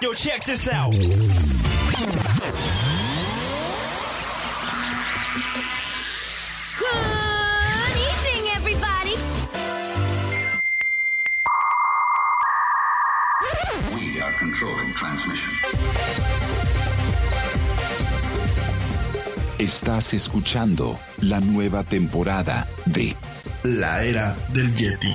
Yo, check this out. Good evening, everybody. We are controlling transmission. Estás escuchando la nueva temporada de La era del Yeti.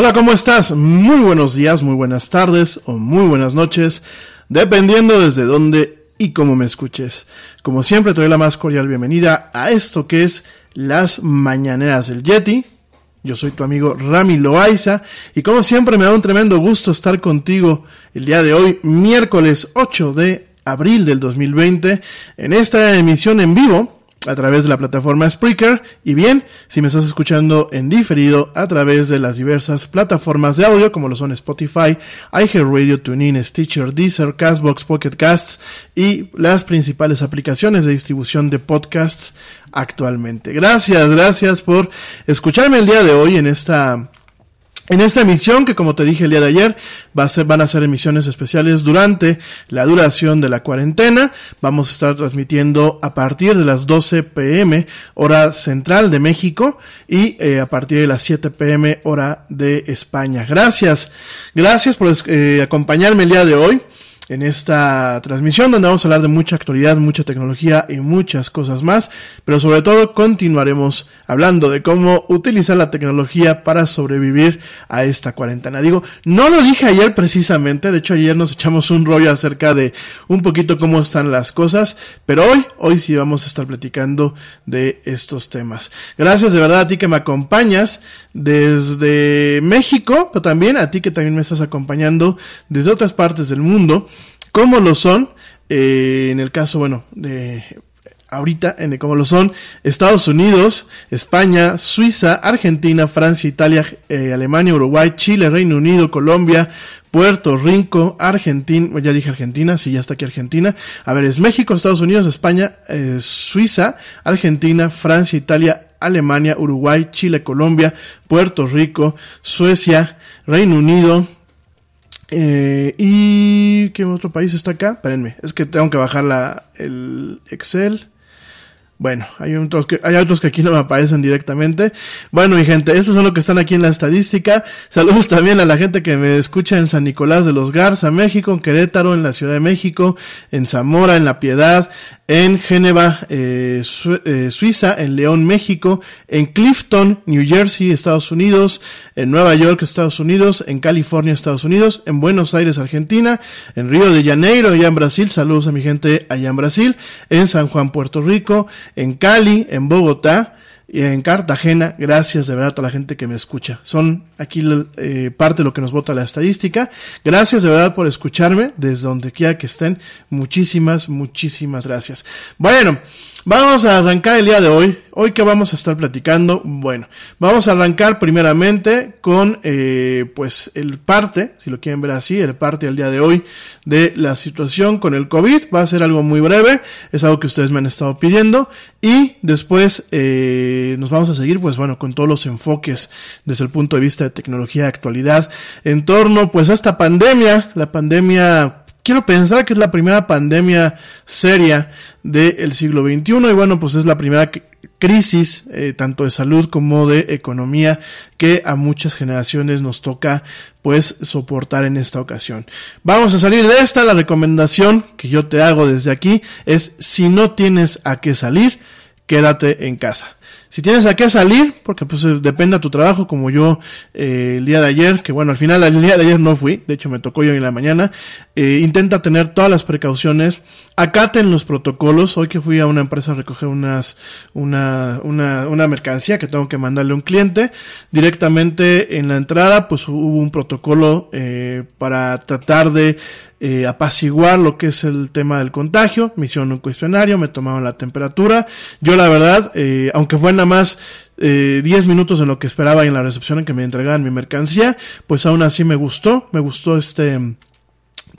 Hola, ¿cómo estás? Muy buenos días, muy buenas tardes o muy buenas noches, dependiendo desde dónde y cómo me escuches. Como siempre, te doy la más cordial bienvenida a esto que es las Mañaneras del Yeti. Yo soy tu amigo Rami Loaiza y como siempre me da un tremendo gusto estar contigo el día de hoy, miércoles 8 de abril del 2020, en esta emisión en vivo a través de la plataforma Spreaker y bien, si me estás escuchando en diferido a través de las diversas plataformas de audio como lo son Spotify, iHeartRadio, TuneIn, Stitcher, Deezer, Castbox, Pocket Casts y las principales aplicaciones de distribución de podcasts actualmente. Gracias, gracias por escucharme el día de hoy en esta en esta emisión, que como te dije el día de ayer, va a ser, van a ser emisiones especiales durante la duración de la cuarentena. Vamos a estar transmitiendo a partir de las 12 pm hora central de México y eh, a partir de las 7 pm hora de España. Gracias, gracias por eh, acompañarme el día de hoy en esta transmisión donde vamos a hablar de mucha actualidad, mucha tecnología y muchas cosas más, pero sobre todo continuaremos hablando de cómo utilizar la tecnología para sobrevivir a esta cuarentena. Digo, no lo dije ayer precisamente, de hecho ayer nos echamos un rollo acerca de un poquito cómo están las cosas, pero hoy, hoy sí vamos a estar platicando de estos temas. Gracias de verdad a ti que me acompañas desde México, pero también a ti que también me estás acompañando desde otras partes del mundo como lo son, eh, en el caso, bueno, de ahorita, en como lo son Estados Unidos, España, Suiza, Argentina, Francia, Italia, eh, Alemania, Uruguay, Chile, Reino Unido, Colombia, Puerto Rico, Argentina, ya dije Argentina, sí, ya está aquí Argentina. A ver, es México, Estados Unidos, España, eh, Suiza, Argentina, Francia, Italia, Alemania, Uruguay, Chile, Colombia, Puerto Rico, Suecia, Reino Unido, eh, ¿Y qué otro país está acá? Espérenme, es que tengo que bajar la, el Excel. Bueno, hay otros, que, hay otros que aquí no me aparecen directamente. Bueno, mi gente, estos son los que están aquí en la estadística. Saludos también a la gente que me escucha en San Nicolás de los Garza, México, en Querétaro, en la Ciudad de México, en Zamora, en La Piedad, en Génova, eh, eh, Suiza, en León, México, en Clifton, New Jersey, Estados Unidos, en Nueva York, Estados Unidos, en California, Estados Unidos, en Buenos Aires, Argentina, en Río de Janeiro, allá en Brasil, saludos a mi gente allá en Brasil, en San Juan, Puerto Rico, en Cali, en Bogotá, en Cartagena, gracias de verdad a toda la gente que me escucha. Son aquí eh, parte de lo que nos vota la estadística. Gracias de verdad por escucharme desde donde quiera que estén. Muchísimas, muchísimas gracias. Bueno, Vamos a arrancar el día de hoy. Hoy que vamos a estar platicando, bueno, vamos a arrancar primeramente con, eh, pues, el parte, si lo quieren ver así, el parte del día de hoy de la situación con el COVID. Va a ser algo muy breve, es algo que ustedes me han estado pidiendo. Y después eh, nos vamos a seguir, pues, bueno, con todos los enfoques desde el punto de vista de tecnología, actualidad, en torno, pues, a esta pandemia, la pandemia quiero pensar que es la primera pandemia seria del siglo XXI y bueno, pues es la primera crisis eh, tanto de salud como de economía que a muchas generaciones nos toca pues soportar en esta ocasión. Vamos a salir de esta, la recomendación que yo te hago desde aquí es si no tienes a qué salir, quédate en casa. Si tienes a qué salir, porque pues depende de tu trabajo, como yo eh, el día de ayer, que bueno, al final el día de ayer no fui, de hecho me tocó yo en la mañana, eh, intenta tener todas las precauciones, acaten los protocolos, hoy que fui a una empresa a recoger unas, una, una, una mercancía que tengo que mandarle a un cliente, directamente en la entrada pues hubo un protocolo eh, para tratar de eh, apaciguar lo que es el tema del contagio. Me hicieron un cuestionario, me tomaron la temperatura. Yo la verdad, eh, aunque fue nada más eh, 10 minutos en lo que esperaba en la recepción en que me entregaran mi mercancía, pues aún así me gustó, me gustó este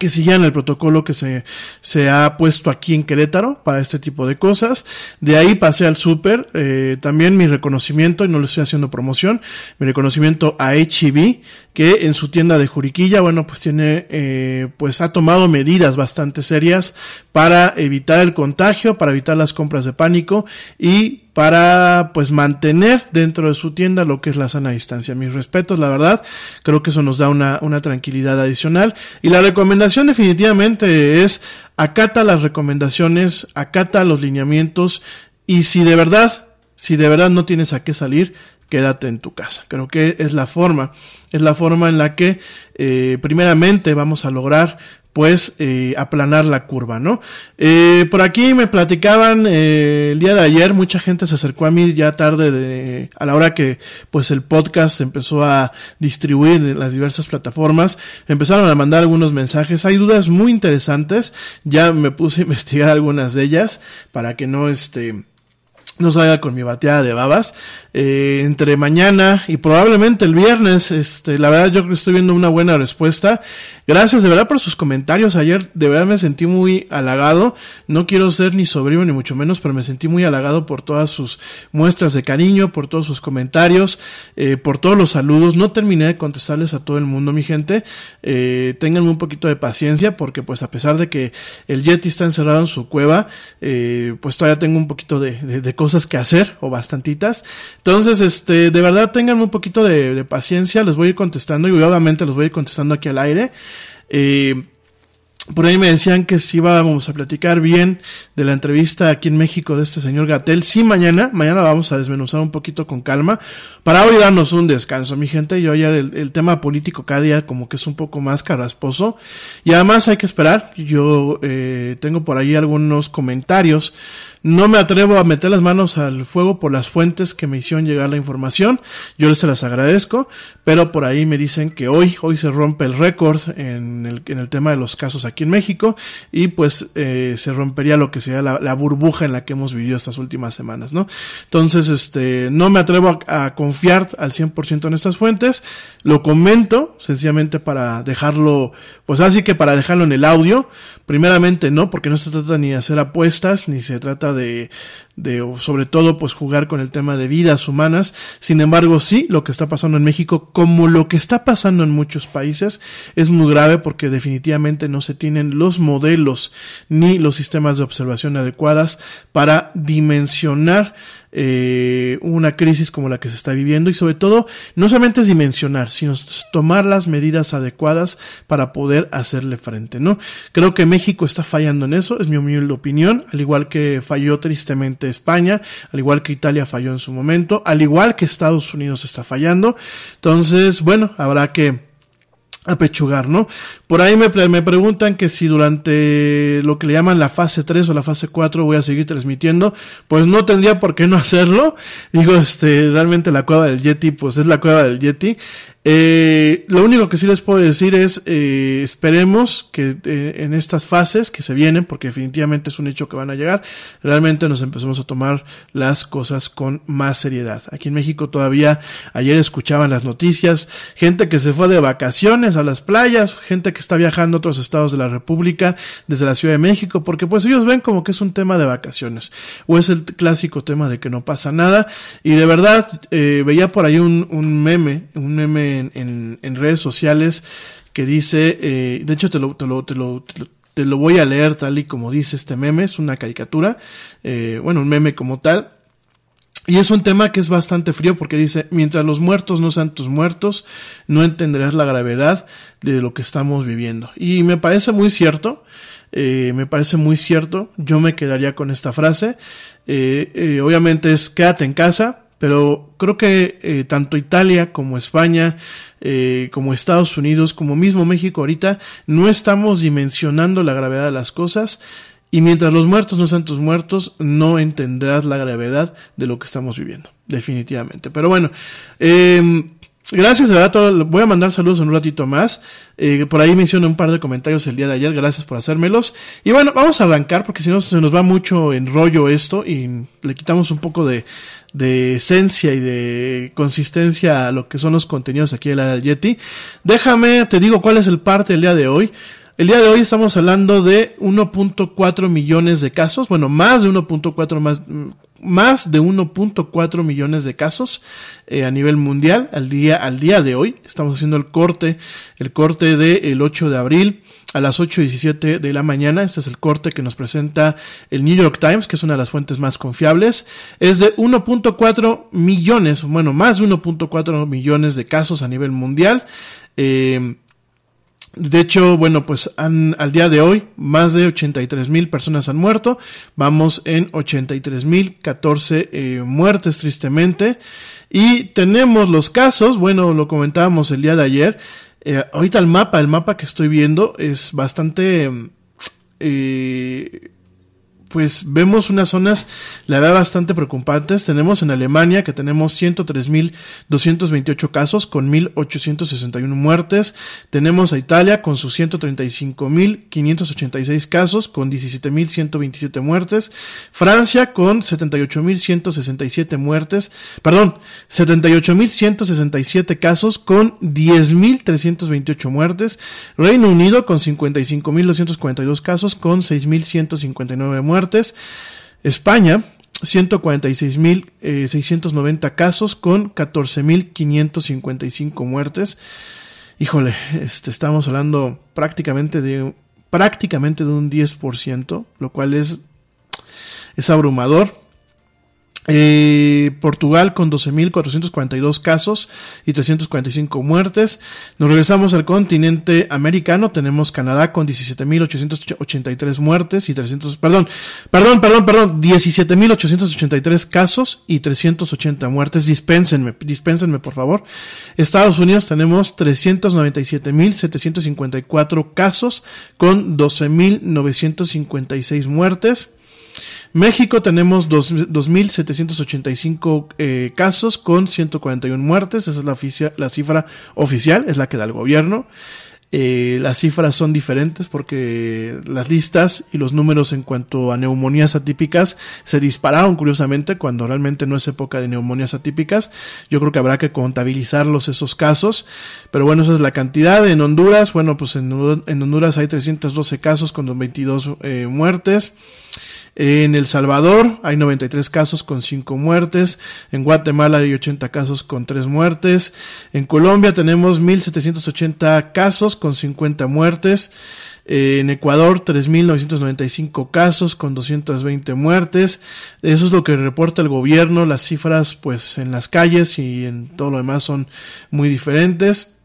que siguieran el protocolo que se, se ha puesto aquí en Querétaro para este tipo de cosas. De ahí pasé al súper, eh, también mi reconocimiento, y no le estoy haciendo promoción, mi reconocimiento a HB, que en su tienda de Juriquilla, bueno, pues tiene, eh, pues ha tomado medidas bastante serias para evitar el contagio, para evitar las compras de pánico y para pues mantener dentro de su tienda lo que es la sana distancia. Mis respetos, la verdad, creo que eso nos da una, una tranquilidad adicional. Y la recomendación definitivamente es acata las recomendaciones, acata los lineamientos y si de verdad, si de verdad no tienes a qué salir, quédate en tu casa. Creo que es la forma, es la forma en la que eh, primeramente vamos a lograr pues eh, aplanar la curva, ¿no? Eh, por aquí me platicaban eh, el día de ayer, mucha gente se acercó a mí ya tarde de, a la hora que pues el podcast empezó a distribuir en las diversas plataformas, empezaron a mandar algunos mensajes, hay dudas muy interesantes, ya me puse a investigar algunas de ellas para que no este no salga con mi bateada de babas. Eh, entre mañana y probablemente el viernes, este, la verdad yo creo que estoy viendo una buena respuesta. Gracias de verdad por sus comentarios. Ayer de verdad me sentí muy halagado. No quiero ser ni sobrino ni mucho menos, pero me sentí muy halagado por todas sus muestras de cariño, por todos sus comentarios, eh, por todos los saludos. No terminé de contestarles a todo el mundo, mi gente. Eh, tengan un poquito de paciencia porque pues a pesar de que el Yeti está encerrado en su cueva, eh, pues todavía tengo un poquito de, de, de cosas que hacer o bastantitas. Entonces, este, de verdad tengan un poquito de, paciencia, les voy a ir contestando y obviamente los voy a ir contestando aquí al aire. Eh, por ahí me decían que si íbamos a platicar bien de la entrevista aquí en México de este señor Gatel. Sí, mañana, mañana vamos a desmenuzar un poquito con calma para hoy darnos un descanso, mi gente. Yo ayer el, el, tema político cada día como que es un poco más carrasposo y además hay que esperar. Yo eh, tengo por ahí algunos comentarios no me atrevo a meter las manos al fuego por las fuentes que me hicieron llegar la información. Yo les se las agradezco, pero por ahí me dicen que hoy, hoy se rompe el récord en el, en el tema de los casos aquí en México y pues eh, se rompería lo que sería la, la, burbuja en la que hemos vivido estas últimas semanas, ¿no? Entonces, este, no me atrevo a, a confiar al 100% en estas fuentes. Lo comento sencillamente para dejarlo, pues así que para dejarlo en el audio. Primeramente no, porque no se trata ni de hacer apuestas, ni se trata de, de sobre todo pues jugar con el tema de vidas humanas. Sin embargo, sí, lo que está pasando en México, como lo que está pasando en muchos países, es muy grave porque definitivamente no se tienen los modelos ni los sistemas de observación adecuadas para dimensionar eh, una crisis como la que se está viviendo y sobre todo no solamente es dimensionar, sino tomar las medidas adecuadas para poder hacerle frente, ¿no? Creo que México está fallando en eso, es mi humilde opinión, al igual que falló tristemente España, al igual que Italia falló en su momento, al igual que Estados Unidos está fallando. Entonces, bueno, habrá que apechugar, ¿no? Por ahí me, me, preguntan que si durante lo que le llaman la fase 3 o la fase 4 voy a seguir transmitiendo, pues no tendría por qué no hacerlo. Digo, este, realmente la cueva del Yeti, pues es la cueva del Yeti. Eh, lo único que sí les puedo decir es, eh, esperemos que eh, en estas fases que se vienen, porque definitivamente es un hecho que van a llegar, realmente nos empecemos a tomar las cosas con más seriedad. Aquí en México todavía ayer escuchaban las noticias, gente que se fue de vacaciones a las playas, gente que está viajando a otros estados de la República desde la Ciudad de México, porque pues ellos ven como que es un tema de vacaciones, o es el clásico tema de que no pasa nada, y de verdad eh, veía por ahí un meme, un meme en, redes sociales que dice, eh, de hecho te lo, te lo, te lo, voy a leer tal y como dice este meme, es una caricatura, eh, bueno, un meme como tal, y es un tema que es bastante frío porque dice, mientras los muertos no sean tus muertos, no entenderás la gravedad de lo que estamos viviendo. Y me parece muy cierto, eh, me parece muy cierto, yo me quedaría con esta frase, obviamente es quédate en casa, pero creo que eh, tanto Italia como España, eh, como Estados Unidos, como mismo México ahorita, no estamos dimensionando la gravedad de las cosas y mientras los muertos no sean tus muertos, no entenderás la gravedad de lo que estamos viviendo, definitivamente. Pero bueno, eh, Gracias, de verdad, voy a mandar saludos en un ratito más. Eh, por ahí mencioné un par de comentarios el día de ayer, gracias por hacérmelos. Y bueno, vamos a arrancar porque si no se nos va mucho en rollo esto y le quitamos un poco de, de esencia y de consistencia a lo que son los contenidos aquí en la Yeti. Déjame, te digo cuál es el parte del día de hoy. El día de hoy estamos hablando de 1.4 millones de casos, bueno, más de 1.4 más más de 1.4 millones de casos eh, a nivel mundial al día al día de hoy. Estamos haciendo el corte, el corte del 8 de abril a las 8.17 de la mañana. Este es el corte que nos presenta el New York Times, que es una de las fuentes más confiables. Es de 1.4 millones, bueno, más de 1.4 millones de casos a nivel mundial. Eh, De hecho, bueno, pues han, al día de hoy más de 83 mil personas han muerto. Vamos en 83 mil 14 eh, muertes tristemente. Y tenemos los casos, bueno, lo comentábamos el día de ayer. Eh, ahorita el mapa, el mapa que estoy viendo es bastante... Eh, pues vemos unas zonas, la verdad, bastante preocupantes. Tenemos en Alemania que tenemos 103.228 casos con 1.861 muertes. Tenemos a Italia con sus 135.586 casos con 17.127 muertes. Francia con 78.167 muertes. Perdón, 78.167 casos con 10.328 muertes. Reino Unido con 55.242 casos con 6.159 muertes. España, 146.690 eh, casos con 14.555 muertes. Híjole, este, estamos hablando prácticamente de, prácticamente de un 10%, lo cual es, es abrumador. Eh, Portugal con 12.442 casos y 345 muertes. Nos regresamos al continente americano. Tenemos Canadá con 17.883 muertes y 300, perdón, perdón, perdón, perdón, 17.883 casos y 380 muertes. Dispénsenme, dispénsenme por favor. Estados Unidos tenemos 397.754 casos con 12.956 muertes. México tenemos 2.785 eh, casos con 141 muertes. Esa es la, la, cifra oficial, es la que da el gobierno. Eh, las cifras son diferentes porque las listas y los números en cuanto a neumonías atípicas se dispararon curiosamente cuando realmente no es época de neumonías atípicas. Yo creo que habrá que contabilizarlos esos casos. Pero bueno, esa es la cantidad. En Honduras, bueno, pues en, Honduras hay 312 casos con 22 eh, muertes. En El Salvador hay 93 casos con 5 muertes. En Guatemala hay 80 casos con 3 muertes. En Colombia tenemos 1780 casos con 50 muertes. En Ecuador, 3.995 casos con 220 muertes. Eso es lo que reporta el gobierno. Las cifras, pues, en las calles y en todo lo demás son muy diferentes.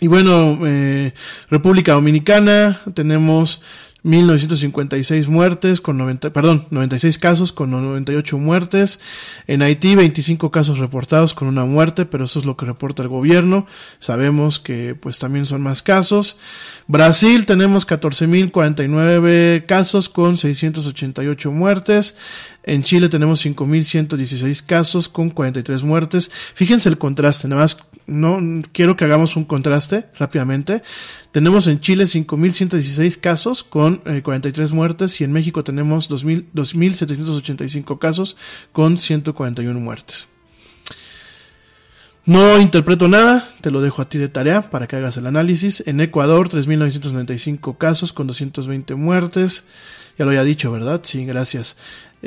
Y bueno, eh, República Dominicana, tenemos 1956 muertes con 90, perdón, 96 casos con 98 muertes. En Haití 25 casos reportados con una muerte, pero eso es lo que reporta el gobierno. Sabemos que pues también son más casos. Brasil tenemos 14.049 casos con 688 muertes. En Chile tenemos 5.116 casos con 43 muertes. Fíjense el contraste, nada más no quiero que hagamos un contraste rápidamente. Tenemos en Chile 5.116 casos con 43 eh, muertes y en México tenemos 2.785 casos con 141 muertes. No interpreto nada, te lo dejo a ti de tarea para que hagas el análisis. En Ecuador, 3.995 casos con 220 muertes. Ya lo había dicho, ¿verdad? Sí, gracias.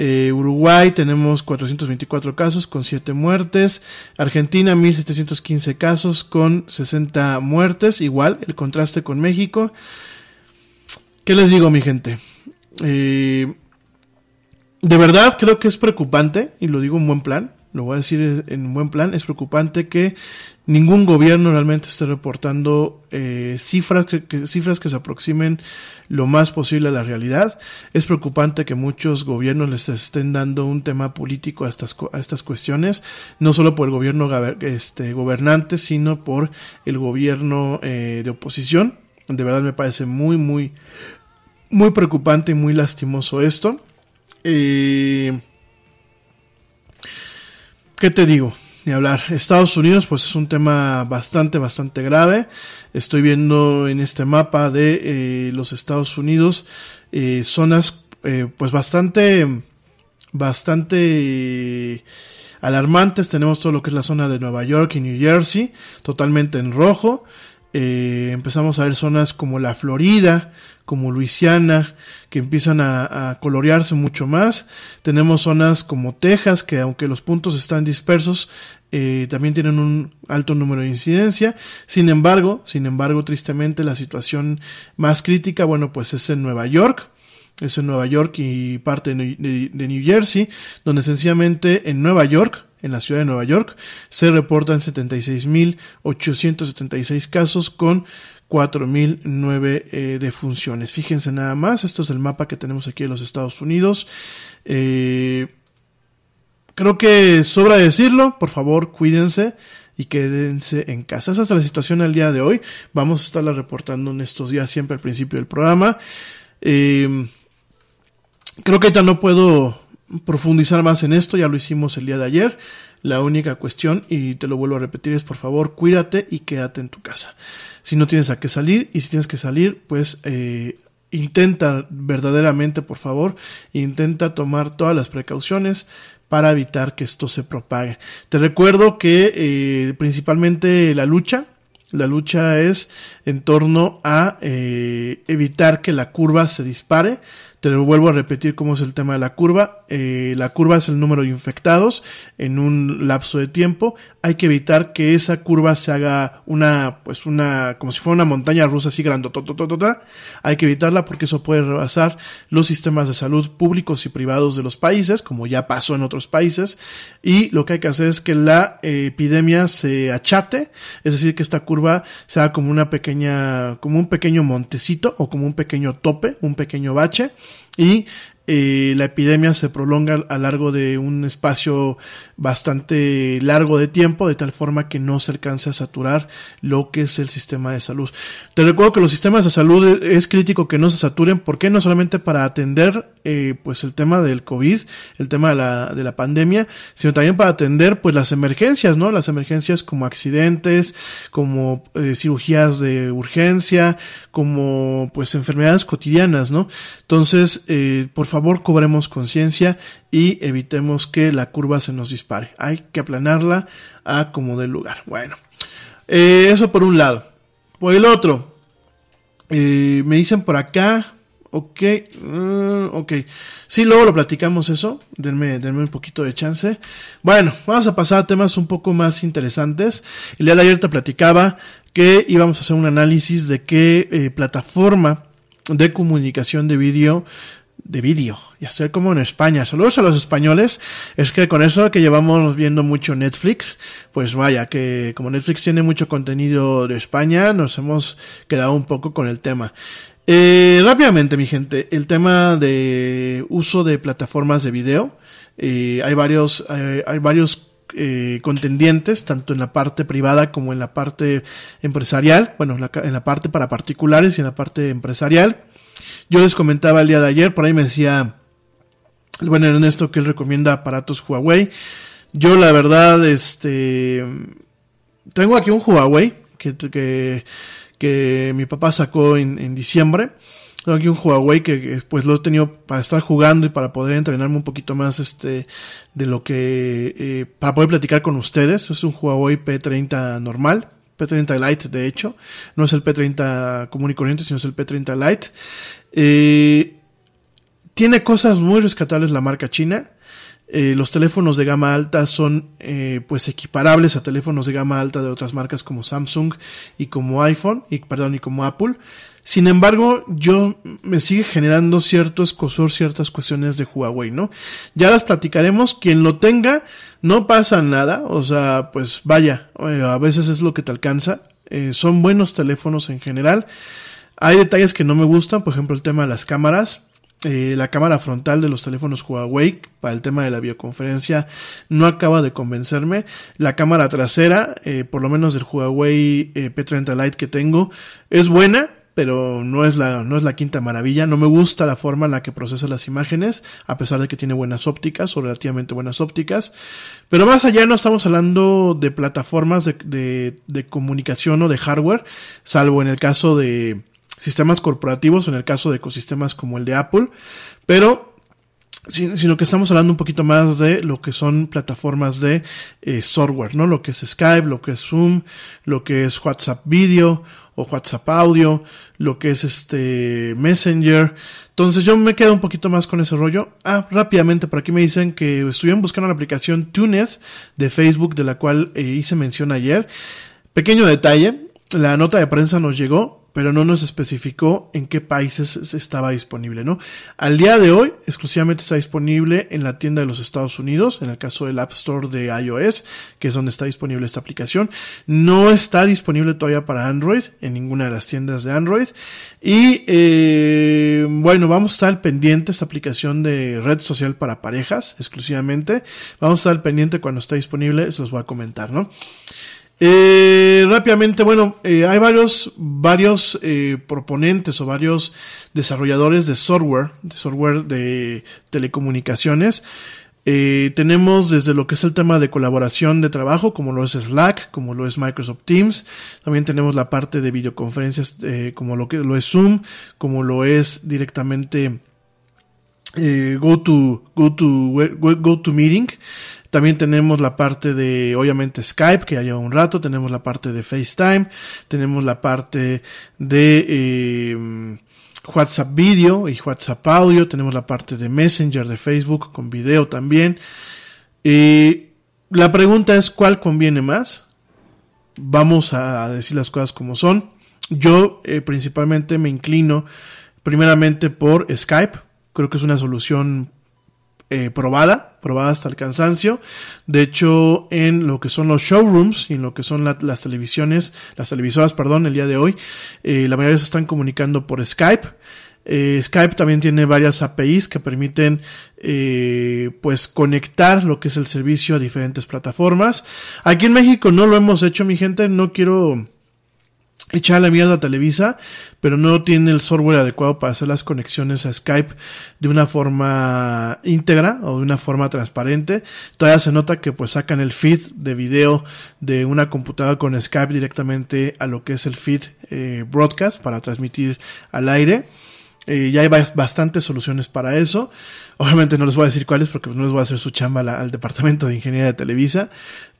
Eh, Uruguay tenemos 424 casos con 7 muertes. Argentina 1715 casos con 60 muertes. Igual, el contraste con México. ¿Qué les digo, mi gente? Eh, de verdad creo que es preocupante, y lo digo en buen plan, lo voy a decir en buen plan, es preocupante que ningún gobierno realmente esté reportando eh, cifras, que, cifras que se aproximen lo más posible a la realidad. Es preocupante que muchos gobiernos les estén dando un tema político a estas, a estas cuestiones, no solo por el gobierno este, gobernante, sino por el gobierno eh, de oposición. De verdad me parece muy, muy, muy preocupante y muy lastimoso esto. Eh, ¿Qué te digo? Ni hablar. Estados Unidos, pues es un tema bastante, bastante grave. Estoy viendo en este mapa de eh, los Estados Unidos eh, zonas, eh, pues bastante, bastante alarmantes. Tenemos todo lo que es la zona de Nueva York y New Jersey, totalmente en rojo. Empezamos a ver zonas como la Florida, como Luisiana, que empiezan a, colorearse mucho más. Tenemos zonas como Texas, que aunque los puntos están dispersos, eh, también tienen un alto número de incidencia. Sin embargo, sin embargo, tristemente la situación más crítica, bueno, pues es en Nueva York. Es en Nueva York y parte de New Jersey, donde sencillamente en Nueva York en la ciudad de Nueva York, se reportan 76.876 casos con 4.009 eh, defunciones. Fíjense nada más, esto es el mapa que tenemos aquí de los Estados Unidos. Eh, creo que sobra decirlo, por favor cuídense y quédense en casa. Esa es la situación al día de hoy. Vamos a estarla reportando en estos días siempre al principio del programa. Eh, creo que ahorita no puedo profundizar más en esto, ya lo hicimos el día de ayer. La única cuestión, y te lo vuelvo a repetir, es por favor cuídate y quédate en tu casa. Si no tienes a qué salir y si tienes que salir, pues eh, intenta verdaderamente, por favor, intenta tomar todas las precauciones para evitar que esto se propague. Te recuerdo que eh, principalmente la lucha, la lucha es en torno a eh, evitar que la curva se dispare. Te vuelvo a repetir cómo es el tema de la curva. Eh, la curva es el número de infectados en un lapso de tiempo. Hay que evitar que esa curva se haga una, pues una, como si fuera una montaña rusa así grandotototota. Hay que evitarla porque eso puede rebasar los sistemas de salud públicos y privados de los países, como ya pasó en otros países. Y lo que hay que hacer es que la epidemia se achate, es decir, que esta curva sea como una pequeña, como un pequeño montecito o como un pequeño tope, un pequeño bache y eh, la epidemia se prolonga a largo de un espacio bastante largo de tiempo, de tal forma que no se alcance a saturar lo que es el sistema de salud. Te recuerdo que los sistemas de salud es crítico que no se saturen, porque no solamente para atender eh, pues el tema del COVID, el tema de la, de la pandemia, sino también para atender pues las emergencias, ¿no? Las emergencias como accidentes, como eh, cirugías de urgencia, como pues enfermedades cotidianas, ¿no? Entonces, por favor, cobremos conciencia y evitemos que la curva se nos dispare. Hay que aplanarla a como del lugar. Bueno, eh, eso por un lado. Por el otro, eh, me dicen por acá, ok, uh, ok. Sí, luego lo platicamos eso. Denme, denme un poquito de chance. Bueno, vamos a pasar a temas un poco más interesantes. El día de ayer te platicaba que íbamos a hacer un análisis de qué eh, plataforma de comunicación de vídeo de vídeo. Ya sé como en España. Saludos a los españoles. Es que con eso que llevamos viendo mucho Netflix, pues vaya, que como Netflix tiene mucho contenido de España, nos hemos quedado un poco con el tema. Eh, rápidamente, mi gente, el tema de uso de plataformas de video. Eh, hay varios, eh, hay varios eh, contendientes, tanto en la parte privada como en la parte empresarial, bueno, en la, en la parte para particulares y en la parte empresarial. Yo les comentaba el día de ayer, por ahí me decía el buen Ernesto que él recomienda aparatos Huawei. Yo la verdad, este, tengo aquí un Huawei que, que, que mi papá sacó en, diciembre. Tengo aquí un Huawei que pues lo he tenido para estar jugando y para poder entrenarme un poquito más este de lo que eh, para poder platicar con ustedes. Es un Huawei P30 normal, P30 Lite de hecho, no es el P30 común y corriente, sino es el P30 Lite. Eh, tiene cosas muy rescatables la marca china. Eh, los teléfonos de gama alta son eh, pues equiparables a teléfonos de gama alta de otras marcas como Samsung y como iPhone y perdón y como Apple. Sin embargo, yo me sigue generando cierto escosor, ciertas cuestiones de Huawei, ¿no? Ya las platicaremos. Quien lo tenga, no pasa nada. O sea, pues vaya, eh, a veces es lo que te alcanza. Eh, son buenos teléfonos en general. Hay detalles que no me gustan, por ejemplo, el tema de las cámaras. Eh, la cámara frontal de los teléfonos Huawei para el tema de la videoconferencia no acaba de convencerme. La cámara trasera, eh, por lo menos del Huawei eh, P30 Lite que tengo, es buena, pero no es la no es la quinta maravilla. No me gusta la forma en la que procesa las imágenes, a pesar de que tiene buenas ópticas o relativamente buenas ópticas. Pero más allá no estamos hablando de plataformas de, de, de comunicación o de hardware, salvo en el caso de sistemas corporativos, en el caso de ecosistemas como el de Apple, pero sino que estamos hablando un poquito más de lo que son plataformas de eh, software, ¿no? Lo que es Skype, lo que es Zoom, lo que es WhatsApp Video o WhatsApp Audio, lo que es este Messenger. Entonces yo me quedo un poquito más con ese rollo. Ah, rápidamente por aquí me dicen que estuvieron buscando la aplicación TuneIt de Facebook, de la cual eh, hice mención ayer. Pequeño detalle, la nota de prensa nos llegó pero no nos especificó en qué países estaba disponible, ¿no? Al día de hoy, exclusivamente está disponible en la tienda de los Estados Unidos, en el caso del App Store de iOS, que es donde está disponible esta aplicación. No está disponible todavía para Android, en ninguna de las tiendas de Android. Y eh, bueno, vamos a estar pendiente esta aplicación de red social para parejas, exclusivamente. Vamos a estar pendiente cuando esté disponible, se los voy a comentar, ¿no? Eh, rápidamente, bueno, eh, hay varios, varios eh, proponentes o varios desarrolladores de software, de software de telecomunicaciones. Eh, tenemos desde lo que es el tema de colaboración de trabajo, como lo es Slack, como lo es Microsoft Teams. También tenemos la parte de videoconferencias, eh, como lo que lo es Zoom, como lo es directamente eh, Go to Go to Go to Meeting. También tenemos la parte de, obviamente, Skype, que ya lleva un rato. Tenemos la parte de FaceTime. Tenemos la parte de eh, WhatsApp Video y WhatsApp Audio. Tenemos la parte de Messenger de Facebook con video también. Eh, la pregunta es, ¿cuál conviene más? Vamos a decir las cosas como son. Yo eh, principalmente me inclino primeramente por Skype. Creo que es una solución eh, probada, probada hasta el cansancio. De hecho, en lo que son los showrooms y en lo que son la, las televisiones, las televisoras, perdón, el día de hoy, eh, la mayoría se están comunicando por Skype. Eh, Skype también tiene varias APIs que permiten eh, pues conectar lo que es el servicio a diferentes plataformas. Aquí en México no lo hemos hecho, mi gente. No quiero echar la mierda a Televisa, pero no tiene el software adecuado para hacer las conexiones a Skype de una forma íntegra o de una forma transparente. Todavía se nota que pues sacan el feed de video de una computadora con Skype directamente a lo que es el feed eh, broadcast para transmitir al aire. Eh, ya hay bastantes soluciones para eso. Obviamente no les voy a decir cuáles porque no les voy a hacer su chamba al, al departamento de ingeniería de Televisa.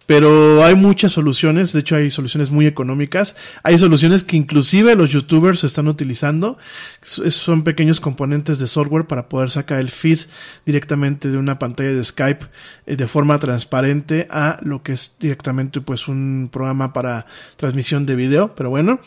Pero hay muchas soluciones, de hecho hay soluciones muy económicas, hay soluciones que inclusive los youtubers están utilizando, son pequeños componentes de software para poder sacar el feed directamente de una pantalla de Skype eh, de forma transparente a lo que es directamente pues un programa para transmisión de video, pero bueno,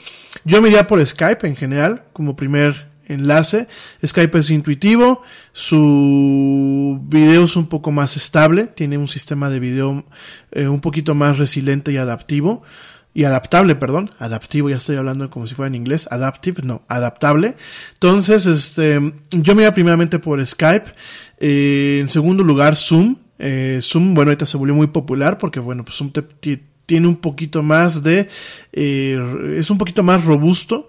yo me iría por Skype en general como primer enlace. Skype es intuitivo, su video es un poco más estable, tiene un sistema de video eh, un poquito más resiliente y adaptivo. Y adaptable, perdón, adaptivo, ya estoy hablando como si fuera en inglés, adaptive, no, adaptable. Entonces, este, yo me iba primeramente por Skype, eh, en segundo lugar Zoom, eh, Zoom, bueno, ahorita se volvió muy popular porque, bueno, pues Zoom tiene un poquito más de, es un poquito más robusto,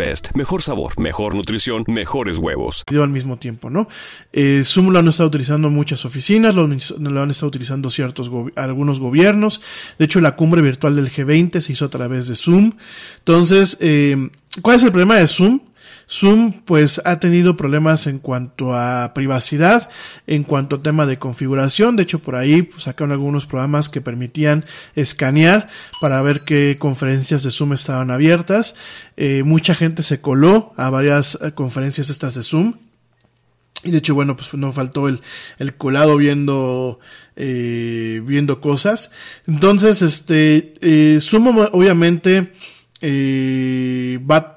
Best. Mejor sabor, mejor nutrición, mejores huevos. Al mismo tiempo, ¿no? Eh, Zoom lo han estado utilizando muchas oficinas, lo, lo han estado utilizando ciertos algunos gobiernos. De hecho, la cumbre virtual del G20 se hizo a través de Zoom. Entonces, eh, ¿cuál es el problema de Zoom? Zoom pues ha tenido problemas en cuanto a privacidad, en cuanto a tema de configuración. De hecho, por ahí pues, sacaron algunos programas que permitían escanear para ver qué conferencias de Zoom estaban abiertas. Eh, mucha gente se coló a varias eh, conferencias estas de Zoom. Y de hecho, bueno, pues no faltó el, el colado viendo, eh, viendo cosas. Entonces, este, eh, obviamente,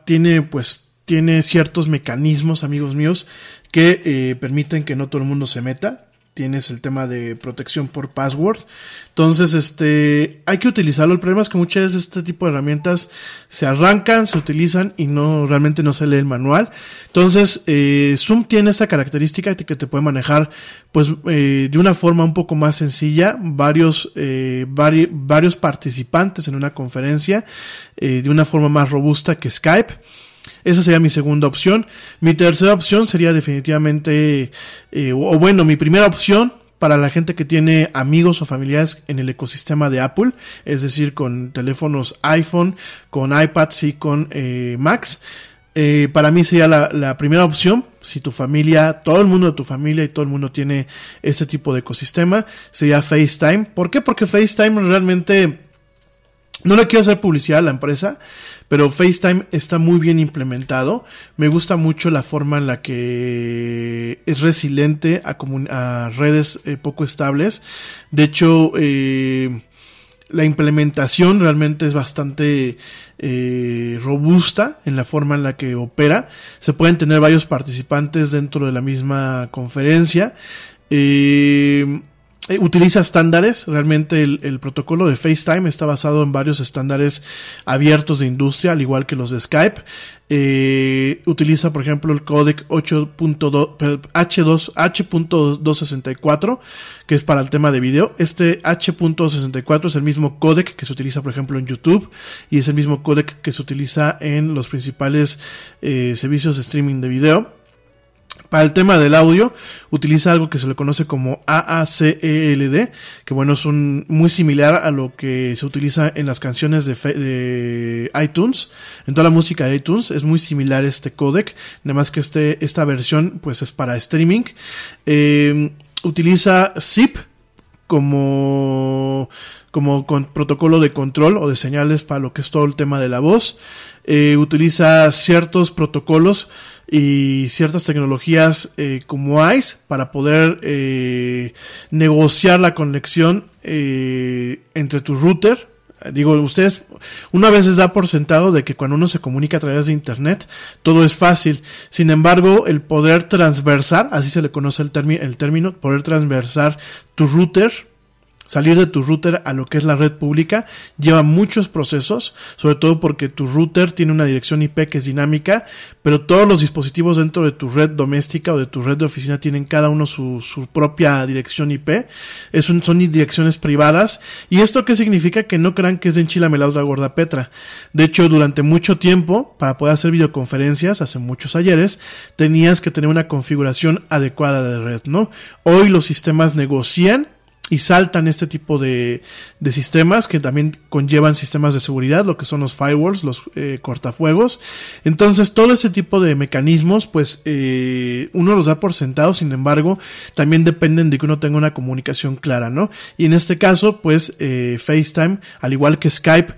tiene pues tiene ciertos mecanismos, amigos míos, que eh, permiten que no todo el mundo se meta. tienes el tema de protección por password. Entonces, este, hay que utilizarlo. El problema es que muchas veces este tipo de herramientas se arrancan, se utilizan y no, realmente no se lee el manual. Entonces, eh, Zoom tiene esa característica que te puede manejar, pues, eh, de una forma un poco más sencilla, varios, eh, vari- varios participantes en una conferencia, eh, de una forma más robusta que Skype. Esa sería mi segunda opción. Mi tercera opción sería definitivamente, eh, o bueno, mi primera opción para la gente que tiene amigos o familiares en el ecosistema de Apple, es decir, con teléfonos iPhone, con iPads y con eh, Macs. Eh, para mí sería la, la primera opción. Si tu familia, todo el mundo de tu familia y todo el mundo tiene ese tipo de ecosistema, sería FaceTime. ¿Por qué? Porque FaceTime realmente no le quiero hacer publicidad a la empresa, pero FaceTime está muy bien implementado. Me gusta mucho la forma en la que es resiliente a, redes eh, poco estables. De hecho, eh, la implementación realmente es bastante eh, robusta en la forma en la que opera. Se pueden tener varios participantes dentro de la misma conferencia. Eh, eh, utiliza estándares, realmente el, el protocolo de FaceTime está basado en varios estándares abiertos de industria, al igual que los de Skype. Eh, utiliza, por ejemplo, el codec 8.2 per- H2, H.264, que es para el tema de video. Este H.64 es el mismo codec que se utiliza, por ejemplo, en YouTube y es el mismo codec que se utiliza en los principales eh, servicios de streaming de video. Para el tema del audio, utiliza algo que se le conoce como AACELD, que bueno, es un, muy similar a lo que se utiliza en las canciones de, iTunes, en toda la música de iTunes, es muy similar este codec, nada más que este, esta versión pues es para streaming. Eh, utiliza zip como, como con protocolo de control o de señales para lo que es todo el tema de la voz. Eh, utiliza ciertos protocolos y ciertas tecnologías eh, como ICE para poder eh, negociar la conexión eh, entre tu router. Digo, ustedes, una vez les da por sentado de que cuando uno se comunica a través de Internet, todo es fácil. Sin embargo, el poder transversar, así se le conoce el, el término, poder transversar tu router, salir de tu router a lo que es la red pública lleva muchos procesos, sobre todo porque tu router tiene una dirección IP que es dinámica, pero todos los dispositivos dentro de tu red doméstica o de tu red de oficina tienen cada uno su, propia dirección IP. Son direcciones privadas. ¿Y esto qué significa? Que no crean que es de enchilame la gorda Petra. De hecho, durante mucho tiempo, para poder hacer videoconferencias, hace muchos ayeres, tenías que tener una configuración adecuada de red, ¿no? Hoy los sistemas negocian y saltan este tipo de, de sistemas que también conllevan sistemas de seguridad, lo que son los firewalls, los eh, cortafuegos. Entonces, todo ese tipo de mecanismos, pues eh, uno los da por sentado, sin embargo, también dependen de que uno tenga una comunicación clara, ¿no? Y en este caso, pues eh, FaceTime, al igual que Skype,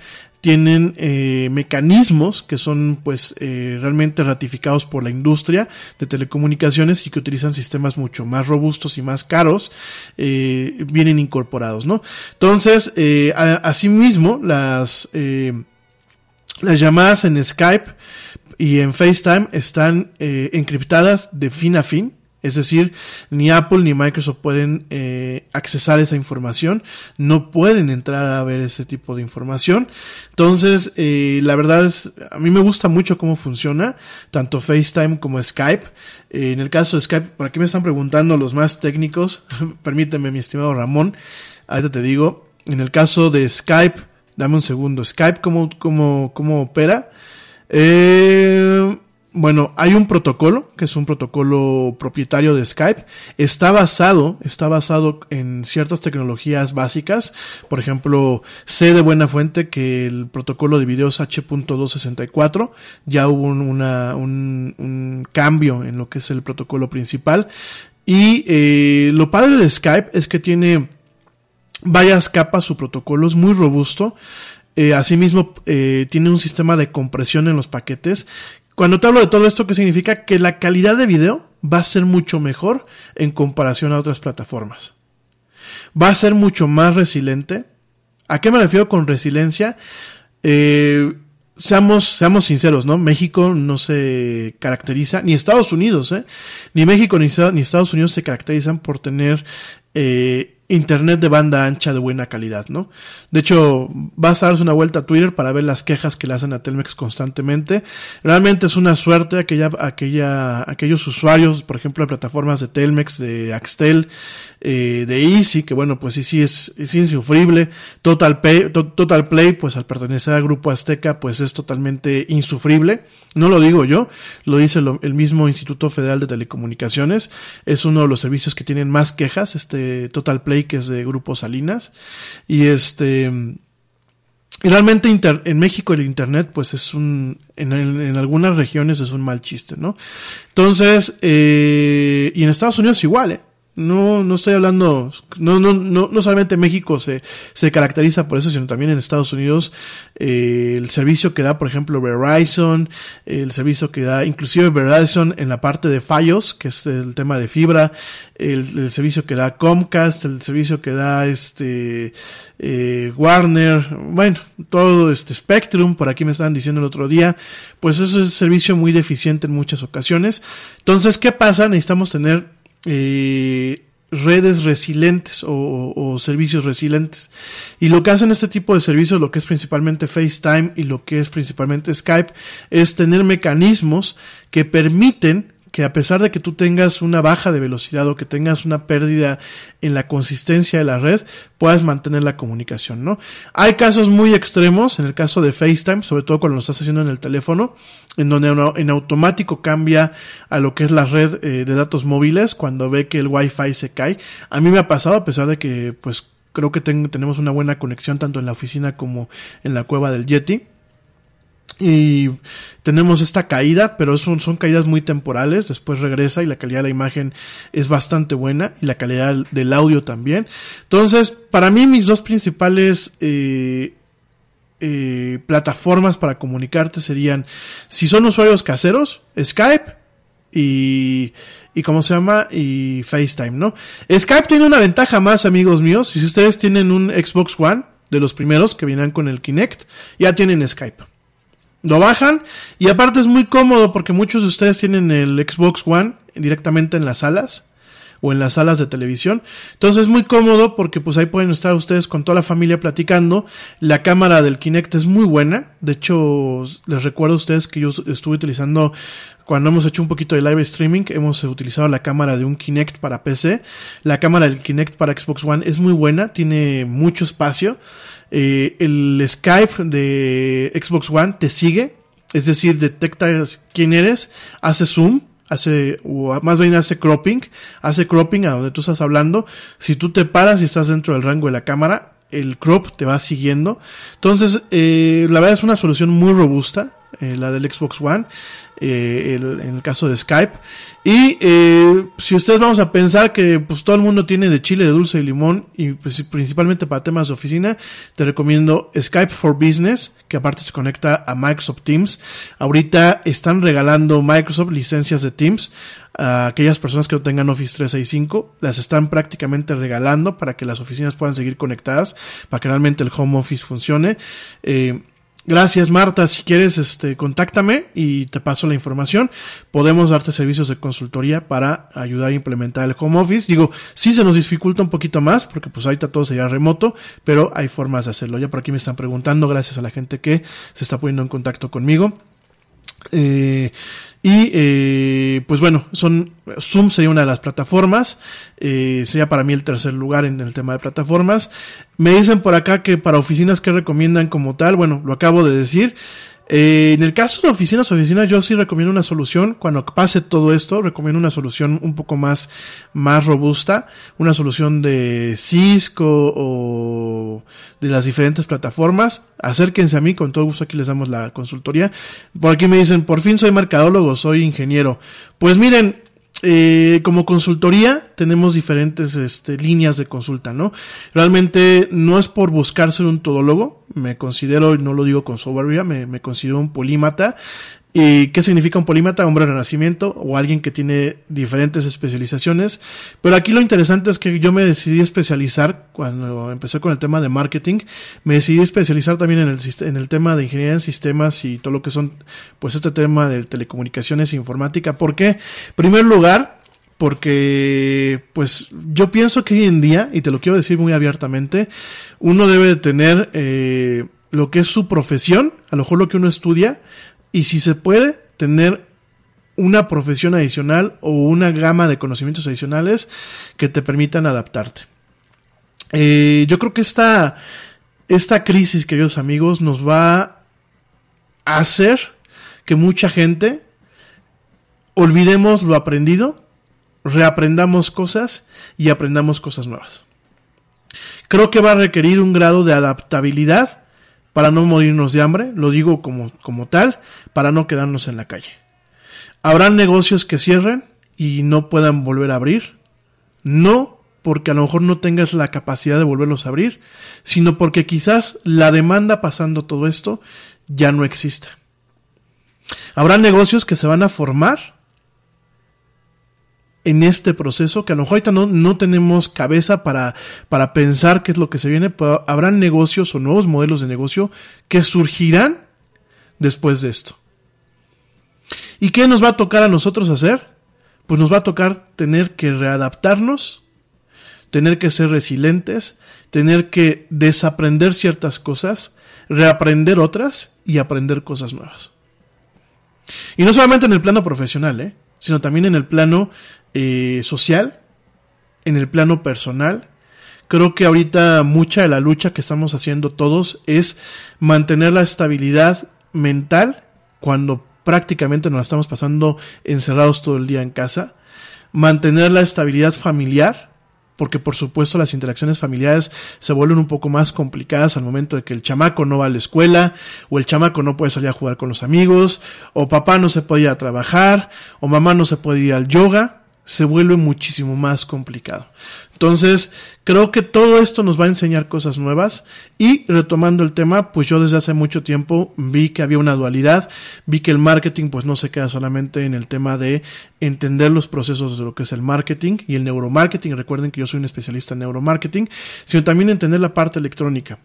tienen eh, mecanismos que son pues eh, realmente ratificados por la industria de telecomunicaciones y que utilizan sistemas mucho más robustos y más caros eh, vienen incorporados no entonces eh, a- asimismo las las llamadas en Skype y en FaceTime están encriptadas de fin a fin. Es decir, ni Apple ni Microsoft pueden eh, accesar esa información, no pueden entrar a ver ese tipo de información. Entonces, eh, la verdad es, a mí me gusta mucho cómo funciona, tanto FaceTime como Skype. Eh, en el caso de Skype, por aquí me están preguntando los más técnicos, permíteme mi estimado Ramón, ahorita te digo, en el caso de Skype, dame un segundo, Skype, ¿cómo, cómo, cómo opera? Eh, bueno, hay un protocolo, que es un protocolo propietario de Skype. Está basado, está basado en ciertas tecnologías básicas. Por ejemplo, sé de buena fuente que el protocolo de videos H.264 ya hubo un, un cambio en lo que es el protocolo principal. Y eh, lo padre de Skype es que tiene varias capas, su protocolo es muy robusto. Eh, asimismo, eh, tiene un sistema de compresión en los paquetes. Cuando te hablo de todo esto, ¿qué significa? Que la calidad de video va a ser mucho mejor en comparación a otras plataformas. Va a ser mucho más resiliente. ¿A qué me refiero con resiliencia? Eh, seamos, seamos sinceros, ¿no? México no se caracteriza, ni Estados Unidos, ¿eh? Ni México ni, Estados Unidos se caracterizan por tener eh, internet de banda ancha de buena calidad, ¿no? De hecho, vas a darse una vuelta a Twitter para ver las quejas que le hacen a Telmex constantemente. Realmente es una suerte aquella, aquella, aquellos usuarios, por ejemplo, de plataformas de Telmex, de Axtel, eh, de Easy, que bueno, pues sí es, es insufrible. Total, Pay, Total Play, pues al pertenecer al grupo Azteca, pues es totalmente insufrible. No lo digo yo, lo dice el mismo Instituto Federal de Telecomunicaciones. Es uno de los servicios que tienen más quejas, este Total Play que es de Grupo Salinas. Y este. Y realmente en México el Internet, pues es un, en, en, algunas regiones es un mal chiste, ¿no? Entonces, eh, y en Estados Unidos igual, ¿eh? No, no estoy hablando, no, no, no, no solamente México se, se caracteriza por eso, sino también en Estados Unidos, eh, el servicio que da, por ejemplo, Verizon, el servicio que da, inclusive Verizon en la parte de fallos, que es el tema de fibra, el, el servicio que da Comcast, el servicio que da este, eh, Warner, bueno, todo este Spectrum, por aquí me estaban diciendo el otro día, pues eso es un servicio muy deficiente en muchas ocasiones. Entonces, ¿qué pasa? Necesitamos tener eh, redes resilientes o, o, servicios resilientes. Y lo que hacen este tipo de servicios, lo que es principalmente FaceTime y lo que es principalmente Skype, es tener mecanismos que permiten que a pesar de que tú tengas una baja de velocidad o que tengas una pérdida en la consistencia de la red, puedas mantener la comunicación, ¿no? Hay casos muy extremos, en el caso de FaceTime, sobre todo cuando lo estás haciendo en el teléfono, en donde en automático cambia a lo que es la red eh, de datos móviles cuando ve que el Wi-Fi se cae. A mí me ha pasado, a pesar de que, pues, creo que tenemos una buena conexión tanto en la oficina como en la cueva del Yeti y tenemos esta caída, pero son, son caídas muy temporales, después regresa y la calidad de la imagen es bastante buena y la calidad del audio también. Entonces, para mí mis dos principales eh, eh, plataformas para comunicarte serían, si son usuarios caseros, Skype y, y cómo se llama, y FaceTime, ¿no? Skype tiene una ventaja más, amigos míos, si ustedes tienen un Xbox One, de los primeros que vienen con el Kinect, ya tienen Skype. Lo bajan y aparte es muy cómodo porque muchos de ustedes tienen el Xbox One directamente en las salas o en las salas de televisión. Entonces es muy cómodo porque pues ahí pueden estar ustedes con toda la familia platicando. La cámara del Kinect es muy buena. De hecho, les recuerdo a ustedes que yo estuve utilizando cuando hemos hecho un poquito de live streaming, hemos utilizado la cámara de un Kinect para PC. La cámara del Kinect para Xbox One es muy buena, tiene mucho espacio. Eh, el Skype de Xbox One te sigue, es decir, detecta quién eres, hace zoom, hace, o más bien hace cropping, hace cropping a donde tú estás hablando. Si tú te paras y estás dentro del rango de la cámara, el crop te va siguiendo. Entonces, eh, la verdad es una solución muy robusta, eh, la del Xbox One eh, el, en el caso de Skype. Y eh, si ustedes vamos a pensar que pues todo el mundo tiene de chile, de dulce y limón, y pues, principalmente para temas de oficina, te recomiendo Skype for Business, que aparte se conecta a Microsoft Teams. Ahorita están regalando Microsoft licencias de Teams a aquellas personas que no tengan Office 365, las están prácticamente regalando para que las oficinas puedan seguir conectadas, para que realmente el home office funcione. Eh, Gracias Marta, si quieres este contáctame y te paso la información. Podemos darte servicios de consultoría para ayudar a implementar el home office. Digo, sí se nos dificulta un poquito más porque pues ahorita todo sería remoto, pero hay formas de hacerlo. Ya por aquí me están preguntando, gracias a la gente que se está poniendo en contacto conmigo. Eh, y eh, pues bueno, son Zoom sería una de las plataformas, eh, sería para mí el tercer lugar en el tema de plataformas. Me dicen por acá que para oficinas que recomiendan como tal, bueno, lo acabo de decir. Eh, en el caso de oficinas, oficinas, yo sí recomiendo una solución. Cuando pase todo esto, recomiendo una solución un poco más, más robusta. Una solución de Cisco o de las diferentes plataformas. Acérquense a mí, con todo gusto aquí les damos la consultoría. Por aquí me dicen, por fin soy mercadólogo, soy ingeniero. Pues miren, eh, como consultoría tenemos diferentes este, líneas de consulta, ¿no? Realmente no es por buscar ser un todólogo, me considero, y no lo digo con soberbia, me, me considero un polímata ¿Y qué significa un polímata? Hombre de renacimiento o alguien que tiene diferentes especializaciones. Pero aquí lo interesante es que yo me decidí especializar cuando empecé con el tema de marketing. Me decidí especializar también en el, en el tema de ingeniería en sistemas y todo lo que son, pues este tema de telecomunicaciones e informática. ¿Por qué? En primer lugar, porque pues yo pienso que hoy en día, y te lo quiero decir muy abiertamente, uno debe de tener eh, lo que es su profesión, a lo mejor lo que uno estudia, y si se puede, tener una profesión adicional o una gama de conocimientos adicionales que te permitan adaptarte. Eh, yo creo que esta, esta crisis, queridos amigos, nos va a hacer que mucha gente olvidemos lo aprendido, reaprendamos cosas y aprendamos cosas nuevas. Creo que va a requerir un grado de adaptabilidad para no morirnos de hambre, lo digo como, como tal, para no quedarnos en la calle. Habrán negocios que cierren y no puedan volver a abrir, no porque a lo mejor no tengas la capacidad de volverlos a abrir, sino porque quizás la demanda pasando todo esto ya no exista. Habrá negocios que se van a formar en este proceso, que a lo mejor ahorita no, tenemos cabeza para, para pensar qué es lo que se viene, pero habrá negocios o nuevos modelos de negocio que surgirán después de esto. ¿Y qué nos va a tocar a nosotros hacer? Pues nos va a tocar tener que readaptarnos, tener que ser resilientes, tener que desaprender ciertas cosas, reaprender otras y aprender cosas nuevas. Y no solamente en el plano profesional, ¿eh? sino también en el plano eh, social, en el plano personal. Creo que ahorita mucha de la lucha que estamos haciendo todos es mantener la estabilidad mental cuando prácticamente nos estamos pasando encerrados todo el día en casa, mantener la estabilidad familiar, porque por supuesto las interacciones familiares se vuelven un poco más complicadas al momento de que el chamaco no va a la escuela, o el chamaco no puede salir a jugar con los amigos, o papá no se puede ir a trabajar, o mamá no se puede ir al yoga, se vuelve muchísimo más complicado. Entonces, creo que todo esto nos va a enseñar cosas nuevas y retomando el tema, pues yo desde hace mucho tiempo vi que había una dualidad, vi que el marketing pues no se queda solamente en el tema de entender los procesos de lo que es el marketing y el neuromarketing, recuerden que yo soy un especialista en neuromarketing, sino también entender la parte electrónica.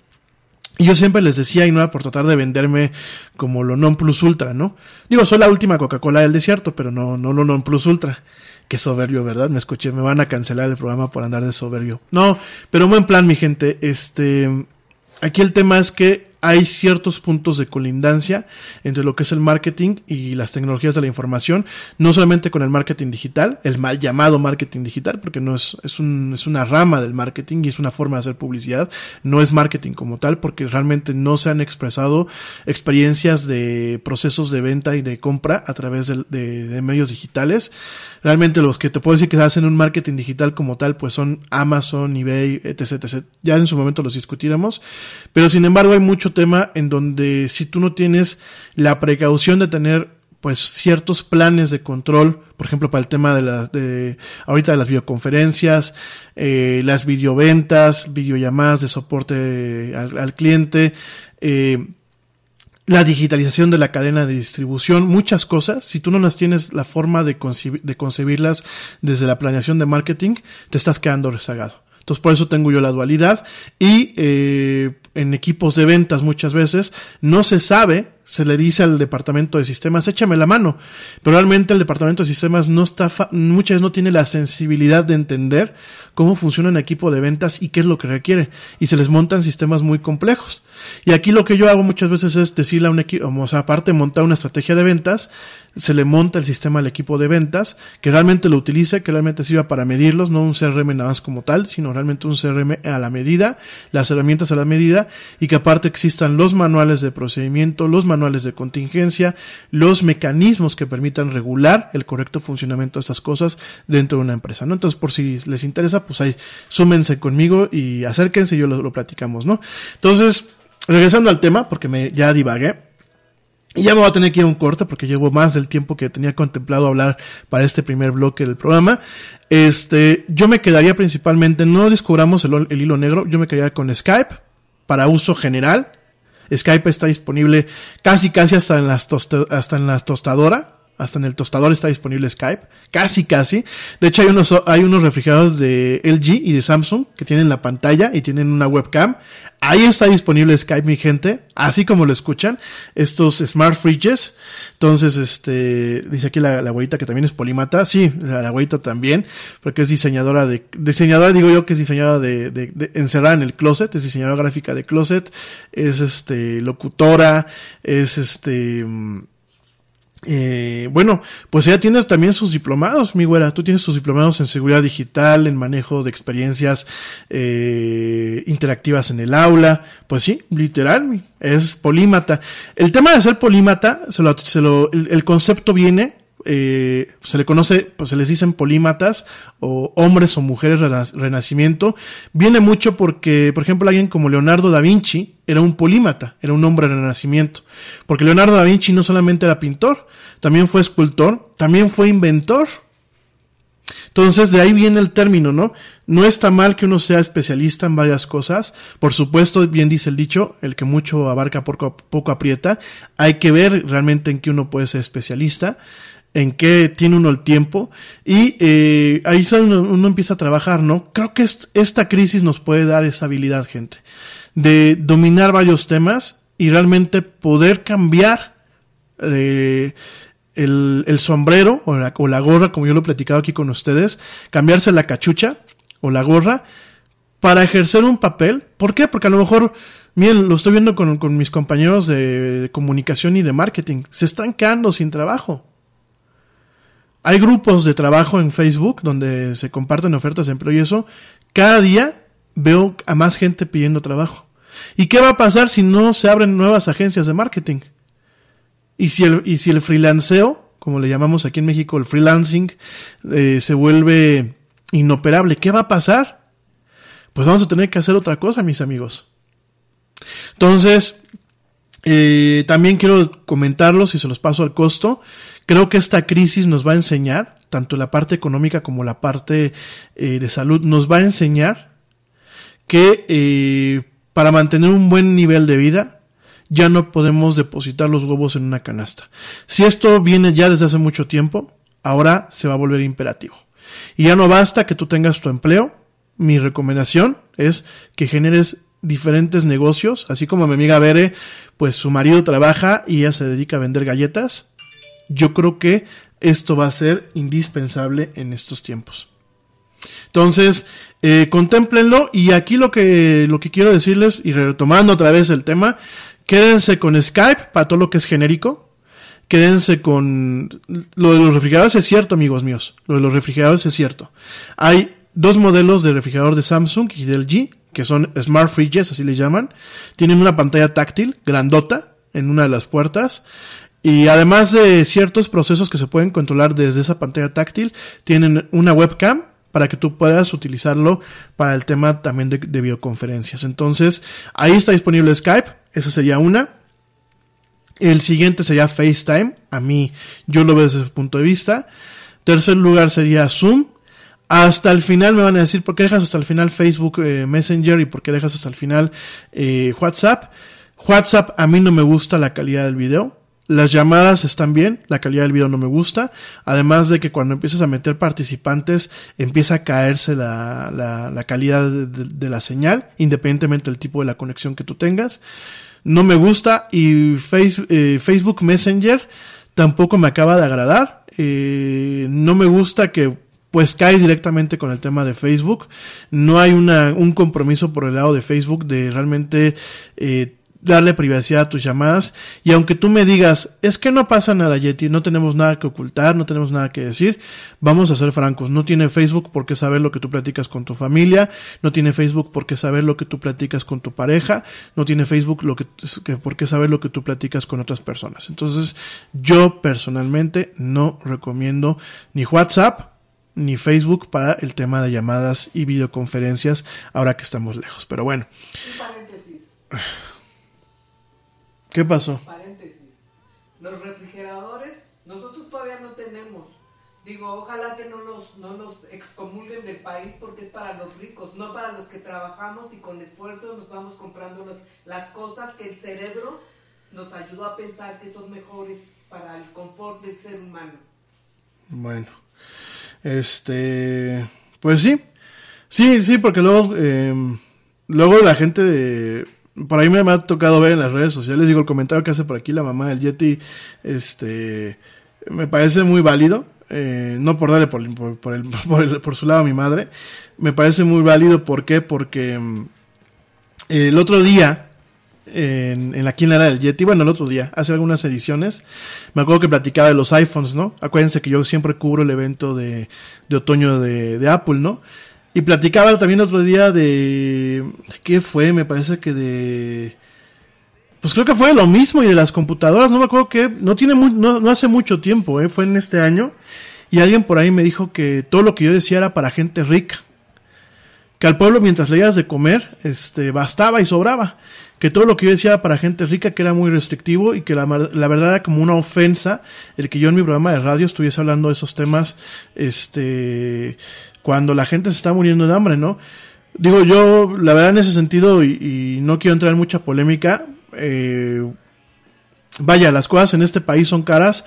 Y yo siempre les decía, y no era por tratar de venderme como lo non plus ultra, ¿no? Digo, soy la última Coca-Cola del desierto, pero no, no lo non plus ultra. Qué soberbio, ¿verdad? Me escuché, me van a cancelar el programa por andar de soberbio. No, pero buen plan, mi gente. Este, aquí el tema es que hay ciertos puntos de colindancia entre lo que es el marketing y las tecnologías de la información, no solamente con el marketing digital, el mal llamado marketing digital, porque no es, es, un, es una rama del marketing y es una forma de hacer publicidad, no es marketing como tal, porque realmente no se han expresado experiencias de procesos de venta y de compra a través de, medios digitales. Realmente los que te puedo decir que hacen un marketing digital como tal, pues son Amazon, eBay, etc, etc. Ya en su momento los discutiremos, pero sin embargo hay mucho tema en donde si tú no tienes la precaución de tener pues ciertos planes de control, por ejemplo, para el tema de la, de, ahorita las videoconferencias, eh, las videoventas, videollamadas de soporte al, al cliente, eh, la digitalización de la cadena de distribución, muchas cosas, si tú no las tienes la forma de, concebir, de concebirlas desde la planeación de marketing, te estás quedando rezagado. Entonces por eso tengo yo la dualidad. Y eh, en equipos de ventas muchas veces no se sabe, se le dice al departamento de sistemas, échame la mano, pero realmente el departamento de sistemas no está, muchas veces no tiene la sensibilidad de entender cómo funciona un equipo de ventas y qué es lo que requiere y se les montan sistemas muy complejos. Y aquí lo que yo hago muchas veces es decirle a un equipo, o sea, aparte de montar una estrategia de ventas, se le monta el sistema al equipo de ventas, que realmente lo utilice, que realmente sirva para medirlos, no un CRM nada más como tal, sino realmente un CRM a la medida, las herramientas a la medida, y que aparte existan los manuales de procedimiento, los manuales de contingencia, los mecanismos que permitan regular el correcto funcionamiento de estas cosas dentro de una empresa, ¿no? Entonces, por si les interesa, pues ahí, súmense conmigo y acérquense y yo lo, lo platicamos, ¿no? Entonces, regresando al tema, porque me ya divagué, y ya me voy a tener que ir a un corte porque llevo más del tiempo que tenía contemplado hablar para este primer bloque del programa. Este, yo me quedaría principalmente, no descubramos el, el hilo negro, yo me quedaría con Skype para uso general. Skype está disponible casi casi hasta en las hasta en la tostadora. Hasta en el tostador está disponible Skype. Casi, casi. De hecho, hay unos, hay unos refrigeradores de LG y de Samsung que tienen la pantalla y tienen una webcam. Ahí está disponible Skype, mi gente. Así como lo escuchan. Estos smart fridges. Entonces, este, dice aquí la, la abuelita que también es polímata. Sí, la, la abuelita también. Porque es diseñadora de, diseñadora digo yo que es diseñadora de, de, de- encerrada en el closet. Es diseñadora gráfica de closet. Es este, locutora. Es este, mm, eh, bueno, pues ella tiene también sus diplomados, mi güera. Tú tienes tus diplomados en seguridad digital, en manejo de experiencias eh, interactivas en el aula. Pues sí, literal, es polímata. El tema de ser polímata, se lo, se lo- el, el concepto viene, eh, se le conoce, pues se les dicen polímatas o hombres o mujeres renac- renacimiento. Viene mucho porque, por ejemplo, alguien como Leonardo da Vinci era un polímata, era un hombre renacimiento. Porque Leonardo da Vinci no solamente era pintor, también fue escultor, también fue inventor. Entonces, de ahí viene el término, ¿no? No está mal que uno sea especialista en varias cosas. Por supuesto, bien dice el dicho, el que mucho abarca poco aprieta. Hay que ver realmente en qué uno puede ser especialista, en qué tiene uno el tiempo. Y eh, ahí uno, empieza a trabajar, ¿no? Creo que est- esta crisis nos puede dar esa habilidad, gente, de dominar varios temas y realmente poder cambiar eh, el, sombrero o la, gorra, como yo lo he platicado aquí con ustedes, cambiarse la cachucha o la gorra para ejercer un papel. ¿Por qué? Porque a lo mejor, miren, lo estoy viendo con, con mis compañeros de, de comunicación y de marketing, se están quedando sin trabajo. Hay grupos de trabajo en Facebook donde se comparten ofertas de empleo y eso. Cada día veo a más gente pidiendo trabajo. ¿Y qué va a pasar si no se abren nuevas agencias de marketing? Y si el, y si el freelanceo, como le llamamos aquí en México, el freelancing, eh, se vuelve inoperable, ¿qué va a pasar? Pues vamos a tener que hacer otra cosa, mis amigos. Entonces, eh, también quiero comentarlos y se los paso al costo. Creo que esta crisis nos va a enseñar, tanto la parte económica como la parte eh, de salud, nos va a enseñar que eh, para mantener un buen nivel de vida, ya no podemos depositar los huevos en una canasta. Si esto viene ya desde hace mucho tiempo, ahora se va a volver imperativo. Y ya no basta que tú tengas tu empleo. Mi recomendación es que generes diferentes negocios, así como mi amiga Bere, pues su marido trabaja y ella se dedica a vender galletas. Yo creo que esto va a ser indispensable en estos tiempos. Entonces, eh, contémplenlo y aquí lo que, lo que quiero decirles y retomando otra vez el tema, quédense con Skype para todo lo que es genérico. Quédense con... Lo de los refrigeradores es cierto, amigos míos. Lo de los refrigeradores es cierto. Hay dos modelos de refrigerador de Samsung y del G, que son Smart Fridges, así le llaman. Tienen una pantalla táctil, grandota, en una de las puertas. Y además de ciertos procesos que se pueden controlar desde esa pantalla táctil, tienen una webcam para que tú puedas utilizarlo para el tema también de, de videoconferencias. Entonces, ahí está disponible Skype, esa sería una. El siguiente sería FaceTime, a mí yo lo veo desde ese punto de vista. Tercer lugar sería Zoom. Hasta el final me van a decir por qué dejas hasta el final Facebook eh, Messenger y por qué dejas hasta el final eh, WhatsApp. WhatsApp a mí no me gusta la calidad del video. Las llamadas están bien, la calidad del video no me gusta. Además de que cuando empiezas a meter participantes empieza a caerse la, la, la calidad de, la señal, independientemente del tipo de la conexión que tú tengas. No me gusta y eh, Facebook Messenger tampoco me acaba de agradar. Eh, no me gusta que pues caes directamente con el tema de Facebook. No hay una, un compromiso por el lado de Facebook de realmente eh, darle privacidad a tus llamadas. Y aunque tú me digas, es que no pasa nada, Yeti, no tenemos nada que ocultar, no tenemos nada que decir, vamos a ser francos. No tiene Facebook por qué saber lo que tú platicas con tu familia, no tiene Facebook por qué saber lo que tú platicas con tu pareja, no tiene Facebook lo que, por qué saber lo que tú platicas con otras personas. Entonces, yo personalmente no recomiendo ni WhatsApp, ni Facebook para el tema de llamadas y videoconferencias ahora que estamos lejos. Pero bueno. ¿Qué pasó? Paréntesis. Los refrigeradores, nosotros todavía no tenemos. Digo, ojalá que no nos, no nos excomulguen del país porque es para los ricos, no para los que trabajamos y con esfuerzo nos vamos comprando las, las cosas que el cerebro nos ayudó a pensar que son mejores para el confort del ser humano. Bueno, este, pues sí, sí, sí, porque luego, eh, luego la gente de, por ahí me ha tocado ver en las redes sociales, digo, el comentario que hace por aquí la mamá del Yeti, este, me parece muy válido. Eh, no por darle por, por, por, el, por, su lado a mi madre, me parece muy válido. ¿Por qué? Porque mm, el otro día, en, en aquí en la era del Yeti, bueno, el otro día, hace algunas ediciones, me acuerdo que platicaba de los iPhones, ¿no? Acuérdense que yo siempre cubro el evento de, de otoño de Apple, ¿no? Y platicaba también otro día de, de qué fue, me parece que de, pues creo que fue lo mismo y de las computadoras, no me acuerdo que, no tiene no, hace mucho tiempo, ¿eh? fue en este año, y alguien por ahí me dijo que todo lo que yo decía era para gente rica que al pueblo mientras le dieras de comer, este, bastaba y sobraba. Que todo lo que yo decía era para gente rica, que era muy restrictivo y que la, la verdad era como una ofensa el que yo en mi programa de radio estuviese hablando de esos temas, este, cuando la gente se está muriendo de hambre, ¿no? Digo, yo, la verdad en ese sentido, y, no quiero entrar en mucha polémica, eh, vaya, las cosas en este país son caras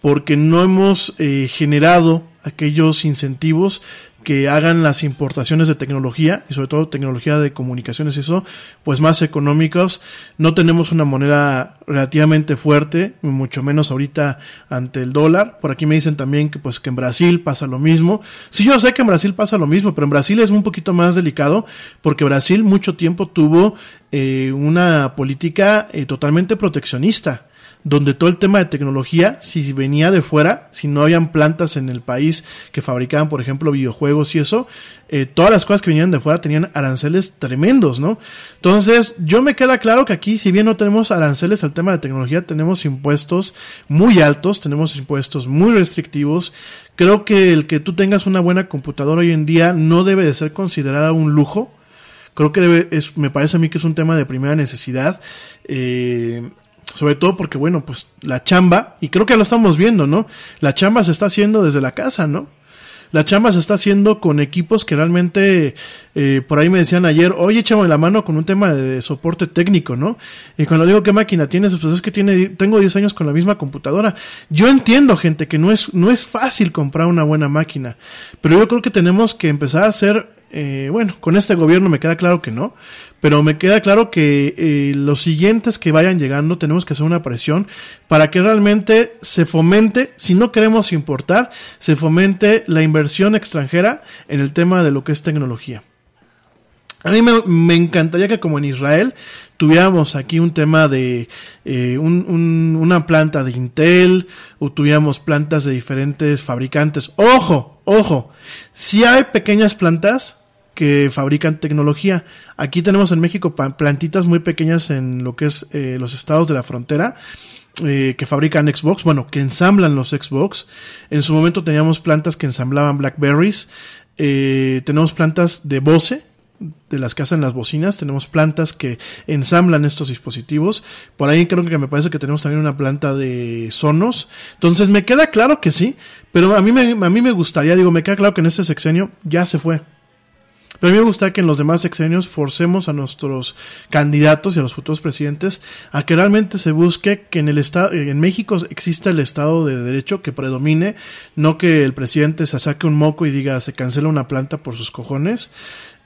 porque no hemos eh, generado aquellos incentivos que hagan las importaciones de tecnología y sobre todo tecnología de comunicaciones eso pues más económicos. No tenemos una moneda relativamente fuerte mucho menos ahorita ante el dólar. Por aquí me dicen también que pues que en Brasil pasa lo mismo. Sí yo sé que en Brasil pasa lo mismo pero en Brasil es un poquito más delicado porque Brasil mucho tiempo tuvo eh, una política eh, totalmente proteccionista donde todo el tema de tecnología, si venía de fuera, si no habían plantas en el país que fabricaban, por ejemplo, videojuegos y eso, eh, todas las cosas que venían de fuera tenían aranceles tremendos, ¿no? Entonces, yo me queda claro que aquí, si bien no tenemos aranceles al tema de tecnología, tenemos impuestos muy altos, tenemos impuestos muy restrictivos. Creo que el que tú tengas una buena computadora hoy en día no debe de ser considerada un lujo. Creo que debe, es, me parece a mí que es un tema de primera necesidad. Eh, sobre todo porque, bueno, pues la chamba, y creo que lo estamos viendo, ¿no? La chamba se está haciendo desde la casa, ¿no? La chamba se está haciendo con equipos que realmente, eh, por ahí me decían ayer, oye, échame la mano con un tema de soporte técnico, ¿no? Y cuando digo qué máquina tienes, pues es que tiene, tengo 10 años con la misma computadora. Yo entiendo, gente, que no es, no es fácil comprar una buena máquina, pero yo creo que tenemos que empezar a hacer, eh, bueno, con este gobierno me queda claro que no, pero me queda claro que eh, los siguientes que vayan llegando tenemos que hacer una presión para que realmente se fomente, si no queremos importar, se fomente la inversión extranjera en el tema de lo que es tecnología. A mí me, encantaría que como en Israel tuviéramos aquí un tema de eh, un- un- una planta de Intel o tuviéramos plantas de diferentes fabricantes. Ojo, ojo, si hay pequeñas plantas que fabrican tecnología. Aquí tenemos en México plantitas muy pequeñas en lo que es eh, los estados de la frontera eh, que fabrican Xbox, bueno, que ensamblan los Xbox. En su momento teníamos plantas que ensamblaban Blackberries. Eh, tenemos plantas de Bose, de las que hacen las bocinas. Tenemos plantas que ensamblan estos dispositivos. Por ahí creo que me parece que tenemos también una planta de Sonos. Entonces me queda claro que sí, pero a mí me, a mí me gustaría, digo, me queda claro que en este sexenio ya se fue. Pero a mí me gustaría que en los demás sexenios forcemos a nuestros candidatos y a los futuros presidentes a que realmente se busque que en el estado, en México exista el Estado de Derecho que predomine, no que el presidente se saque un moco y diga se cancela una planta por sus cojones.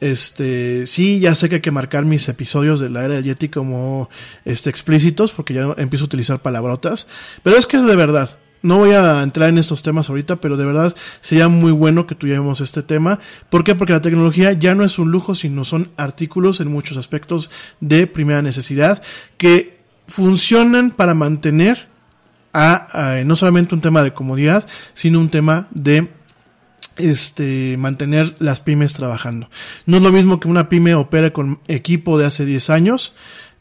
Este, sí, ya sé que hay que marcar mis episodios de la era del Yeti como este explícitos, porque ya empiezo a utilizar palabrotas, pero es que es de verdad. No voy a entrar en estos temas ahorita, pero de verdad sería muy bueno que tuviéramos este tema. ¿Por qué? Porque la tecnología ya no es un lujo, sino son artículos en muchos aspectos de primera necesidad que funcionan para mantener a, a no solamente un tema de comodidad, sino un tema de este mantener las pymes trabajando. No es lo mismo que una pyme opere con equipo de hace 10 años,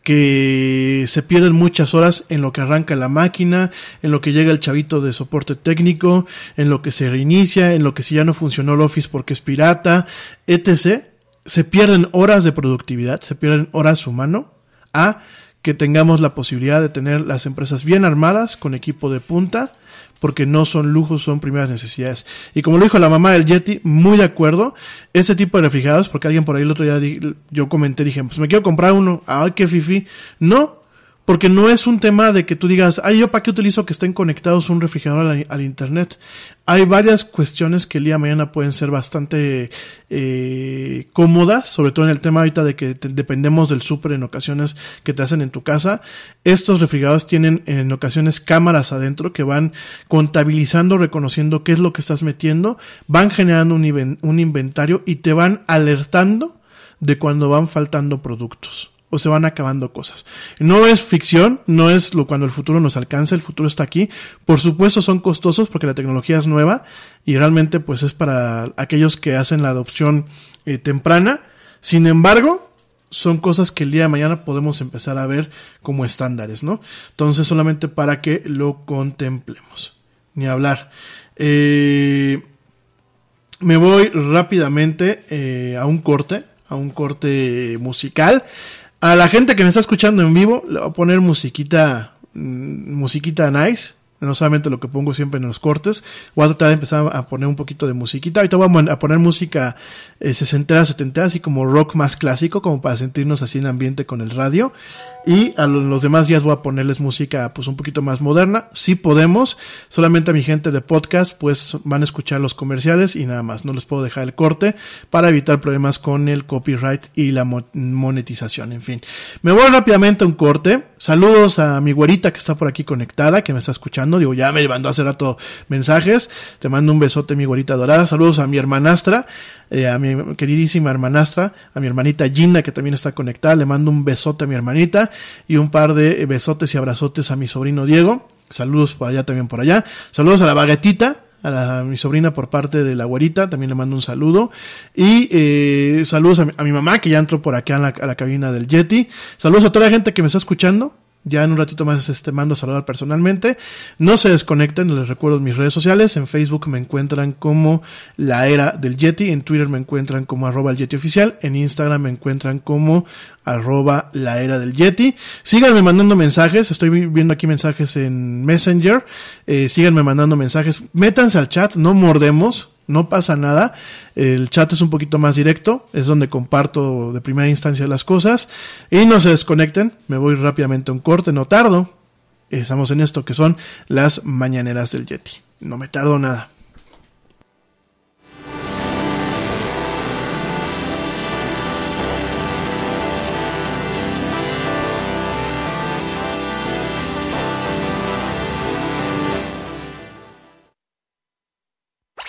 que se pierden muchas horas en lo que arranca la máquina, en lo que llega el chavito de soporte técnico, en lo que se reinicia, en lo que si ya no funcionó el Office porque es pirata, etc. Se pierden horas de productividad, se pierden horas humano a que tengamos la posibilidad de tener las empresas bien armadas, con equipo de punta, porque no son lujos, son primeras necesidades. Y como lo dijo la mamá del Yeti, muy de acuerdo, ese tipo de refrigerados, porque alguien por ahí el otro día di- yo comenté, dije, pues me quiero comprar uno, ay, qué fifi. No, porque no es un tema de que tú digas, ay, yo para qué utilizo que estén conectados un refrigerador al, internet. Hay varias cuestiones que el día mañana pueden ser bastante eh, cómodas, sobre todo en el tema ahorita de que te- dependemos del súper en ocasiones que te hacen en tu casa. Estos refrigeradores tienen en ocasiones cámaras adentro que van contabilizando, reconociendo qué es lo que estás metiendo, van generando un inventario y te van alertando de cuando van faltando productos o se van acabando cosas. No es ficción, no es lo cuando el futuro nos alcanza, el futuro está aquí. Por supuesto son costosos porque la tecnología es nueva y realmente pues es para aquellos que hacen la adopción eh, temprana. Sin embargo, son cosas que el día de mañana podemos empezar a ver como estándares, ¿no? Entonces solamente para que lo contemplemos. Ni hablar. Eh, me voy rápidamente eh, a un corte, a un corte musical. A la gente que me está escuchando en vivo, le voy a poner musiquita, mm, musiquita nice. No solamente lo que pongo siempre en los cortes. Voy a tratar de empezar a poner un poquito de musiquita. Ahorita vamos a poner música eh, sesentera, setentera, así como rock más clásico, como para sentirnos así en ambiente con el radio. Y a lo- los demás días voy a ponerles música pues un poquito más moderna. Si podemos. Solamente a mi gente de podcast pues van a escuchar los comerciales y nada más. No les puedo dejar el corte para evitar problemas con el copyright y la mo- monetización. En fin. Me voy rápidamente a un corte. Saludos a mi güerita que está por aquí conectada, que me está escuchando. Digo, ya me mandó hace rato mensajes. Te mando un besote, mi güerita dorada. Saludos a mi hermanastra, eh, a mi queridísima hermanastra, a mi hermanita Gina, que también está conectada. Le mando un besote a mi hermanita y un par de besotes y abrazotes a mi sobrino Diego. Saludos por allá también por allá. Saludos a la baguetita, a, mi sobrina por parte de la güerita, también le mando un saludo. Y eh, saludos a mi, a mi mamá que ya entró por acá a la, a la cabina del Yeti. Saludos a toda la gente que me está escuchando. Ya en un ratito más este mando a saludar personalmente. No se desconecten, les recuerdo mis redes sociales. En Facebook me encuentran como la era del Yeti. En Twitter me encuentran como arroba el Yeti oficial. En Instagram me encuentran como arroba la era del Yeti. Síganme mandando mensajes. Estoy vi- viendo aquí mensajes en Messenger. Eh, síganme mandando mensajes. Métanse al chat, no mordemos. No pasa nada. El chat es un poquito más directo. Es donde comparto de primera instancia las cosas. Y no se desconecten. Me voy rápidamente a un corte. No tardo. Estamos en esto que son las mañaneras del Yeti. No me tardo nada.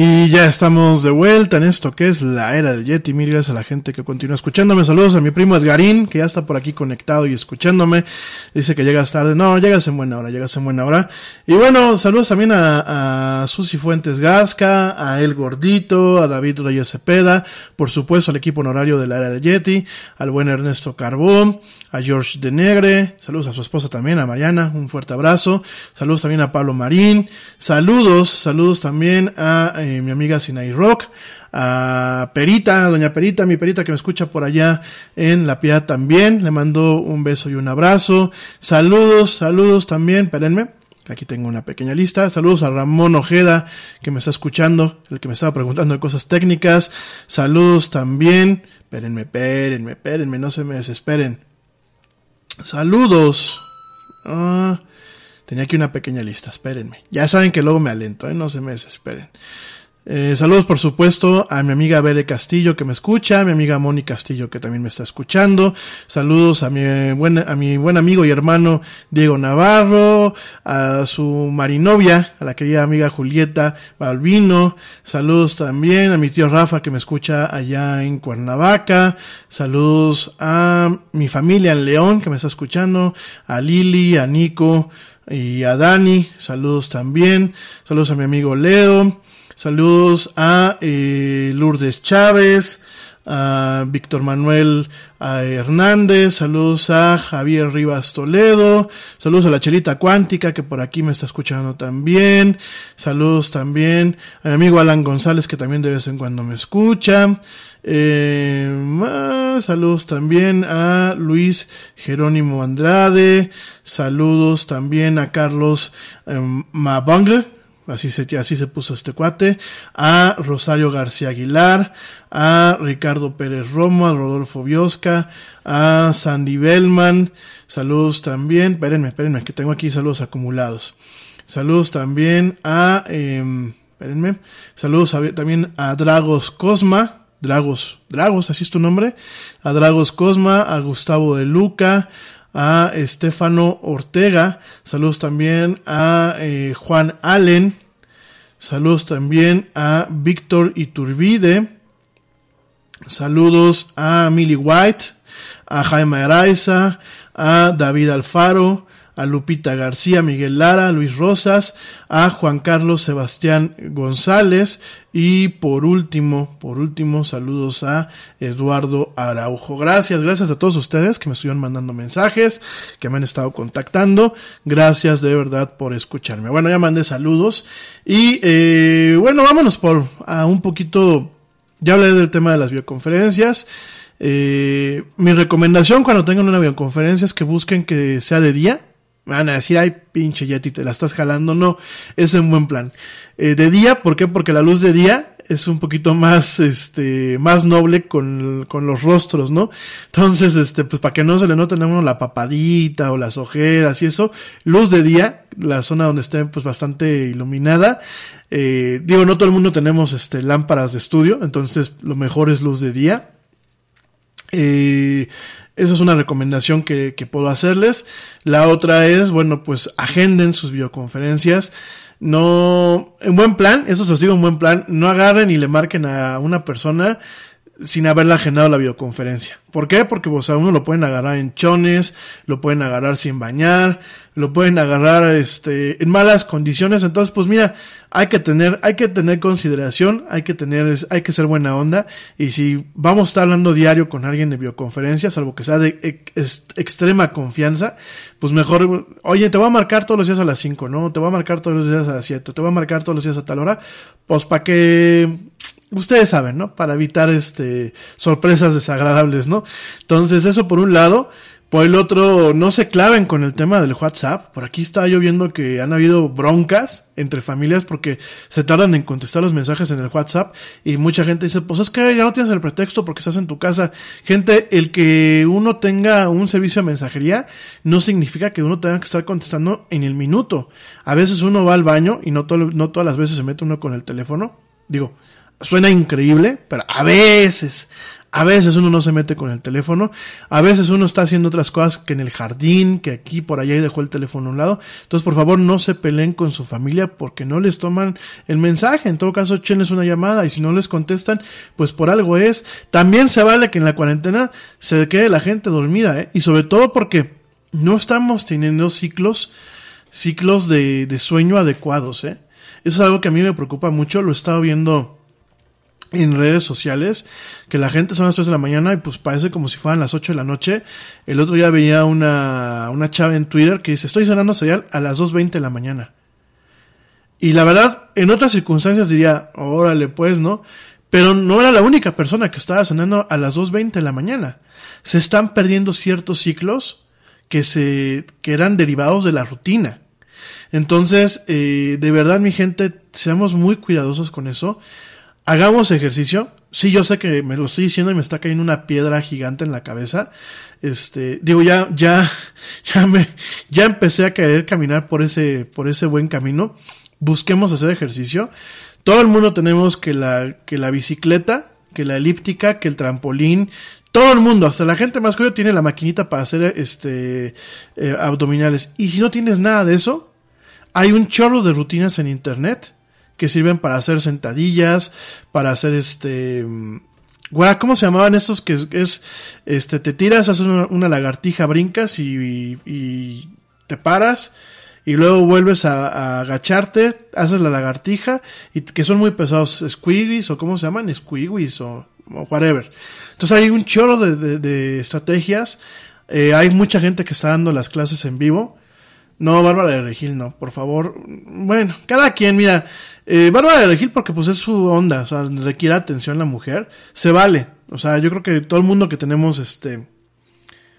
Y ya estamos de vuelta en esto que es la era del Yeti. Mil gracias a la gente que continúa escuchándome. Saludos a mi primo Edgarín, que ya está por aquí conectado y escuchándome. Dice que llegas tarde. No, llegas en buena hora, llegas en buena hora. Y bueno, saludos también a, a Susi Fuentes Gasca, a El Gordito, a David Reyes Cepeda, por supuesto al equipo honorario de la era del Yeti, al buen Ernesto Carbón, a George de Negre, saludos a su esposa también, a Mariana, un fuerte abrazo, saludos también a Pablo Marín, saludos, saludos también a mi amiga Sinai Rock, a Perita, doña Perita, mi Perita que me escucha por allá en La Piedad también, le mando un beso y un abrazo, saludos, saludos también, espérenme, Aquí tengo una pequeña lista. Saludos a Ramón Ojeda, que me está escuchando, el que me estaba preguntando de cosas técnicas. Saludos también. Espérenme, espérenme, espérenme, no se me desesperen. Saludos. Ah, tenía aquí una pequeña lista, espérenme. Ya saben que luego me alento, ¿eh? no se me desesperen. Eh, saludos, por supuesto, a mi amiga Bere Castillo que me escucha, a mi amiga Moni Castillo que también me está escuchando. Saludos a mi buen, a mi buen amigo y hermano Diego Navarro, a su marinovia, a la querida amiga Julieta Balbino. Saludos también a mi tío Rafa que me escucha allá en Cuernavaca. Saludos a mi familia en León que me está escuchando, a Lili, a Nico y a Dani. Saludos también. Saludos a mi amigo Leo. Saludos a eh, Lourdes Chávez, a Víctor Manuel a Hernández, saludos a Javier Rivas Toledo, saludos a la Chelita Cuántica que por aquí me está escuchando también, saludos también a mi amigo Alan González que también de vez en cuando me escucha, eh, saludos también a Luis Jerónimo Andrade, saludos también a Carlos eh, así se, así se puso este cuate, a Rosario García Aguilar, a Ricardo Pérez Romo, a Rodolfo Biosca, a Sandy Bellman, saludos también, espérenme, espérenme, que tengo aquí saludos acumulados. Saludos también a, eh, saludos también a Dragos Cosma, Dragos, Dragos, así es tu nombre, a Dragos Cosma, a Gustavo de Luca, a Estefano Ortega, saludos también a eh, Juan Allen, saludos también a Víctor Iturbide, saludos a Millie White, a Jaime Araiza, a David Alfaro, a Lupita García, Miguel Lara, Luis Rosas, a Juan Carlos Sebastián González y por último, por último, saludos a Eduardo Araujo. Gracias, gracias a todos ustedes que me estuvieron mandando mensajes, que me han estado contactando. Gracias de verdad por escucharme. Bueno, ya mandé saludos y eh, bueno, vámonos por a un poquito, ya hablé del tema de las bioconferencias. Eh, mi recomendación cuando tengan una videoconferencia es que busquen que sea de día, van a decir, ay, pinche Yeti, te la estás jalando. No, es un buen plan. Eh, de día, ¿por qué? Porque la luz de día es un poquito más, este, más noble con, con los rostros, ¿no? Entonces, este, pues para que no se le note a uno la papadita o las ojeras y eso, luz de día, la zona donde esté pues bastante iluminada. Eh, digo, no todo el mundo tenemos este, lámparas de estudio, entonces lo mejor es luz de día. Eh, eso es una recomendación que, que, puedo hacerles. La otra es, bueno, pues agenden sus videoconferencias. No, en buen plan, eso se os digo en buen plan, no agarren y le marquen a una persona sin haberle agendado la videoconferencia. ¿Por qué? Porque o sea, uno lo pueden agarrar en chones, lo pueden agarrar sin bañar, lo pueden agarrar este en malas condiciones, entonces pues mira, hay que tener hay que tener consideración, hay que tener hay que ser buena onda y si vamos a estar hablando diario con alguien de videoconferencia, salvo que sea de extrema confianza, pues mejor, oye, te voy a marcar todos los días a las 5, ¿no? Te voy a marcar todos los días a las 7, te voy a marcar todos los días a tal hora, pues para que ustedes saben, ¿no? Para evitar este sorpresas desagradables, ¿no? Entonces, eso por un lado. Por el otro, no se claven con el tema del WhatsApp. Por aquí estaba yo viendo que han habido broncas entre familias porque se tardan en contestar los mensajes en el WhatsApp y mucha gente dice, pues es que ya no tienes el pretexto porque estás en tu casa. Gente, el que uno tenga un servicio de mensajería no significa que uno tenga que estar contestando en el minuto. A veces uno va al baño y no, no todas las veces se mete uno con el teléfono. Digo, Suena increíble, pero a veces, A veces uno no se mete con el teléfono, a veces uno está haciendo otras cosas que en el jardín, que aquí por allá y dejó el teléfono a un lado. Entonces, por favor, no se peleen con su familia porque no les toman el mensaje. En todo caso, échenles una llamada y si no les contestan, pues por algo es. También se vale que en la cuarentena se quede la gente dormida, ¿eh? Y sobre todo porque no estamos teniendo ciclos, ciclos de, de sueño adecuados, ¿eh? Eso es algo que a mí me preocupa mucho, lo he estado viendo en redes sociales, que la gente son las 3 de la mañana y pues parece como si fueran las 8 de la noche. El otro día veía una, una chava en Twitter que dice, estoy cenando cereal a las 2.20 de la mañana. Y la verdad, en otras circunstancias diría, órale pues, ¿no? Pero no era la única persona que estaba cenando a las 2.20 de la mañana. Se están perdiendo ciertos ciclos que se, que eran derivados de la rutina. Entonces, eh, de verdad, mi gente, seamos muy cuidadosos con eso. Hagamos ejercicio. Sí, yo sé que me lo estoy diciendo y me está cayendo una piedra gigante en la cabeza. Este, digo, ya, ya, ya me, ya empecé a querer caminar por ese, por ese buen camino. Busquemos hacer ejercicio. Todo el mundo tenemos que la, que la bicicleta, que la elíptica, que el trampolín, todo el mundo, hasta la gente más joven tiene la maquinita para hacer este eh, abdominales. Y si no tienes nada de eso, hay un chorro de rutinas en internet que sirven para hacer sentadillas, para hacer este Güey, ¿cómo se llamaban estos que es, es, este te tiras, haces una, lagartija, brincas y, y- te paras y luego vuelves a, a agacharte, haces la lagartija y que son muy pesados, squiggies o cómo se llaman, squiggies o, o whatever. Entonces hay un chorro de, de- de estrategias, eh, hay mucha gente que está dando las clases en vivo. No, Bárbara de Regil, no, por favor. Bueno, cada quien, mira, eh, Bárbara de Regil porque pues es su onda, o sea, requiere atención la mujer, se vale. O sea, yo creo que todo el mundo que tenemos este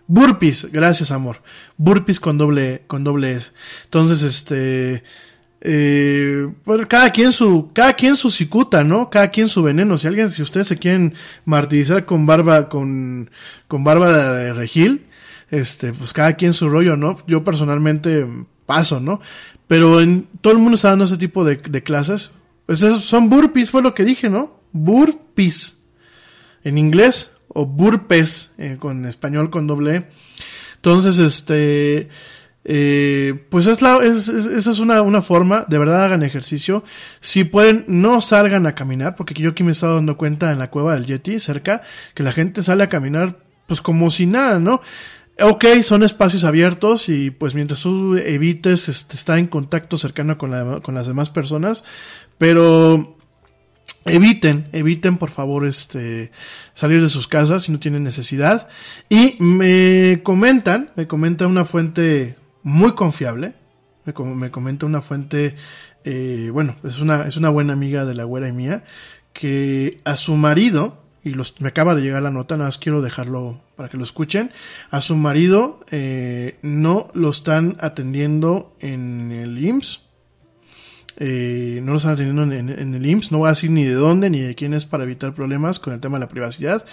burpees, gracias amor. Burpees con doble con doble S. Entonces, este eh, bueno, cada quien su cada quien su cicuta, ¿no? Cada quien su veneno. Si alguien si ustedes se quieren martirizar con barba con con Bárbara de Regil, este, pues cada quien su rollo, ¿no? Yo personalmente paso, ¿no? Pero en, todo el mundo está dando ese tipo de, clases. Pues esos son burpees, fue lo que dije, ¿no? Burpees. En inglés, o burpes, eh, con español con doble E. Entonces, este, eh, pues es la, es, es- esa es una, una forma, de verdad hagan ejercicio. Si pueden, no salgan a caminar, porque yo aquí me he estado dando cuenta en la cueva del Yeti, cerca, que la gente sale a caminar, pues como si nada, ¿no? Ok, son espacios abiertos y pues mientras tú evites este, estar en contacto cercano con, la- con las demás personas, pero eviten, eviten por favor este salir de sus casas si no tienen necesidad. Y me comentan, me comenta una fuente muy confiable, me, com- me comenta una fuente, eh, bueno, es una, es una buena amiga de la güera y mía, que a su marido, y me acaba de llegar la nota, nada más quiero dejarlo para que lo escuchen, a su marido eh, no lo están atendiendo en el IMSS, eh, no lo están atendiendo en, el IMSS, no voy a decir ni de dónde ni de quién es para evitar problemas con el tema de la privacidad,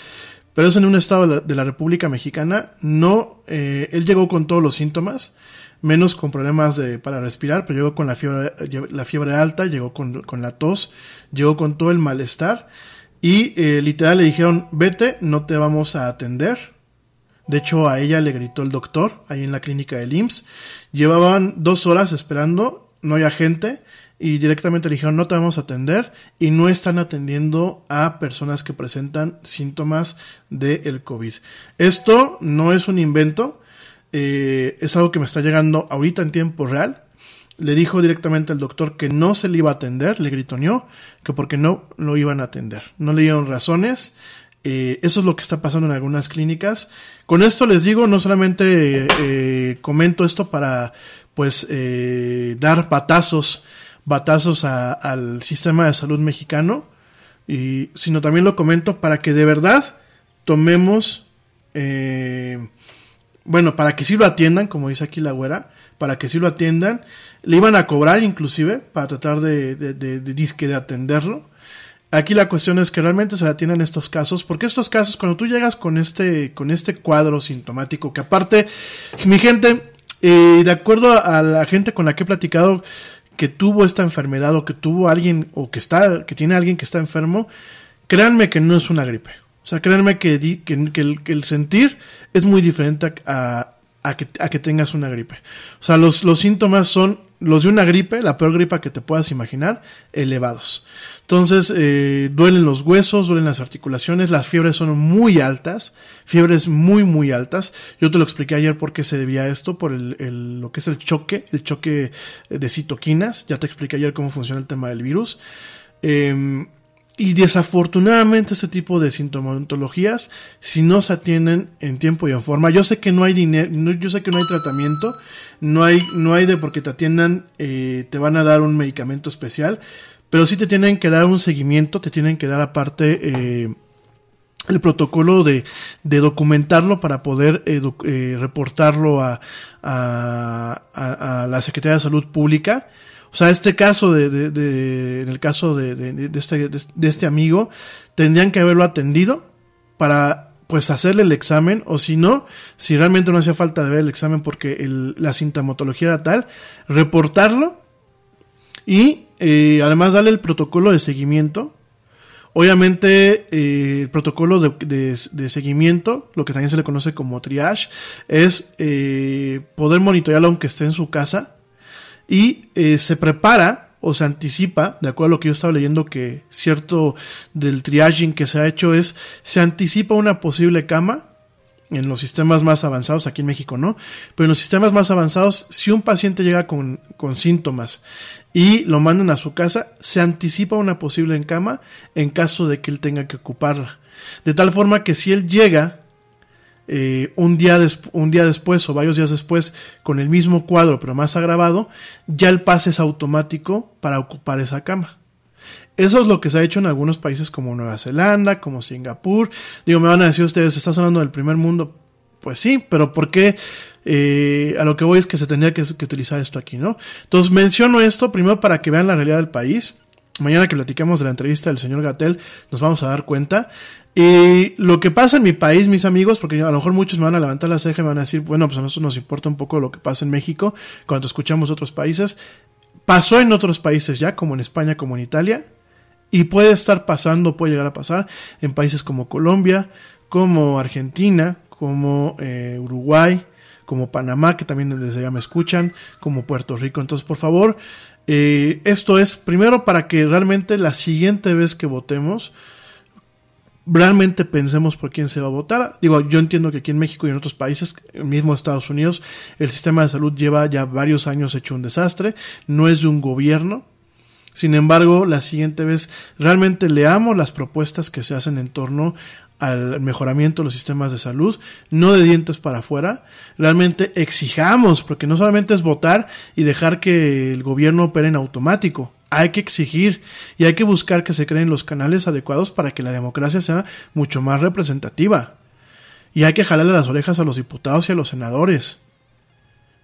pero es en un estado de la, de la República Mexicana, no, eh, él llegó con todos los síntomas, menos con problemas de, para respirar, pero llegó con la fiebre, la fiebre alta, llegó con, con la tos, llegó con todo el malestar, y eh, literal le dijeron, vete, no te vamos a atender, de hecho, a ella le gritó el doctor ahí en la clínica del IMSS. Llevaban dos horas esperando, no había gente, y directamente le dijeron no te vamos a atender y no están atendiendo a personas que presentan síntomas del COVID. Esto no es un invento, eh, es algo que me está llegando ahorita en tiempo real. Le dijo directamente al doctor que no se le iba a atender, le gritoneó que porque no lo iban a atender. No le dieron razones. Eh, eso es lo que está pasando en algunas clínicas. Con esto les digo, no solamente eh, comento esto para pues eh, dar batazos, batazos al sistema de salud mexicano, y, sino también lo comento para que de verdad tomemos, eh, bueno, para que sí lo atiendan, como dice aquí la güera, para que sí lo atiendan, le iban a cobrar inclusive para tratar de, de disque de atenderlo. Aquí la cuestión es que realmente se le atiendan estos casos, porque estos casos, cuando tú llegas con este, con este cuadro sintomático, que aparte, mi gente, eh, de acuerdo a la gente con la que he platicado, que tuvo esta enfermedad o que tuvo alguien o que está, que tiene alguien que está enfermo, créanme que no es una gripe. O sea, créanme que, que el, que el sentir es muy diferente a, a que, a que tengas una gripe. O sea, los, los síntomas son los de una gripe, la peor gripa que te puedas imaginar, elevados. Entonces, eh, duelen los huesos, duelen las articulaciones, las fiebres son muy altas, fiebres muy, muy altas. Yo te lo expliqué ayer por qué se debía a esto, por el, el- lo que es el choque, el choque de citoquinas. Ya te expliqué ayer cómo funciona el tema del virus. Eh, y desafortunadamente ese tipo de sintomatologías, si no se atienden en tiempo y en forma, yo sé que no hay dinero, yo sé que no hay tratamiento, no hay, no hay de porque te atiendan, eh, te van a dar un medicamento especial, pero sí te tienen que dar un seguimiento, te tienen que dar aparte eh, el protocolo de, de documentarlo para poder eh, reportarlo a, a- a la Secretaría de Salud Pública. O sea, este caso de, en el caso de, este, de este amigo, tendrían que haberlo atendido para pues hacerle el examen o si no, si realmente no hacía falta de ver el examen porque el- la sintomatología era tal, reportarlo y eh, además darle el protocolo de seguimiento. Obviamente, eh, el protocolo de, de- de seguimiento, lo que también se le conoce como triage, es eh, poder monitorearlo aunque esté en su casa y eh, se prepara o se anticipa, de acuerdo a lo que yo estaba leyendo, que cierto del triaging que se ha hecho es, se anticipa una posible cama en los sistemas más avanzados, aquí en México no, pero en los sistemas más avanzados, si un paciente llega con, con síntomas y lo mandan a su casa, se anticipa una posible cama en caso de que él tenga que ocuparla. De tal forma que si él llega eh, un, día un día después o varios días después con el mismo cuadro pero más agravado, ya el pase es automático para ocupar esa cama. Eso es lo que se ha hecho en algunos países como Nueva Zelanda, como Singapur. Digo, me van a decir ustedes, ¿estás hablando del primer mundo? Pues sí, pero ¿por qué? Eh, a lo que voy es que se tendría que, que utilizar esto aquí, ¿no? Entonces menciono esto primero para que vean la realidad del país. Mañana que platiquemos de la entrevista del señor Gatel, nos vamos a dar cuenta. Y lo que pasa en mi país, mis amigos, porque a lo mejor muchos me van a levantar la ceja y me van a decir, bueno, pues a nosotros nos importa un poco lo que pasa en México cuando escuchamos otros países. Pasó en otros países ya, como en España, como en Italia, y puede estar pasando, puede llegar a pasar en países como Colombia, como Argentina, como eh, Uruguay, como Panamá, que también desde allá me escuchan, como Puerto Rico. Entonces, por favor, eh, esto es primero para que realmente la siguiente vez que votemos, realmente pensemos por quién se va a votar. Digo, yo entiendo que aquí en México y en otros países, mismo Estados Unidos, el sistema de salud lleva ya varios años hecho un desastre, no es de un gobierno. Sin embargo, la siguiente vez realmente leamos las propuestas que se hacen en torno al mejoramiento de los sistemas de salud, no de dientes para afuera, realmente exijamos, porque no solamente es votar y dejar que el gobierno opere en automático, hay que exigir y hay que buscar que se creen los canales adecuados para que la democracia sea mucho más representativa. Y hay que jalarle las orejas a los diputados y a los senadores.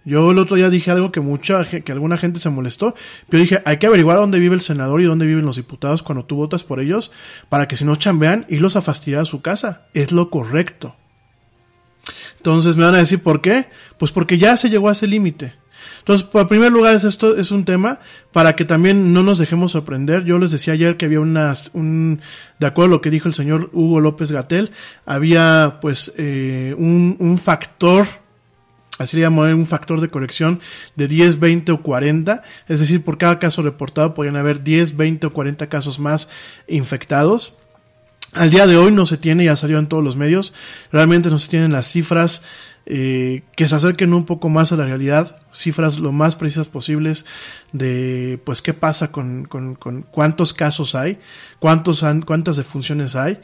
Yo el otro día dije algo que mucha que alguna gente se molestó, pero dije, hay que averiguar dónde vive el senador y dónde viven los diputados cuando tú votas por ellos, para que si no chambean, irlos a fastidiar a su casa. Es lo correcto. Entonces me van a decir, ¿por qué? Pues porque ya se llegó a ese límite. Entonces, por primer lugar, es esto es un tema para que también no nos dejemos sorprender. Yo les decía ayer que había unas, un, de acuerdo a lo que dijo el señor Hugo López Gatel, había pues eh, un, un factor así le llamo un factor de corrección de 10, 20 o 40, es decir, por cada caso reportado podrían haber 10, 20 o 40 casos más infectados. Al día de hoy no se tiene, ya salió en todos los medios, realmente no se tienen las cifras eh, que se acerquen un poco más a la realidad, cifras lo más precisas posibles de pues qué pasa con, con, cuántos casos hay, cuántos cuántas defunciones hay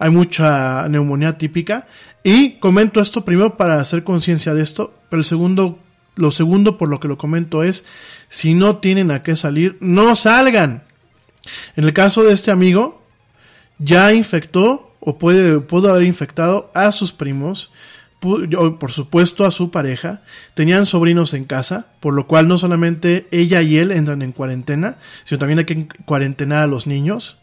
hay mucha neumonía típica. Y comento esto primero para hacer conciencia de esto, pero el segundo, lo segundo por lo que lo comento es, si no tienen a qué salir, no salgan. En el caso de este amigo, ya infectó o puede, pudo haber infectado a sus primos, por supuesto a su pareja, tenían sobrinos en casa, por lo cual no solamente ella y él entran en cuarentena, sino también hay que cuarentenar a los niños.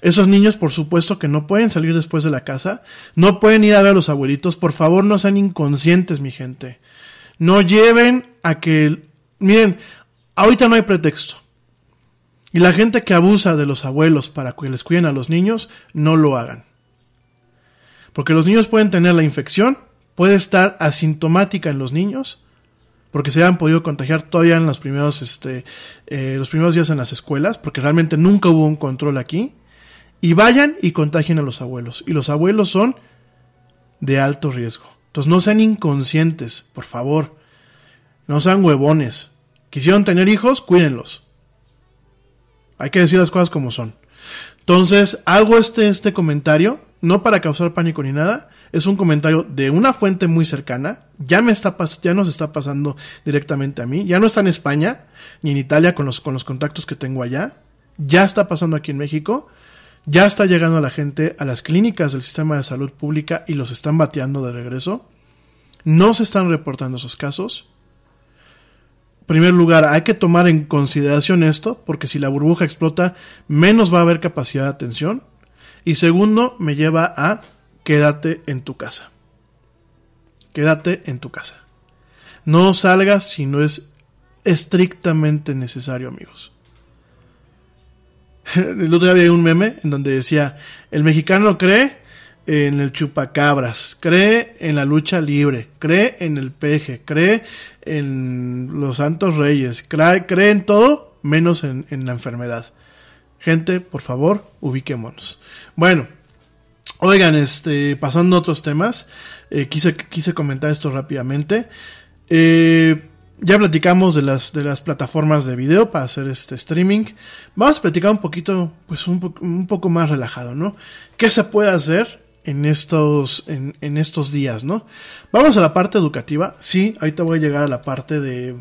Esos niños, por supuesto, que no pueden salir después de la casa, no pueden ir a ver a los abuelitos, por favor no sean inconscientes, mi gente. No lleven a que... Miren, ahorita no hay pretexto. Y la gente que abusa de los abuelos para que les cuiden a los niños, no lo hagan. Porque los niños pueden tener la infección, puede estar asintomática en los niños, porque se han podido contagiar todavía en los primeros, este, eh, los primeros días en las escuelas, porque realmente nunca hubo un control aquí. Y vayan y contagien a los abuelos. Y los abuelos son de alto riesgo. Entonces no sean inconscientes, por favor. No sean huevones. Quisieron tener hijos, cuídenlos. Hay que decir las cosas como son. Entonces, hago este, este comentario, no para causar pánico ni nada, es un comentario de una fuente muy cercana, ya me está ya nos está pasando directamente a mí, ya no está en España ni en Italia con los, con los contactos que tengo allá, ya está pasando aquí en México, ya está llegando la gente a las clínicas del sistema de salud pública y los están bateando de regreso. No se están reportando esos casos. En primer lugar, hay que tomar en consideración esto, porque si la burbuja explota, menos va a haber capacidad de atención. Y segundo, me lleva a quédate en tu casa. Quédate en tu casa. No salgas si no es estrictamente necesario, amigos. El otro día había un meme en donde decía, el mexicano cree en el chupacabras, cree en la lucha libre, cree en el peje, cree en los santos reyes, cree, cree en todo menos en, en, la enfermedad. Gente, por favor, ubiquémonos. Bueno, oigan, este, pasando a otros temas, eh, quise, quise comentar esto rápidamente. Eh, ya platicamos de las, de las plataformas de video para hacer este streaming. Vamos a platicar un poquito, pues un, un poco más relajado, ¿no? ¿Qué se puede hacer en estos, en, en, estos días, ¿no? Vamos a la parte educativa. Sí, ahorita voy a llegar a la parte de,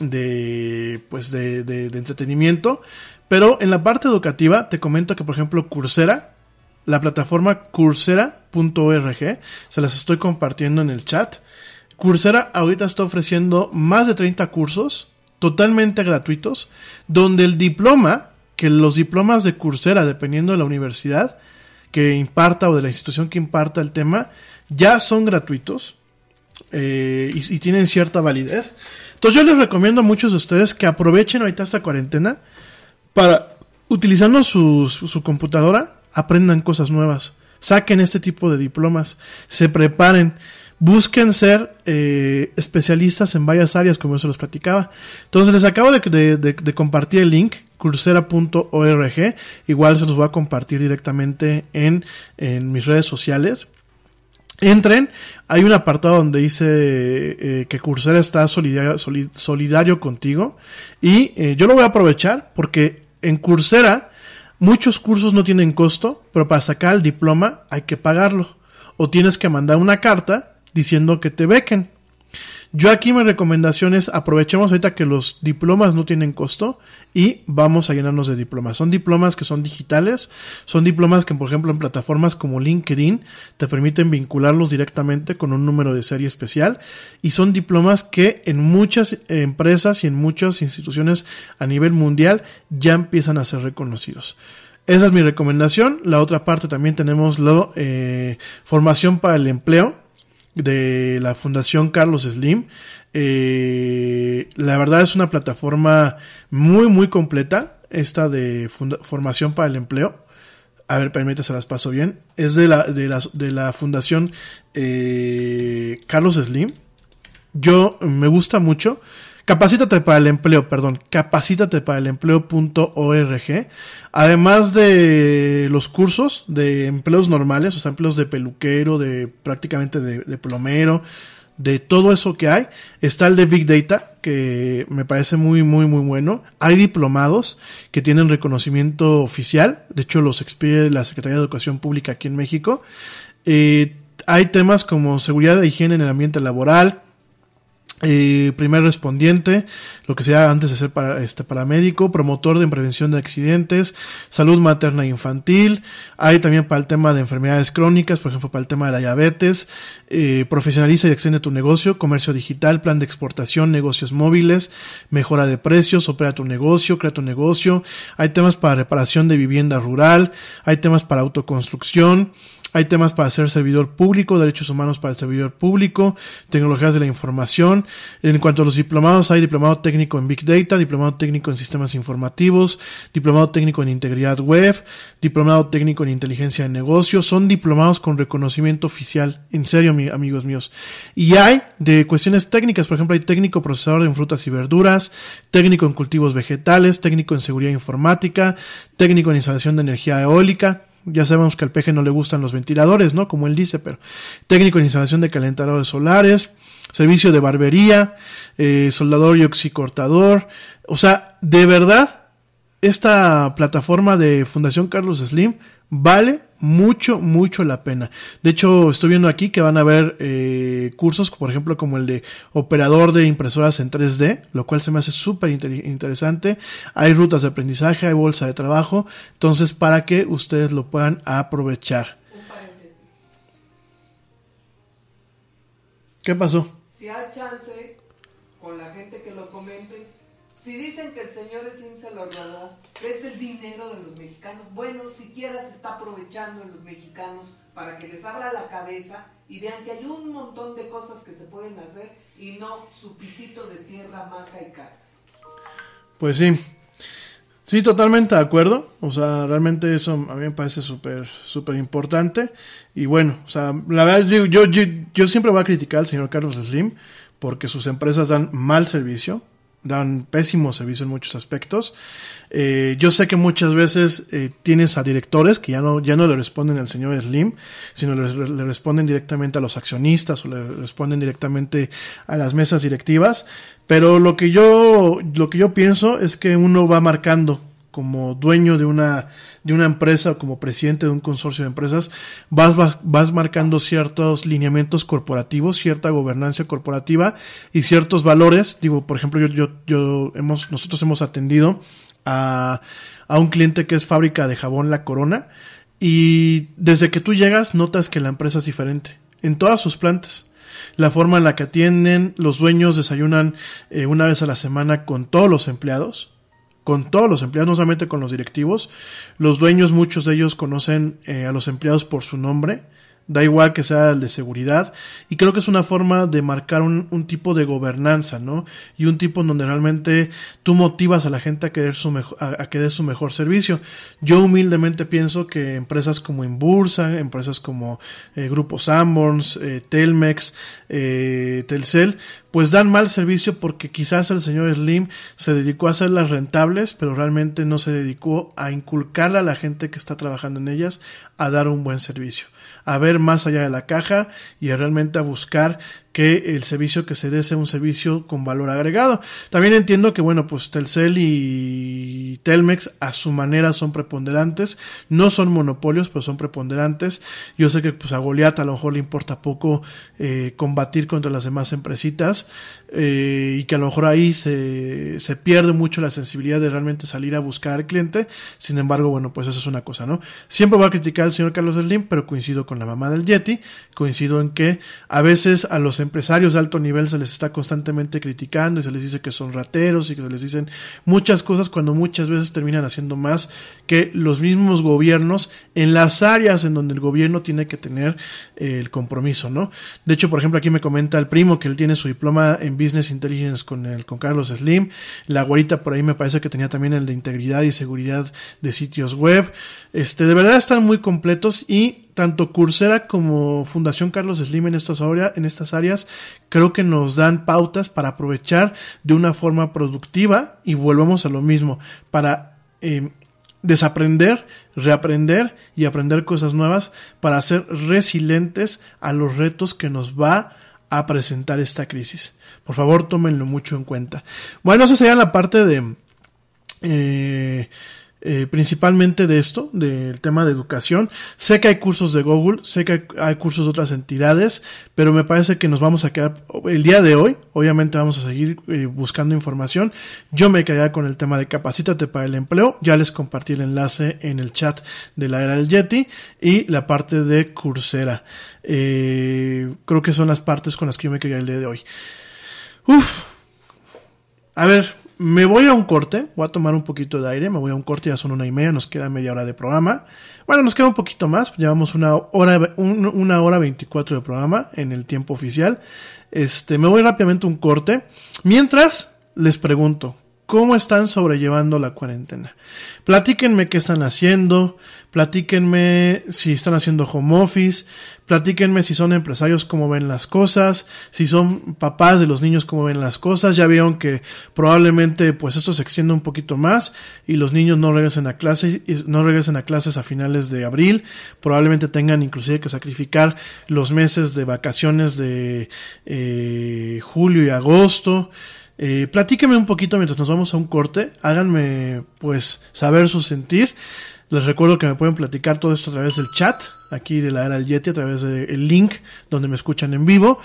de pues de, de entretenimiento. Pero en la parte educativa te comento que, por ejemplo, Coursera, la plataforma coursera.org, se las estoy compartiendo en el chat Coursera ahorita está ofreciendo más de 30 cursos totalmente gratuitos, donde el diploma, que los diplomas de Coursera, dependiendo de la universidad que imparta o de la institución que imparta el tema, ya son gratuitos eh, y, tienen cierta validez. Entonces yo les recomiendo a muchos de ustedes que aprovechen ahorita esta cuarentena para, utilizando su, su computadora, aprendan cosas nuevas, saquen este tipo de diplomas, se preparen busquen ser eh, especialistas en varias áreas, como yo se los platicaba. Entonces les acabo de, de, de, compartir el link, coursera.org. Igual se los voy a compartir directamente en, en mis redes sociales. Entren, hay un apartado donde dice eh, que Coursera está solidario, solidario contigo y eh, yo lo voy a aprovechar porque en Coursera muchos cursos no tienen costo, pero para sacar el diploma hay que pagarlo o tienes que mandar una carta diciendo que te bequen. Yo aquí mi recomendación es aprovechemos ahorita que los diplomas no tienen costo y vamos a llenarnos de diplomas. Son diplomas que son digitales, son diplomas que por ejemplo en plataformas como LinkedIn te permiten vincularlos directamente con un número de serie especial y son diplomas que en muchas empresas y en muchas instituciones a nivel mundial ya empiezan a ser reconocidos. Esa es mi recomendación. La otra parte también tenemos la eh, formación para el empleo de la Fundación Carlos Slim. Eh, la verdad es una plataforma muy, muy completa, esta de formación para el empleo. A ver, permítame, se las paso bien. Es de la, de la, de la Fundación eh, Carlos Slim. Yo me gusta mucho. Capacítate para el empleo, perdón, capacítate para el empleo.org. Además de los cursos de empleos normales, o sea, empleos de peluquero, de prácticamente de, plomero, de todo eso que hay, está el de Big Data, que me parece muy, muy, muy bueno. Hay diplomados que tienen reconocimiento oficial, de hecho los expide la Secretaría de Educación Pública aquí en México. Eh, hay temas como seguridad e higiene en el ambiente laboral, eh, primer respondiente, lo que sea antes de ser para, este paramédico, promotor de prevención de accidentes, salud materna e infantil, hay también para el tema de enfermedades crónicas, por ejemplo para el tema de la diabetes, eh, profesionaliza y extiende tu negocio, comercio digital, plan de exportación, negocios móviles, mejora de precios, opera tu negocio, crea tu negocio, hay temas para reparación de vivienda rural, hay temas para autoconstrucción, hay temas para ser servidor público, derechos humanos para el servidor público, tecnologías de la información. En cuanto a los diplomados, hay diplomado técnico en Big Data, diplomado técnico en sistemas informativos, diplomado técnico en integridad web, diplomado técnico en inteligencia de negocios. Son diplomados con reconocimiento oficial. En serio, mi- amigos míos. Y hay de cuestiones técnicas, por ejemplo, hay técnico procesador en frutas y verduras, técnico en cultivos vegetales, técnico en seguridad informática, técnico en instalación de energía eólica, ya sabemos que al peje no le gustan los ventiladores, ¿no? Como él dice, pero técnico en instalación de calentadores solares, servicio de barbería, eh, soldador y oxicortador. O sea, de verdad, esta plataforma de Fundación Carlos Slim vale mucho, mucho la pena. De hecho, estoy viendo aquí que van a haber eh, cursos, por ejemplo, como el de operador de impresoras en 3D, lo cual se me hace súper inter- interesante. Hay rutas de aprendizaje, hay bolsa de trabajo, entonces para que ustedes lo puedan aprovechar. ¿Qué pasó? Si hay chance, con la gente que lo comente, si dicen que el señor Slim se lo robó, es del dinero de los mexicanos, bueno, siquiera se está aprovechando de los mexicanos para que les abra la cabeza y vean que hay un montón de cosas que se pueden hacer y no su pisito de tierra, maja y cara. Pues sí. Sí, totalmente de acuerdo. O sea, realmente eso a mí me parece súper, súper importante. Y bueno, o sea, la verdad, yo, yo, yo, yo siempre voy a criticar al señor Carlos Slim porque sus empresas dan mal servicio, dan pésimo servicio en muchos aspectos. Eh, yo sé que muchas veces eh, tienes a directores que ya no, ya no le responden al señor Slim, sino le, le responden directamente a los accionistas o le responden directamente a las mesas directivas. Pero lo que yo, lo que yo pienso es que uno va marcando como dueño de una, de una empresa o como presidente de un consorcio de empresas, vas, vas, vas marcando ciertos lineamientos corporativos, cierta gobernanza corporativa y ciertos valores. Digo, por ejemplo, yo, yo, yo hemos, nosotros hemos atendido a, a un cliente que es fábrica de jabón La Corona y desde que tú llegas notas que la empresa es diferente en todas sus plantas la forma en la que atienden, los dueños desayunan eh, una vez a la semana con todos los empleados, con todos los empleados, no solamente con los directivos. Los dueños, muchos de ellos conocen eh, a los empleados por su nombre, da igual que sea el de seguridad, y creo que es una forma de marcar un, un tipo de gobernanza, ¿no? Y un tipo en donde realmente tú motivas a la gente a querer su mejor, a, a que dé su mejor servicio. Yo humildemente pienso que empresas como Inbursa, empresas como eh, Grupo Sanborns, eh, Telmex, eh, Telcel, pues dan mal servicio porque quizás el señor Slim se dedicó a hacerlas rentables, pero realmente no se dedicó a inculcarle a la gente que está trabajando en ellas a dar un buen servicio a ver más allá de la caja y a realmente a buscar que el servicio que se dé sea un servicio con valor agregado. También entiendo que, bueno, pues Telcel y Telmex a su manera son preponderantes, no son monopolios, pero son preponderantes. Yo sé que pues a Goliat a lo mejor le importa poco eh, combatir contra las demás empresitas eh, y que a lo mejor ahí se, se pierde mucho la sensibilidad de realmente salir a buscar al cliente. Sin embargo, bueno, pues eso es una cosa, ¿no? Siempre voy a criticar al señor Carlos Slim, pero coincido con la mamá del Yeti, coincido en que a veces a los empresarios de alto nivel se les está constantemente criticando y se les dice que son rateros y que se les dicen muchas cosas cuando muchas veces terminan haciendo más que los mismos gobiernos en las áreas en donde el gobierno tiene que tener eh, el compromiso, ¿no? De hecho, por ejemplo, aquí me comenta el primo que él tiene su diploma en Business Intelligence con el con Carlos Slim, la güerita por ahí me parece que tenía también el de integridad y seguridad de sitios web. Este, de verdad están muy completos y tanto Coursera como Fundación Carlos Slim en estas, áreas, creo que nos dan pautas para aprovechar de una forma productiva y volvemos a lo mismo, para eh, desaprender, reaprender y aprender cosas nuevas para ser resilientes a los retos que nos va a presentar esta crisis. Por favor, tómenlo mucho en cuenta. Bueno, eso sería la parte de... Eh, eh, principalmente de esto, del tema de educación. Sé que hay cursos de Google, sé que hay, cursos de otras entidades, pero me parece que nos vamos a quedar el día de hoy. Obviamente vamos a seguir eh, buscando información. Yo me quedaría con el tema de capacítate para el empleo. Ya les compartí el enlace en el chat de la era del Yeti y la parte de Coursera. Eh, creo que son las partes con las que yo me quedaría el día de hoy. Uf. A ver, me voy a un corte, voy a tomar un poquito de aire, me voy a un corte, ya son una y media, nos queda media hora de programa. Bueno, nos queda un poquito más, llevamos una hora, un- una hora 24 de programa en el tiempo oficial. Este, me voy rápidamente a un corte. Mientras, les pregunto, ¿cómo están sobrellevando la cuarentena? Platíquenme qué están haciendo, platíquenme si están haciendo home office, platíquenme si son empresarios, cómo ven las cosas, si son papás de los niños, cómo ven las cosas. Ya vieron que probablemente pues esto se extienda un poquito más y los niños no regresen a clases, no regresen a clases a finales de abril. Probablemente tengan inclusive que sacrificar los meses de vacaciones de eh, julio y agosto. Eh, platíquenme un poquito mientras nos vamos a un corte. Háganme, pues, saber su sentir. Les recuerdo que me pueden platicar todo esto a través del chat, aquí de la era del Yeti, a través del link donde me escuchan en vivo,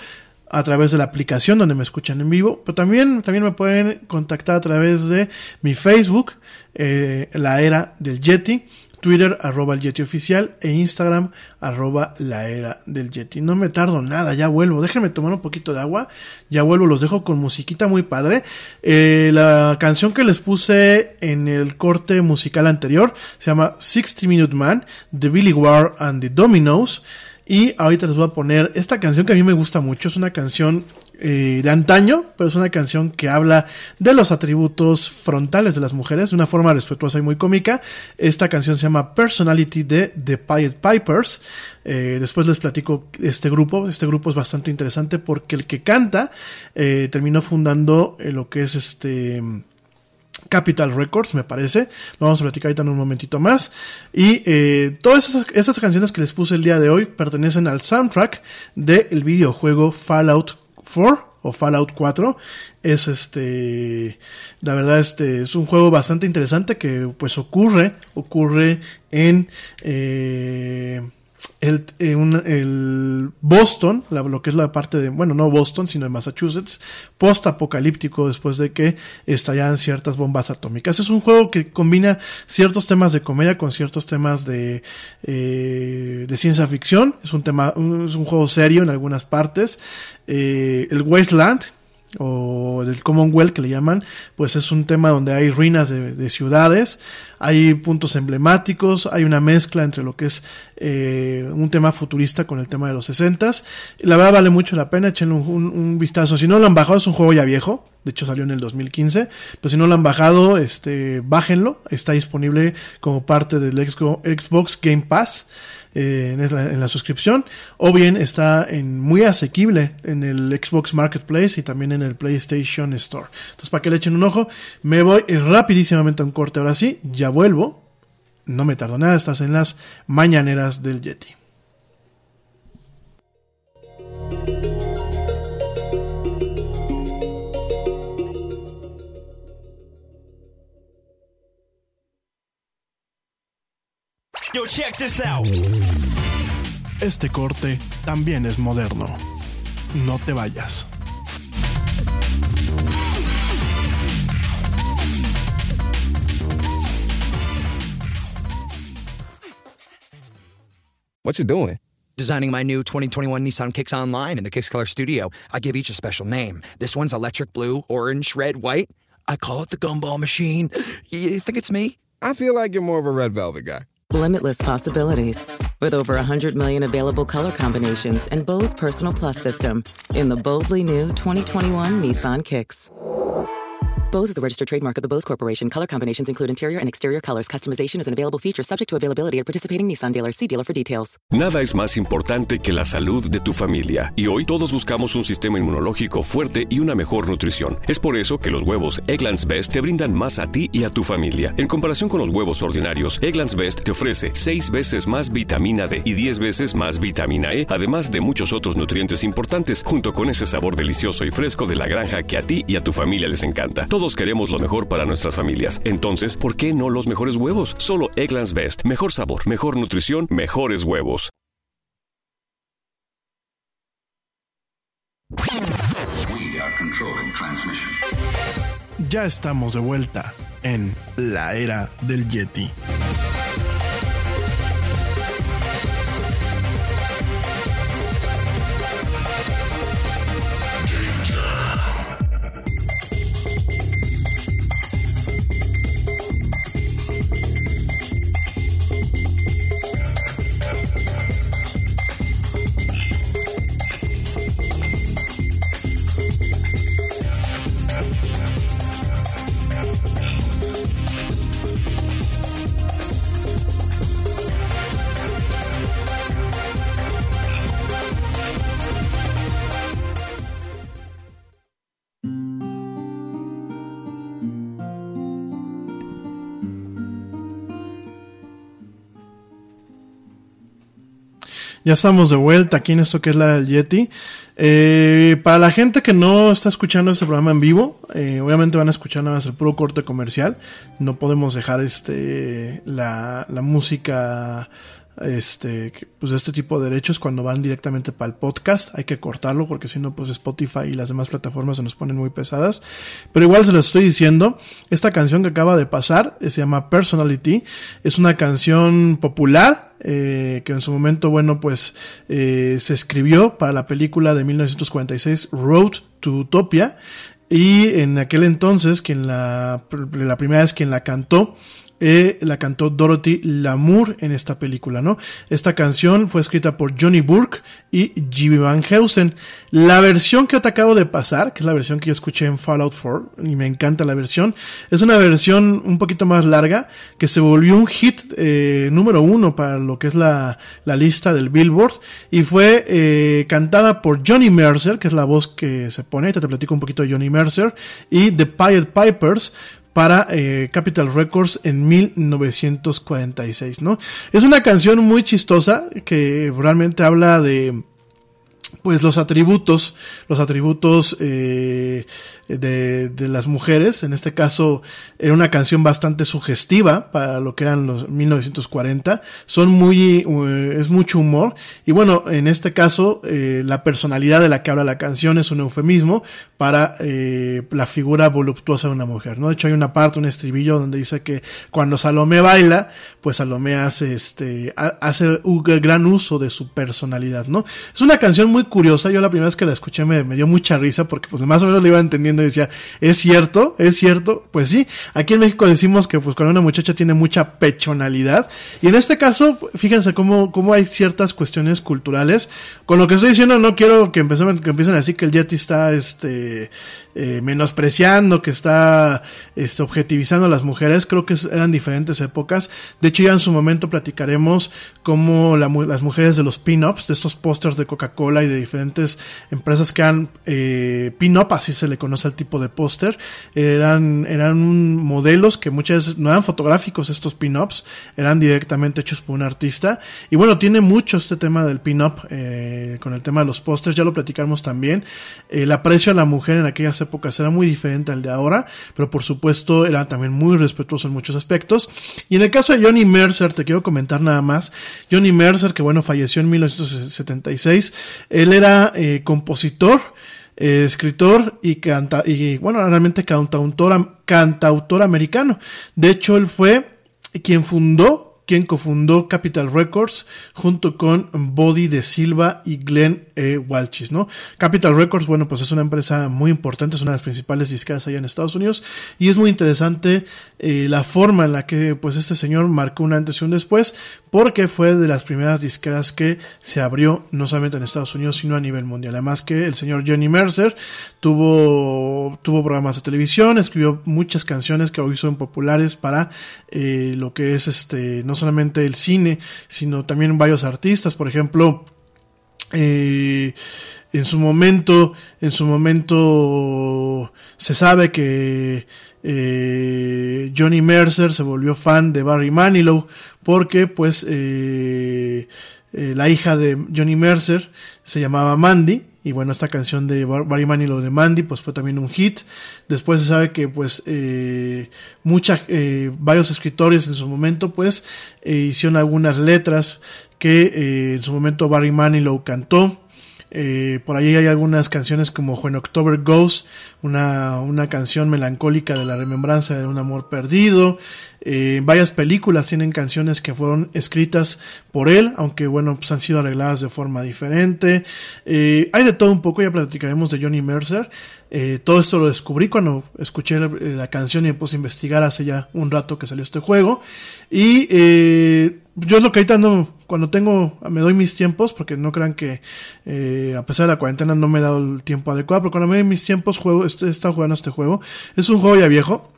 a través de la aplicación donde me escuchan en vivo, pero también, también me pueden contactar a través de mi Facebook, eh, la era del Yeti, Twitter, arroba el Yeti oficial, e Instagram, arroba la era del Yeti. No me tardo nada, ya vuelvo. Déjenme tomar un poquito de agua, ya vuelvo, los dejo con musiquita muy padre. Eh, la canción que les puse en el corte musical anterior se llama 60 Minute Man, de Billy Ward and the Dominoes. Y ahorita les voy a poner esta canción que a mí me gusta mucho. Es una canción eh, de antaño, pero es una canción que habla de los atributos frontales de las mujeres de una forma respetuosa y muy cómica. Esta canción se llama Personality de The Pirate Pipers. Eh, después les platico este grupo. Este grupo es bastante interesante porque el que canta eh, terminó fundando lo que es este. Capital Records, me parece. Lo vamos a platicar ahorita en un momentito más. Y todas esas, canciones que les puse el día de hoy pertenecen al soundtrack del videojuego Fallout 4 o Fallout 4. Es este, la verdad, este es un juego bastante interesante que pues ocurre, ocurre en eh, el, eh, el Boston, la- lo que es la parte de, bueno, no Boston, sino de Massachusetts, post-apocalíptico después de que estallan ciertas bombas atómicas. Es un juego que combina ciertos temas de comedia con ciertos temas de, eh, de ciencia ficción. Es un tema, es un juego serio en algunas partes. Eh, el Wasteland, o del Commonwealth que le llaman, pues es un tema donde hay ruinas de, de ciudades, hay puntos emblemáticos, hay una mezcla entre lo que es eh, un tema futurista con el tema de los 60 La verdad vale mucho la pena, échenle un, un- vistazo. Si no lo han bajado, es un juego ya viejo, de hecho salió en el 2015, pero si no lo han bajado, este, bájenlo, está disponible como parte del Xbox Game Pass eh, en, la, en la suscripción o bien está en muy asequible en el Xbox Marketplace y también en el PlayStation Store. Entonces, para que le echen un ojo, me voy rapidísimamente a un corte. Ahora sí, ya vuelvo. No me tardo nada, estás en las mañaneras del Yeti. Yo, check this out. Este corte también es moderno. No te vayas. What you doing? Designing my new 2021 Nissan Kicks online in the Kicks Color Studio. I give each a special name. This one's electric blue, orange, red, white. I call it the gumball machine. You think it's me? I feel like you're more of a red velvet guy. Limitless possibilities. With over 100 million available color combinations and Bose Personal Plus system in the boldly new 2021 Nissan Kicks. Bose is the registered trademark of the Bose Corporation. Color combinations include interior and exterior colors. Customization is an available feature subject to availability at participating Nissan dealers. See dealer for details. Nada es más importante que la salud de tu familia y hoy todos buscamos un sistema inmunológico fuerte y una mejor nutrición. Es por eso que los huevos Egglands Best te brindan más a ti y a tu familia. En comparación con los huevos ordinarios, Egglands Best te ofrece 6 veces más vitamina D y 10 veces más vitamina E, además de muchos otros nutrientes importantes, junto con ese sabor delicioso y fresco de la granja que a ti y a tu familia les encanta. Todos queremos lo mejor para nuestras familias. Entonces, ¿por qué no los mejores huevos? Solo Egglands Best. Mejor sabor, mejor nutrición, mejores huevos. Ya estamos de vuelta en la era del Yeti. Ya estamos de vuelta aquí en esto que es la del Yeti. Eh, para la gente que no está escuchando este programa en vivo, eh, obviamente van a escuchar nada más el puro corte comercial. No podemos dejar este la, la música este pues este tipo de derechos cuando van directamente para el podcast hay que cortarlo porque si no pues Spotify y las demás plataformas se nos ponen muy pesadas. Pero igual se las estoy diciendo esta canción que acaba de pasar eh, se llama Personality. Es una canción popular eh, que en su momento bueno pues eh, se escribió para la película de 1946 Road to Utopia. Y en aquel entonces quien la la primera vez quien la cantó eh, la cantó Dorothy Lamour en esta película, ¿no? Esta canción fue escrita por Johnny Burke y Jimmy Van Heusen. La versión que te acabo de pasar, que es la versión que yo escuché en Fallout 4, y me encanta la versión, es una versión un poquito más larga, que se volvió un hit eh, número uno para lo que es la, la lista del Billboard, y fue eh, cantada por Johnny Mercer, que es la voz que se pone, te, te platico un poquito de Johnny Mercer, y The Pirate Pipers, para eh, Capital Records en 1946, ¿no? Es una canción muy chistosa que realmente habla de pues los atributos, los atributos eh, de, de, las mujeres. En este caso era una canción bastante sugestiva para lo que eran los 1940. Son muy, eh, es mucho humor. Y bueno, en este caso eh, la personalidad de la que habla la canción es un eufemismo para eh, la figura voluptuosa de una mujer. ¿no? De hecho hay una parte, un estribillo donde dice que cuando Salomé baila, pues Salomé hace este, hace un gran uso de su personalidad, ¿no? Es una canción muy curiosa. Yo la primera vez que la escuché me, me dio mucha risa porque pues más o menos le iba entendiendo y decía, ¿es cierto? ¿Es cierto? Pues sí, aquí en México decimos que pues cuando una muchacha tiene mucha pechonalidad y en este caso, fíjense cómo, cómo hay ciertas cuestiones culturales. Con lo que estoy diciendo no quiero que, empiecen, que empiecen a decir que el Yeti está este eh, menospreciando, que está este, objetivizando a las mujeres. Creo que eran diferentes épocas. De hecho, ya en su momento platicaremos cómo la, las mujeres de los pin-ups, de estos pósters de Coca-Cola y de diferentes empresas que han eh, pin-up, así se le conoce al tipo de póster, eran, eran modelos que muchas veces no eran fotográficos estos pin-ups, eran directamente hechos por un artista. Y bueno, tiene mucho este tema del pin-up eh, con el tema de los pósters, ya lo platicamos también. El aprecio a la mujer en aquellas épocas era muy diferente al de ahora, pero por supuesto era también muy respetuoso en muchos aspectos. Y en el caso de Johnny Mercer, te quiero comentar nada más. Johnny Mercer, que bueno, falleció en 1976, él era eh, compositor, eh, escritor y canta, y bueno, realmente cantautor, cantautor americano. De hecho, él fue quien fundó quien cofundó Capital Records junto con Body de Silva y Glenn E. Walchis, ¿no? Capital Records, bueno, pues es una empresa muy importante, es una de las principales disqueras allá en Estados Unidos y es muy interesante eh, la forma en la que pues este señor marcó un antes y un después porque fue de las primeras disqueras que se abrió no solamente en Estados Unidos sino a nivel mundial. Además que el señor Johnny Mercer tuvo, tuvo programas de televisión, escribió muchas canciones que hoy son populares para eh, lo que es este, no solamente el cine, sino también varios artistas, por ejemplo, eh, en su momento, en su momento se sabe que eh, Johnny Mercer se volvió fan de Barry Manilow porque pues eh, eh, la hija de Johnny Mercer se llamaba Mandy y bueno esta canción de Barry Manilow de Mandy pues fue también un hit después se sabe que pues eh, muchas eh, varios escritores en su momento pues eh, hicieron algunas letras que en su momento Barry Manilow cantó por ahí hay algunas canciones como When October Goes, una, una canción melancólica de la remembranza de un amor perdido. Eh, varias películas tienen canciones que fueron escritas por él, aunque bueno, pues han sido arregladas de forma diferente. Eh, hay de todo un poco, ya platicaremos de Johnny Mercer. Eh, todo esto lo descubrí cuando escuché la, la, canción y me a investigar hace ya un rato que salió este juego. Y eh, yo es lo que ahorita no, cuando tengo, me doy mis tiempos, porque no crean que eh, a pesar de la cuarentena no me he dado el tiempo adecuado, pero cuando me doy mis tiempos juego, este, estado jugando este juego. Es un juego ya viejo.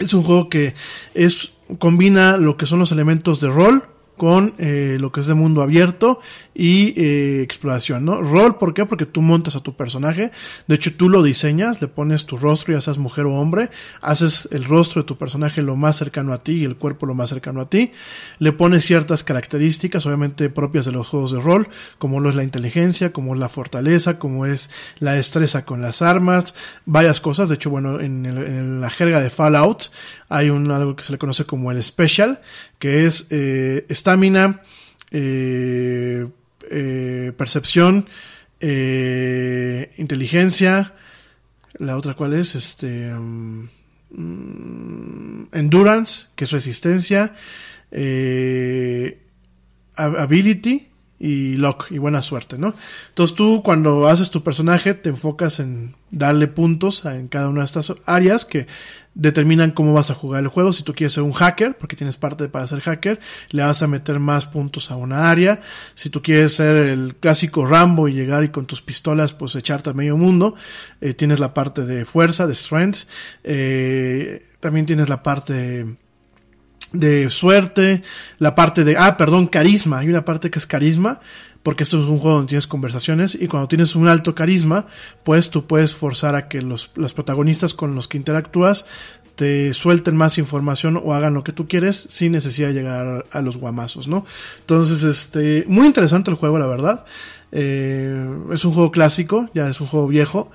Es un juego que es, combina lo que son los elementos de rol con eh, lo que es de mundo abierto y eh, exploración, ¿no? Rol, ¿por qué? Porque tú montas a tu personaje, de hecho tú lo diseñas, le pones tu rostro, ya seas mujer o hombre, haces el rostro de tu personaje lo más cercano a ti y el cuerpo lo más cercano a ti, le pones ciertas características, obviamente propias de los juegos de rol, como lo es la inteligencia, como la fortaleza, como es la destreza con las armas, varias cosas, de hecho, bueno, en, la jerga de Fallout hay un algo que se le conoce como el special, que es eh, estamina, eh, eh, percepción, eh, inteligencia, la otra cuál es, este, mm, endurance, que es resistencia, ab- ability y luck y buena suerte, ¿no? Entonces tú cuando haces tu personaje te enfocas en darle puntos en cada una de estas áreas que determinan cómo vas a jugar el juego. Si tú quieres ser un hacker, porque tienes parte para ser hacker, le vas a meter más puntos a una área. Si tú quieres ser el clásico Rambo y llegar y con tus pistolas pues echarte a medio mundo, eh, tienes la parte de fuerza, de strength. Eh, también tienes la parte de suerte, la parte de, ah, perdón, carisma, hay una parte que es carisma, porque esto es un juego donde tienes conversaciones y cuando tienes un alto carisma, pues tú puedes forzar a que los, los protagonistas con los que interactúas te suelten más información o hagan lo que tú quieres sin necesidad de llegar a los guamazos, ¿no? Entonces, este, muy interesante el juego, la verdad. Eh, es un juego clásico, ya es un juego viejo.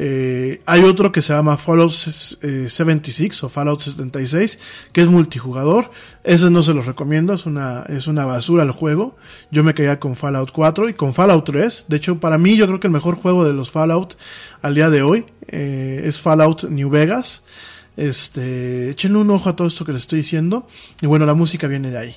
Eh, hay otro que se llama Fallout eh, 76 o Fallout 76, que es multijugador. Ese no se los recomiendo, es una, es una basura el juego. Yo me quedé con Fallout 4 y con Fallout 3. De hecho, para mí yo creo que el mejor juego de los Fallout al día de hoy eh, es Fallout New Vegas. Este, échenle un ojo a todo esto que les estoy diciendo. Y bueno, la música viene de ahí.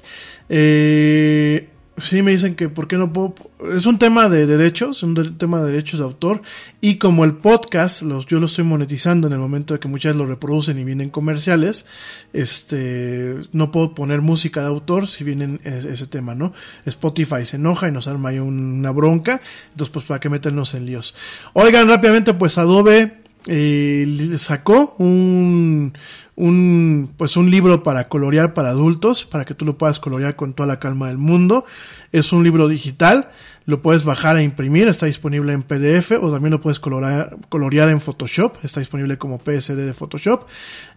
Eh, sí, me dicen que por qué no puedo. Es un tema de derechos, un tema de derechos de autor. Y como el podcast, los, yo lo estoy monetizando en el momento de que muchas lo reproducen y vienen comerciales, este, no puedo poner música de autor si vienen es- ese tema, ¿no? Spotify se enoja y nos arma ahí un- una bronca. Entonces, pues, ¿para qué meternos en líos? Oigan, rápidamente, pues Adobe eh, sacó un, un pues un libro para colorear para adultos para que tú lo puedas colorear con toda la calma del mundo. Es un libro digital lo puedes bajar e imprimir está disponible en PDF o también lo puedes colorear, colorear en Photoshop está disponible como PSD de Photoshop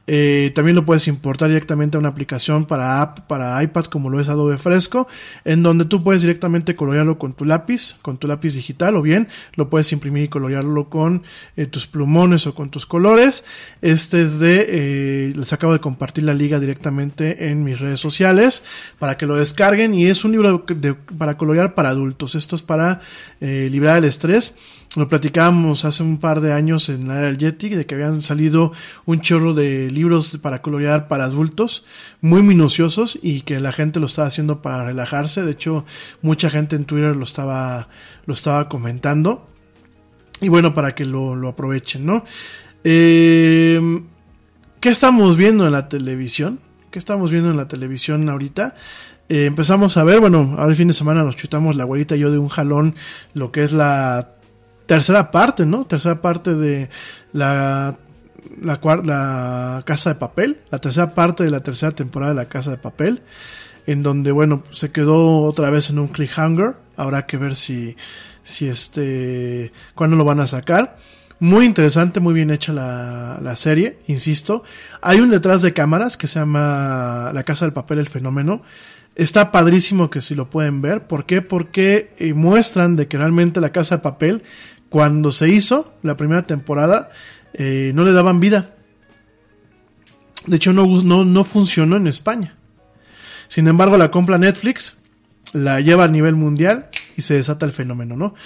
Eh, también lo puedes importar directamente a una aplicación para app para iPad como lo es Adobe Fresco en donde tú puedes directamente colorearlo con tu lápiz con tu lápiz digital o bien lo puedes imprimir y colorearlo con eh, tus plumones o con tus colores. Este es de eh, les acabo de compartir la liga directamente en mis redes sociales para que lo descarguen y es un libro para colorear para adultos. Esto es para librar el estrés lo platicábamos hace un par de años en la era del Yeti de que habían salido un chorro de libros para colorear para adultos muy minuciosos y que la gente lo estaba haciendo para relajarse de hecho mucha gente en Twitter lo estaba lo estaba comentando y bueno para que lo, lo aprovechen no Eh, ¿Qué estamos viendo en la televisión? ¿Qué estamos viendo en la televisión ahorita? Eh, empezamos a ver, bueno, ahora el fin de semana nos chutamos la abuelita y yo de un jalón lo que es la tercera parte, ¿no? Tercera parte de la, la, Casa de Papel, la tercera parte de la tercera temporada de la Casa de Papel, en donde, bueno, se quedó otra vez en un cliffhanger. Habrá que ver si, si este, cuándo lo van a sacar. Muy interesante, muy bien hecha la, la serie, insisto. Hay un detrás de cámaras que se llama La Casa del Papel, el fenómeno. Está padrísimo que si lo pueden ver. ¿Por qué? Porque eh, muestran de que realmente La Casa de Papel, cuando se hizo la primera temporada, eh, no le daban vida. De hecho, no, no, no funcionó en España. Sin embargo, la compra Netflix, la lleva a nivel mundial y se desata el fenómeno, ¿no?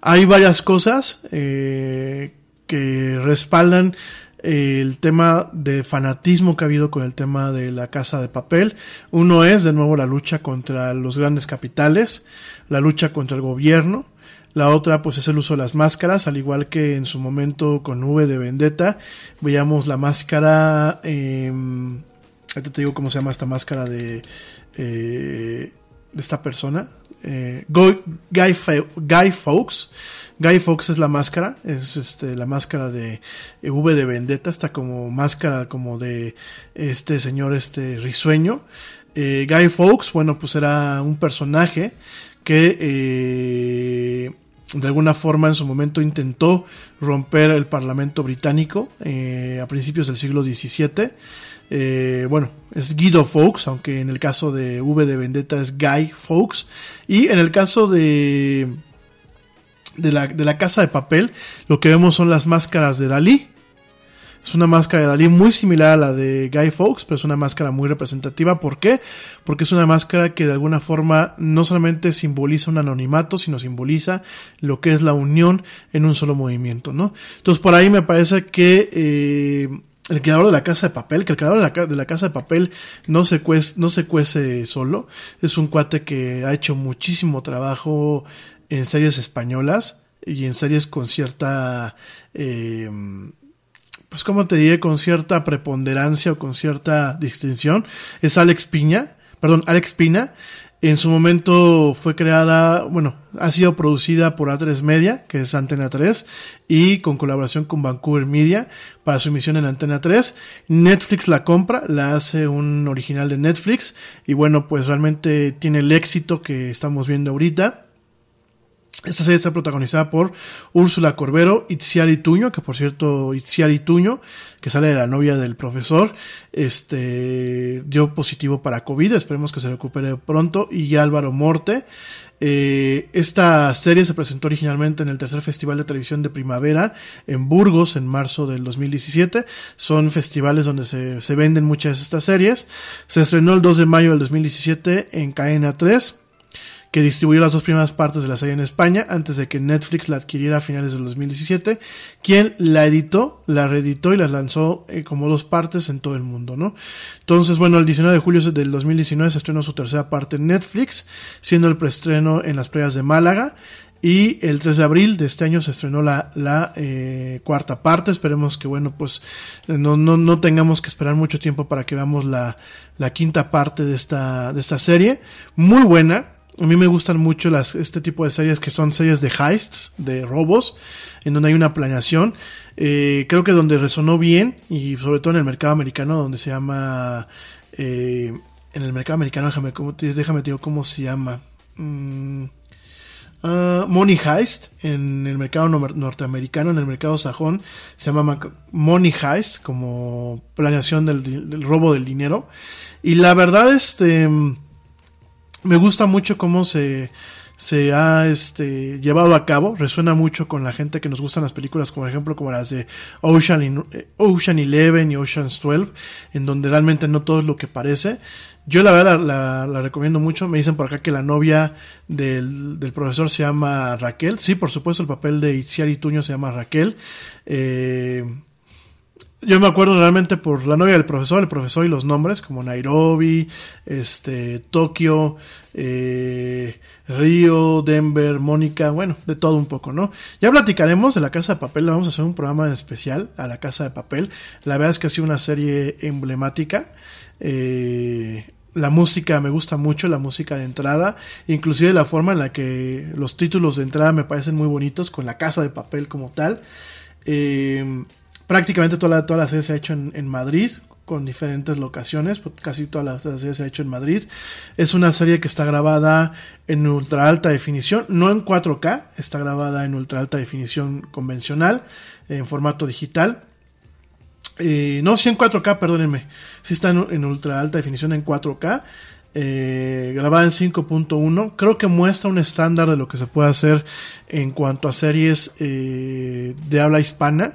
Hay varias cosas eh, que respaldan eh, el tema de fanatismo que ha habido con el tema de la casa de papel. Uno es, de nuevo, la lucha contra los grandes capitales, la lucha contra el gobierno. La otra, pues, es el uso de las máscaras, al igual que en su momento con V de Vendetta, veíamos la máscara, eh, te digo cómo se llama esta máscara de, eh, de esta persona, eh, Guy, Guy, Fa- Guy Fawkes. Guy Fawkes es la máscara, es este, la máscara de eh, V de Vendetta, está como máscara como de este señor este risueño. Eh, Guy Fawkes, bueno, pues era un personaje que de alguna forma en su momento intentó romper el Parlamento británico eh, a principios del siglo XVII. Eh, bueno, es Guido Fawkes, aunque en el caso de V de Vendetta es Guy Fawkes. Y en el caso de, de, la, de la Casa de Papel, lo que vemos son las máscaras de Dalí. Es una máscara de Dalí muy similar a la de Guy Fawkes, pero es una máscara muy representativa. ¿Por qué? Porque es una máscara que de alguna forma no solamente simboliza un anonimato, sino simboliza lo que es la unión en un solo movimiento, ¿no? Entonces por ahí me parece que eh, el creador de la casa de papel, que el creador de la, casa de papel no se, cuece, no se cuece solo, es un cuate que ha hecho muchísimo trabajo en series españolas y en series con cierta... Eh, pues como te diré, con cierta preponderancia o con cierta distinción, es Alex Piña, perdón, Alex Pina. En su momento fue creada, bueno, ha sido producida por A3 Media, que es Antena 3, y con colaboración con Vancouver Media para su emisión en Antena 3. Netflix la compra, la hace un original de Netflix, y bueno, pues realmente tiene el éxito que estamos viendo ahorita. Esta serie está protagonizada por Úrsula Corbero, Itziari Tuño, que por cierto, Itziari Tuño, que sale de la novia del profesor, este, dio positivo para COVID, esperemos que se recupere pronto, y Álvaro Morte. Eh, esta serie se presentó originalmente en el tercer Festival de Televisión de Primavera en Burgos en marzo del 2017. Son festivales donde se, se venden muchas de estas series. Se estrenó el 2 de mayo del 2017 en Cadena 3 que distribuyó las dos primeras partes de la serie en España antes de que Netflix la adquiriera a finales del 2017, quien la editó, la reeditó y las lanzó eh, como dos partes en todo el mundo, ¿no? Entonces, bueno, el 19 de julio del 2019 se estrenó su tercera parte en Netflix, siendo el preestreno en las playas de Málaga. Y el 3 de abril de este año se estrenó la, la eh, cuarta parte. Esperemos que, bueno, pues no, no, no tengamos que esperar mucho tiempo para que veamos la, la quinta parte de esta, de esta serie. Muy buena a mí me gustan mucho las, este tipo de series que son series de heists, de robos, en donde hay una planeación. Eh, creo que donde resonó bien, y sobre todo en el mercado americano, donde se llama... Eh, en el mercado americano, déjame, déjame digo cómo se llama. Mm, uh, Money Heist, en el mercado norteamericano, en el mercado sajón, se llama Money Heist, como planeación del, del robo del dinero. Y la verdad, este me gusta mucho cómo se, se ha este, llevado a cabo. Resuena mucho con la gente que nos gustan las películas, como por ejemplo como las de Ocean, eh, Ocean Eleven y Ocean's 12, en donde realmente no todo es lo que parece. Yo la verdad la, la, recomiendo mucho. Me dicen por acá que la novia del, del, profesor se llama Raquel. Sí, por supuesto, el papel de Itziari Tuño se llama Raquel. Eh, yo me acuerdo realmente por la novia del profesor, el profesor y los nombres, como Nairobi, este, Tokio, eh, Río, Denver, Mónica, bueno, de todo un poco, ¿no? Ya platicaremos de la Casa de Papel, le vamos a hacer un programa especial a la Casa de Papel. La verdad es que ha sido una serie emblemática. Eh, la música me gusta mucho, la música de entrada, inclusive la forma en la que los títulos de entrada me parecen muy bonitos, con la Casa de Papel como tal. Eh, prácticamente toda la, toda la serie se ha hecho en, en Madrid, con diferentes locaciones, pues casi toda la serie se ha hecho en Madrid. Es una serie que está grabada en ultra alta definición, no en 4K, está grabada en ultra alta definición convencional, en formato digital. Eh, no, sí en 4K, perdónenme, sí está en, ultra alta definición en 4K. Eh, grabada en 5.1 creo que muestra un estándar de lo que se puede hacer en cuanto a series eh, de habla hispana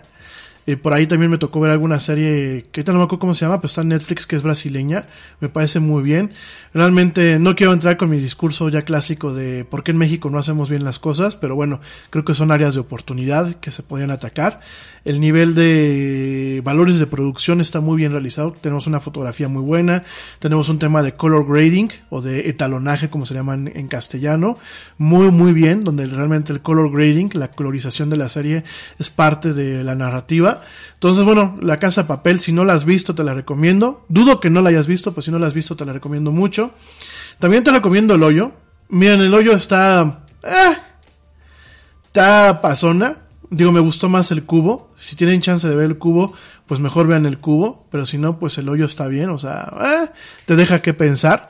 eh, por ahí también me tocó ver alguna serie que ahorita no me acuerdo cómo se llama, pero está en Netflix que es brasileña. Me parece muy bien. Realmente no quiero entrar con mi discurso ya clásico de por qué en México no hacemos bien las cosas, pero bueno, creo que son áreas de oportunidad que se podrían atacar. El nivel de valores de producción está muy bien realizado. Tenemos una fotografía muy buena. Tenemos un tema de color grading o de etalonaje, como se llama en, castellano. Muy, muy bien, donde realmente el color grading, la colorización de la serie, es parte de la narrativa. Entonces, bueno, La Casa Papel, si no la has visto, te la recomiendo. Dudo que no la hayas visto, pues si no la has visto, te la recomiendo mucho. También te recomiendo El Hoyo. Miren, El Hoyo está... Eh, está pasona Digo, me gustó más el cubo. Si tienen chance de ver el cubo, pues mejor vean el cubo. Pero si no, pues el hoyo está bien. O sea, eh, te deja que pensar.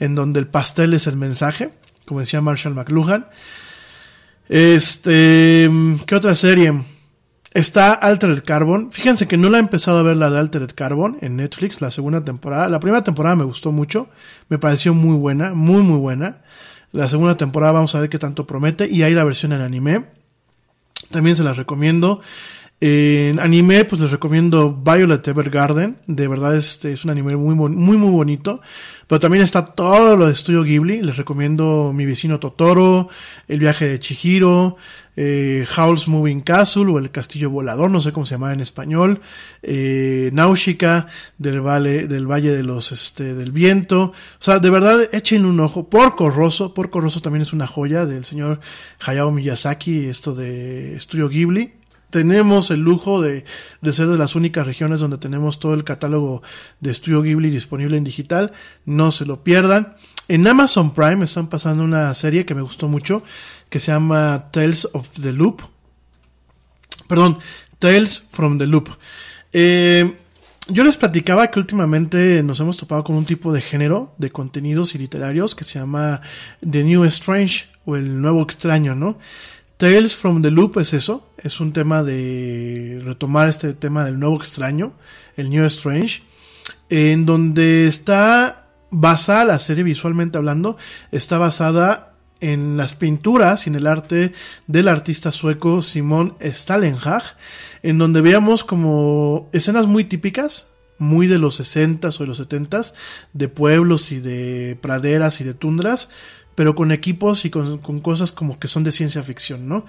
En donde el pastel es el mensaje, como decía Marshall McLuhan. Este, ¿qué otra serie? Está Altered Carbon. Fíjense que no la he empezado a ver la de Altered Carbon en Netflix, la segunda temporada. La primera temporada me gustó mucho, me pareció muy buena, muy muy buena. La segunda temporada vamos a ver qué tanto promete y hay la versión en anime. También se las recomiendo. En anime, pues les recomiendo Violet Evergarden. De verdad, este es un anime muy, muy, muy bonito. Pero también está todo lo de Estudio Ghibli. Les recomiendo Mi vecino Totoro, El viaje de Chihiro, eh, Howl's Moving Castle o El castillo volador, no sé cómo se llama en español. Eh, del valle, del valle de los, este, del viento. O sea, de verdad, échenle un ojo. Porco Rosso. Porco Rosso también es una joya del señor Hayao Miyazaki, esto de Estudio Ghibli tenemos el lujo de, de, ser de las únicas regiones donde tenemos todo el catálogo de Estudio Ghibli disponible en digital. No se lo pierdan. En Amazon Prime están pasando una serie que me gustó mucho que se llama Tales of the Loop. Perdón, Tales from the Loop. Eh, yo les platicaba que últimamente nos hemos topado con un tipo de género de contenidos y literarios que se llama The New Strange o el nuevo extraño, ¿no? Tales from the Loop es eso, es un tema de retomar este tema del nuevo extraño, el New Strange, en donde está basada la serie visualmente hablando, está basada en las pinturas y en el arte del artista sueco Simon Stalenhag, en donde veamos como escenas muy típicas, muy de los 60s o de los 70s, de pueblos y de praderas y de tundras, pero con equipos y con, cosas como que son de ciencia ficción, ¿no?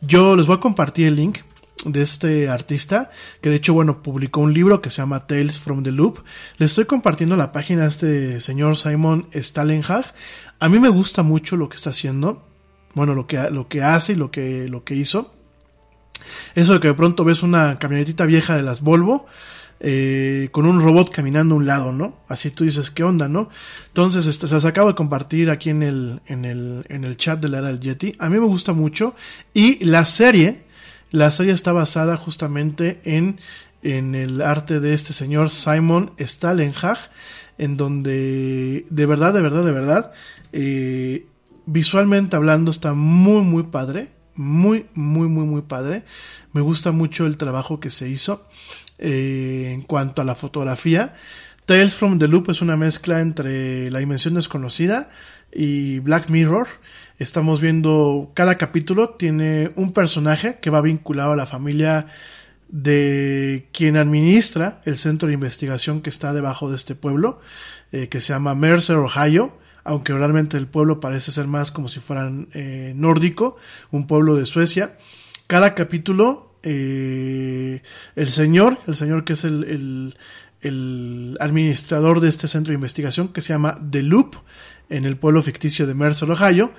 Yo les voy a compartir el link de este artista, que de hecho, bueno, publicó un libro que se llama Tales from the Loop. Les estoy compartiendo la página de este señor Simon Stalenhag. A mí me gusta mucho lo que está haciendo, bueno, lo que, lo que hace y lo que, lo que hizo. Eso de que de pronto ves una camionetita vieja de las Volvo, eh, con un robot caminando a un lado, ¿no? Así tú dices, ¿qué onda, no? Entonces, este, se las acabo de compartir aquí en el, en el, en el chat de la era del Yeti. A mí me gusta mucho. Y la serie, la serie está basada justamente en, en el arte de este señor Simon Stalenhag, en donde, de verdad, de verdad, de verdad, eh, visualmente hablando está muy, muy padre. Muy, muy, muy, muy padre. Me gusta mucho el trabajo que se hizo. Eh, en cuanto a la fotografía. Tales from the Loop es una mezcla entre La Dimensión Desconocida y Black Mirror. Estamos viendo cada capítulo tiene un personaje que va vinculado a la familia de quien administra el centro de investigación que está debajo de este pueblo, eh, que se llama Mercer, Ohio, aunque realmente el pueblo parece ser más como si fueran eh, nórdico, un pueblo de Suecia. Cada capítulo eh, el señor, el señor que es el, administrador de este centro de investigación que se llama The Loop en el pueblo ficticio de Mercer, Ohio,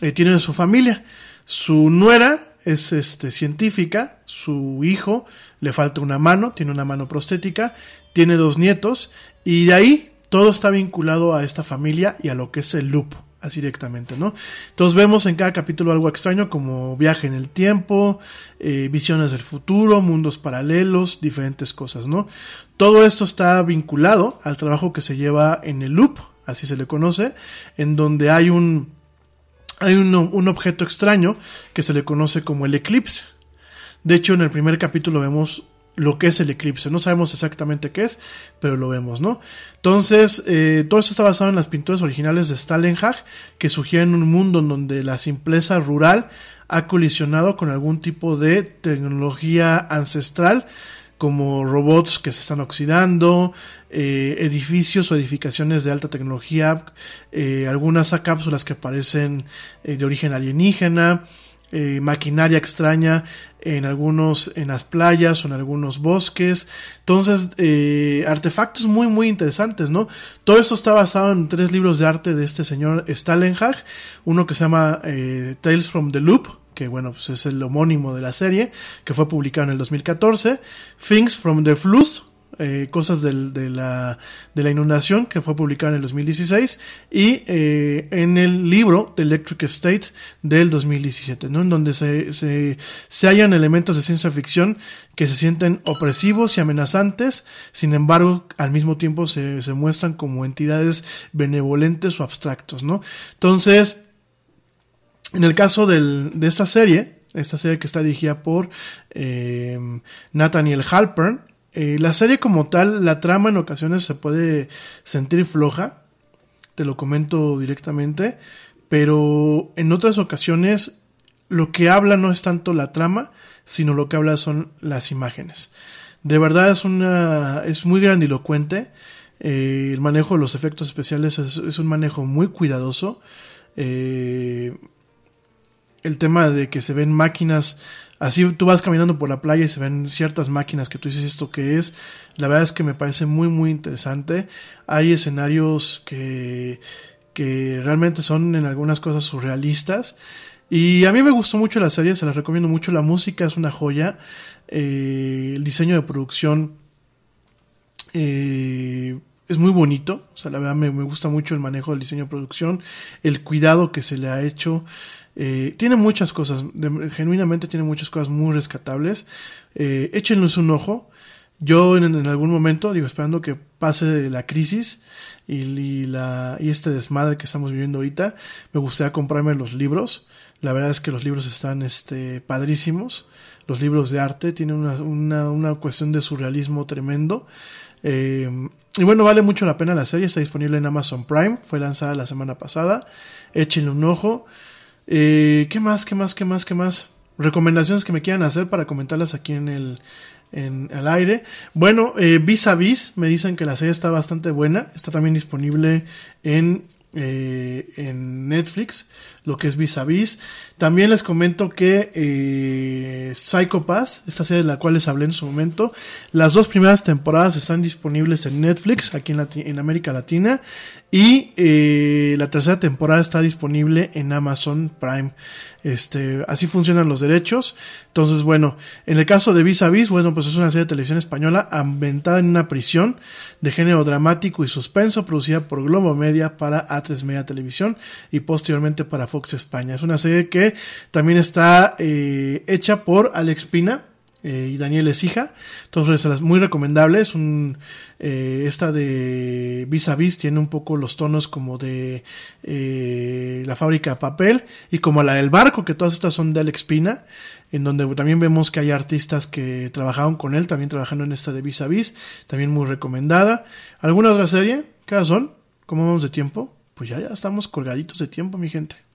eh, tiene su familia. Su nuera es este, científica, su hijo le falta una mano, tiene una mano prostética, tiene dos nietos y de ahí todo está vinculado a esta familia y a lo que es el loop así directamente, ¿no? Entonces vemos en cada capítulo algo extraño como viaje en el tiempo, eh, visiones del futuro, mundos paralelos, diferentes cosas, ¿no? Todo esto está vinculado al trabajo que se lleva en el loop, así se le conoce, en donde hay un, hay un, un objeto extraño que se le conoce como el eclipse. De hecho, en el primer capítulo vemos lo que es el eclipse. No sabemos exactamente qué es, pero lo vemos, ¿no? Entonces, eh, todo esto está basado en las pinturas originales de Stalenhag, que sugieren un mundo en donde la simpleza rural ha colisionado con algún tipo de tecnología ancestral, como robots que se están oxidando, eh, edificios o edificaciones de alta tecnología, eh, algunas cápsulas que parecen de origen alienígena, eh, maquinaria extraña en algunos, en las playas o en algunos bosques. Entonces, eh, artefactos muy, muy interesantes, ¿no? Todo esto está basado en tres libros de arte de este señor Stalenhag. Uno que se llama eh, Tales from the Loop, que bueno, pues es el homónimo de la serie, que fue publicado en el 2014. Things from the Flood, eh, cosas de, la, de la inundación, que fue publicado en el 2016, y eh, en el libro The Electric State del 2017, ¿no? en donde se, se, se hallan elementos de ciencia ficción que se sienten opresivos y amenazantes, sin embargo, al mismo tiempo se, se muestran como entidades benevolentes o abstractos. ¿no? Entonces, en el caso del- de esta serie, esta serie que está dirigida por eh, Nathaniel Halpern, eh, la serie como tal, la trama en ocasiones se puede sentir floja, te lo comento directamente, pero en otras ocasiones lo que habla no es tanto la trama, sino lo que habla son las imágenes. De verdad es una es muy grandilocuente. eh, el manejo de los efectos especiales es, es un manejo muy cuidadoso. eh, el tema de que se ven máquinas, así tú vas caminando por la playa y se ven ciertas máquinas que tú dices esto que es, la verdad es que me parece muy muy interesante. Hay escenarios que, que realmente son en algunas cosas surrealistas. Y a mí me gustó mucho la serie, se las recomiendo mucho. La música es una joya. eh, el diseño de producción eh, es muy bonito. O sea, la verdad me, me gusta mucho el manejo del diseño de producción, el cuidado que se le ha hecho. Eh, tiene muchas cosas, genuinamente tiene muchas cosas muy rescatables. Eh, échenles un ojo. Yo en, algún momento, digo, esperando que pase la crisis y, y la, y este desmadre que estamos viviendo ahorita, me gustaría comprarme los libros. La verdad es que los libros están este, padrísimos. Los libros de arte tienen una, una, una cuestión de surrealismo tremendo. Eh, y bueno, vale mucho la pena la serie. Está disponible en Amazon Prime. Fue lanzada la semana pasada. Échenle un ojo. Eh, ¿Qué más? ¿Qué más? ¿Qué más? ¿Qué más? Recomendaciones que me quieran hacer para comentarlas aquí en el, en el aire. Bueno, eh, Vis a Vis, me dicen que la serie está bastante buena. Está también disponible en, eh, en Netflix, lo que es Vis a Vis. También les comento que eh, Psycho Pass, esta serie de la cual les hablé en su momento, las dos primeras temporadas están disponibles en Netflix, aquí en, en América Latina. Y eh, la tercera temporada está disponible en Amazon Prime. Este, así funcionan los derechos. Entonces, bueno, en el caso de Vis a Vis, bueno, pues es una serie de televisión española ambientada en una prisión de género dramático y suspenso, producida por Globo Media para A3 Media Televisión y posteriormente para Fox España. Es una serie que también está eh, hecha por Alex Pina eh, y Daniel Esija. Entonces, es muy recomendable. Es un, eh, esta de Vis a Vis tiene un poco los tonos como de la fábrica de papel y como la del barco, que todas estas son de Alex Pina, en donde también vemos que hay artistas que trabajaron con él, también trabajando en esta de Vis a Vis, también muy recomendada. ¿Alguna otra serie? ¿Qué son? ¿Cómo vamos de tiempo? Pues ya, ya estamos colgaditos de tiempo, mi gente.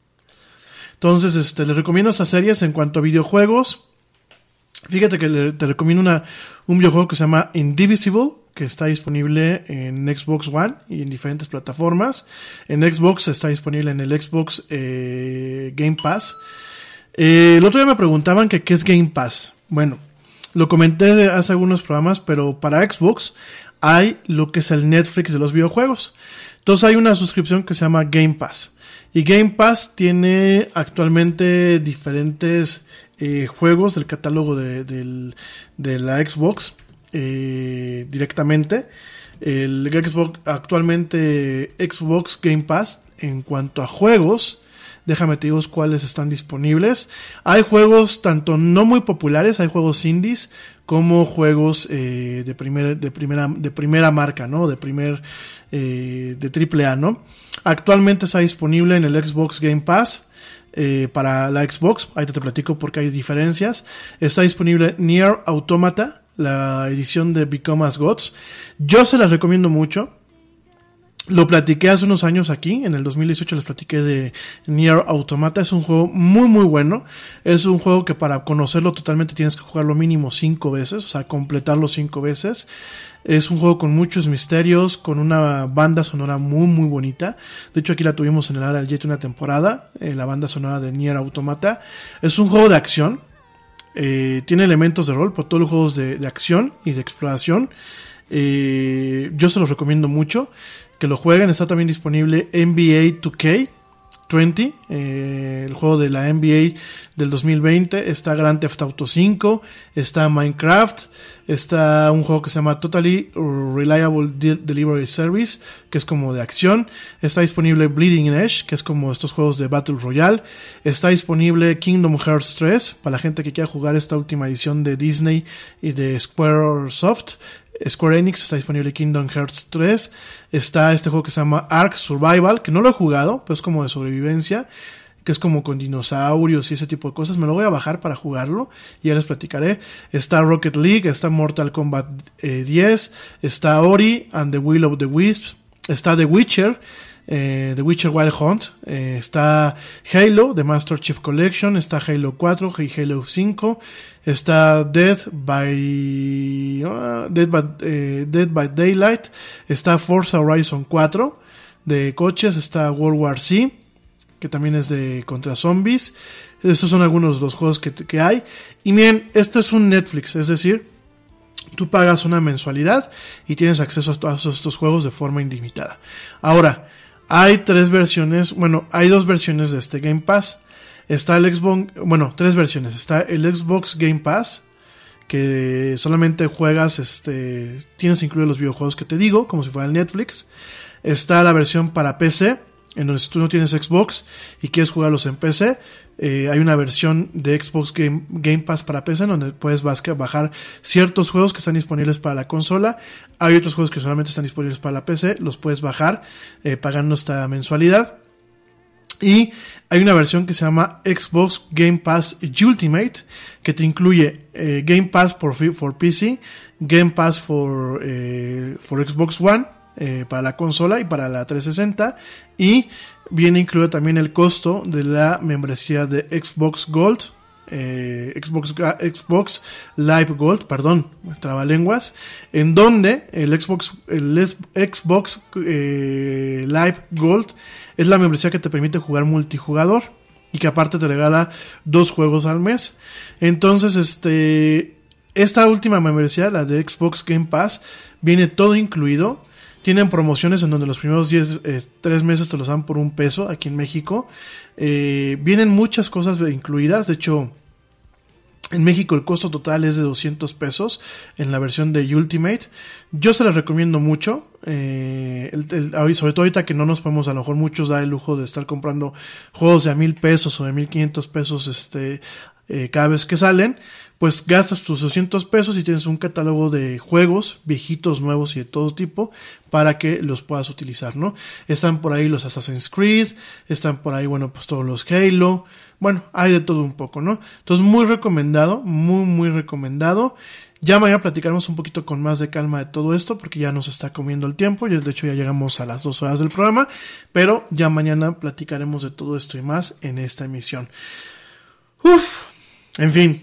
Entonces, este, les recomiendo esas series en cuanto a videojuegos. Fíjate que te recomiendo un videojuego que se llama Indivisible, que está disponible en Xbox One y en diferentes plataformas. En Xbox está disponible en el Xbox eh, Game Pass. Eh, el otro día me preguntaban que qué es Game Pass. Bueno, lo comenté hace algunos programas, pero para Xbox hay lo que es el Netflix de los videojuegos. Entonces hay una suscripción que se llama Game Pass. Y Game Pass tiene actualmente diferentes eh, juegos del catálogo de, la Xbox eh, directamente. El Xbox, actualmente Xbox Game Pass, en cuanto a juegos, déjame te digo cuáles están disponibles. Hay juegos tanto no muy populares, hay juegos indies, como juegos eh, de, primer, de, primera, de primera marca, ¿no? De primer, eh, de triple A, ¿no? Actualmente está disponible en el Xbox Game Pass. eh, para la Xbox, ahí te, te platico porque hay diferencias. Está disponible Nier Automata, la edición de Become as Gods. Yo se las recomiendo mucho. Lo platiqué hace unos años aquí, en el 2018 les platiqué de Nier Automata, es un juego muy muy bueno, es un juego que para conocerlo totalmente tienes que jugarlo mínimo cinco veces, o sea, completarlo cinco veces. Es un juego con muchos misterios, con una banda sonora muy muy bonita. De hecho aquí la tuvimos en el área Jet una temporada, en la banda sonora de Nier Automata. Es un juego de acción, eh, tiene elementos de rol, por todos los juegos de, de acción y de exploración. Eh, yo se los recomiendo mucho que lo jueguen. Está también disponible NBA 2K 20, eh, el juego de la NBA del 2020. Está Grand Theft Auto 5, está Minecraft, está un juego que se llama Totally Reliable De- Delivery Service, que es como de acción. Está disponible Bleeding Edge, que es como estos juegos de Battle Royale. Está disponible Kingdom Hearts 3, para la gente que quiera jugar esta última edición de Disney y de Squaresoft. Square Enix está disponible Kingdom Hearts 3. Está este juego que se llama Ark Survival, que no lo he jugado, pero es como de sobrevivencia, que es como con dinosaurios y ese tipo de cosas. Me lo voy a bajar para jugarlo y ya les platicaré. Está Rocket League, está Mortal Kombat eh, 10, está Ori and the Will of the Wisps, está The Witcher. eh, The Witcher Wild Hunt, eh, está Halo, The Master Chief Collection, está Halo 4 y Halo 5, está Dead by, ah, Dead, by eh, Dead by Daylight, está Forza Horizon 4 de coches, está World War C, que también es de contra zombies. Estos son algunos de los juegos que, que hay. Y miren, esto es un Netflix, es decir, tú pagas una mensualidad y tienes acceso a todos estos juegos de forma ilimitada. Ahora, hay tres versiones, bueno, hay dos versiones de este Game Pass. Está el Xbox, bueno, tres versiones. Está el Xbox Game Pass, que solamente juegas, este, tienes incluidos los videojuegos que te digo, como si fuera el Netflix. Está la versión para PC, en donde si tú no tienes Xbox y quieres jugarlos en PC, eh, hay una versión de Xbox Game, Game Pass para PC en donde puedes bajar ciertos juegos que están disponibles para la consola. Hay otros juegos que solamente están disponibles para la PC, los puedes bajar eh, pagando esta mensualidad. Y hay una versión que se llama Xbox Game Pass Ultimate, que te incluye eh, Game Pass for, PC, Game Pass for, Xbox One, eh, para la consola y para la 360. Y viene incluido también el costo de la membresía de Xbox Gold, eh, Xbox, Xbox Live Gold, perdón, trabalenguas, en donde el Xbox, el Xbox Live Gold es la membresía que te permite jugar multijugador y que aparte te regala dos juegos al mes. Entonces, este, esta última membresía, la de Xbox Game Pass, viene todo incluido. Tienen promociones en donde los primeros 10, eh, 3 meses te los dan por un peso aquí en México. Eh, vienen muchas cosas incluidas. De hecho, en México el costo total es de 200 pesos en la versión de Ultimate. Yo se las recomiendo mucho. eh, el- el- sobre todo ahorita que no nos podemos a lo mejor muchos dar el lujo de estar comprando juegos de a mil pesos o de 1500 pesos este, eh, cada vez que salen. Pues gastas tus 200 pesos y tienes un catálogo de juegos viejitos, nuevos y de todo tipo para que los puedas utilizar, ¿no? Están por ahí los Assassin's Creed, están por ahí, bueno, pues todos los Halo, bueno, hay de todo un poco, ¿no? Entonces, muy recomendado, muy, muy recomendado. Ya mañana platicaremos un poquito con más de calma de todo esto, porque ya nos está comiendo el tiempo, y de hecho ya llegamos a las dos horas del programa, pero ya mañana platicaremos de todo esto y más en esta emisión. Uf, en fin,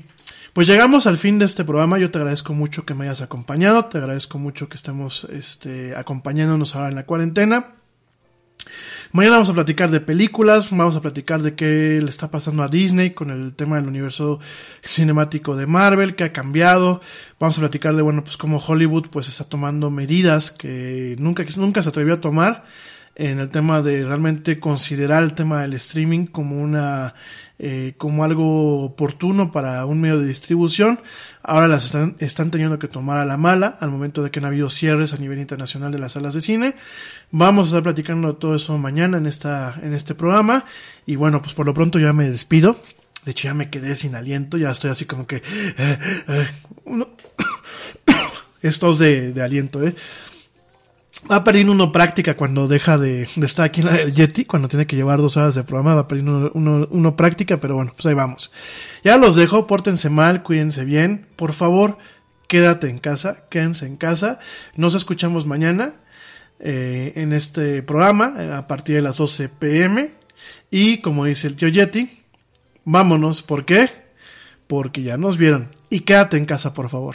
pues llegamos al fin de este programa. Yo te agradezco mucho que me hayas acompañado. Te agradezco mucho que estemos este, acompañándonos ahora en la cuarentena. Mañana vamos a platicar de películas, vamos a platicar de qué le está pasando a Disney con el tema del universo cinemático de Marvel, que ha cambiado. Vamos a platicar de, bueno, pues cómo Hollywood pues está tomando medidas que nunca, nunca se atrevió a tomar en el tema de realmente considerar el tema del streaming como una eh, como algo oportuno para un medio de distribución. Ahora las están, están teniendo que tomar a la mala al momento de que han habido cierres a nivel internacional de las salas de cine. Vamos a estar platicando todo eso mañana en, esta, en este programa. Y bueno, pues por lo pronto ya me despido. De hecho ya me quedé sin aliento, ya estoy así como que... eh, eh, uno- Estos de, de aliento, ¿eh? Va perdiendo uno práctica cuando deja de, estar aquí en del Yeti, cuando tiene que llevar dos horas de programa, va perdiendo uno, uno- uno práctica, pero bueno, pues ahí vamos. Ya los dejo, pórtense mal, cuídense bien, por favor, quédate en casa, quédense en casa, nos escuchamos mañana. eh, en este programa a partir de las 12 pm. Y como dice el tío Yeti, vámonos. ¿Por qué? Porque ya nos vieron. Y quédate en casa, por favor.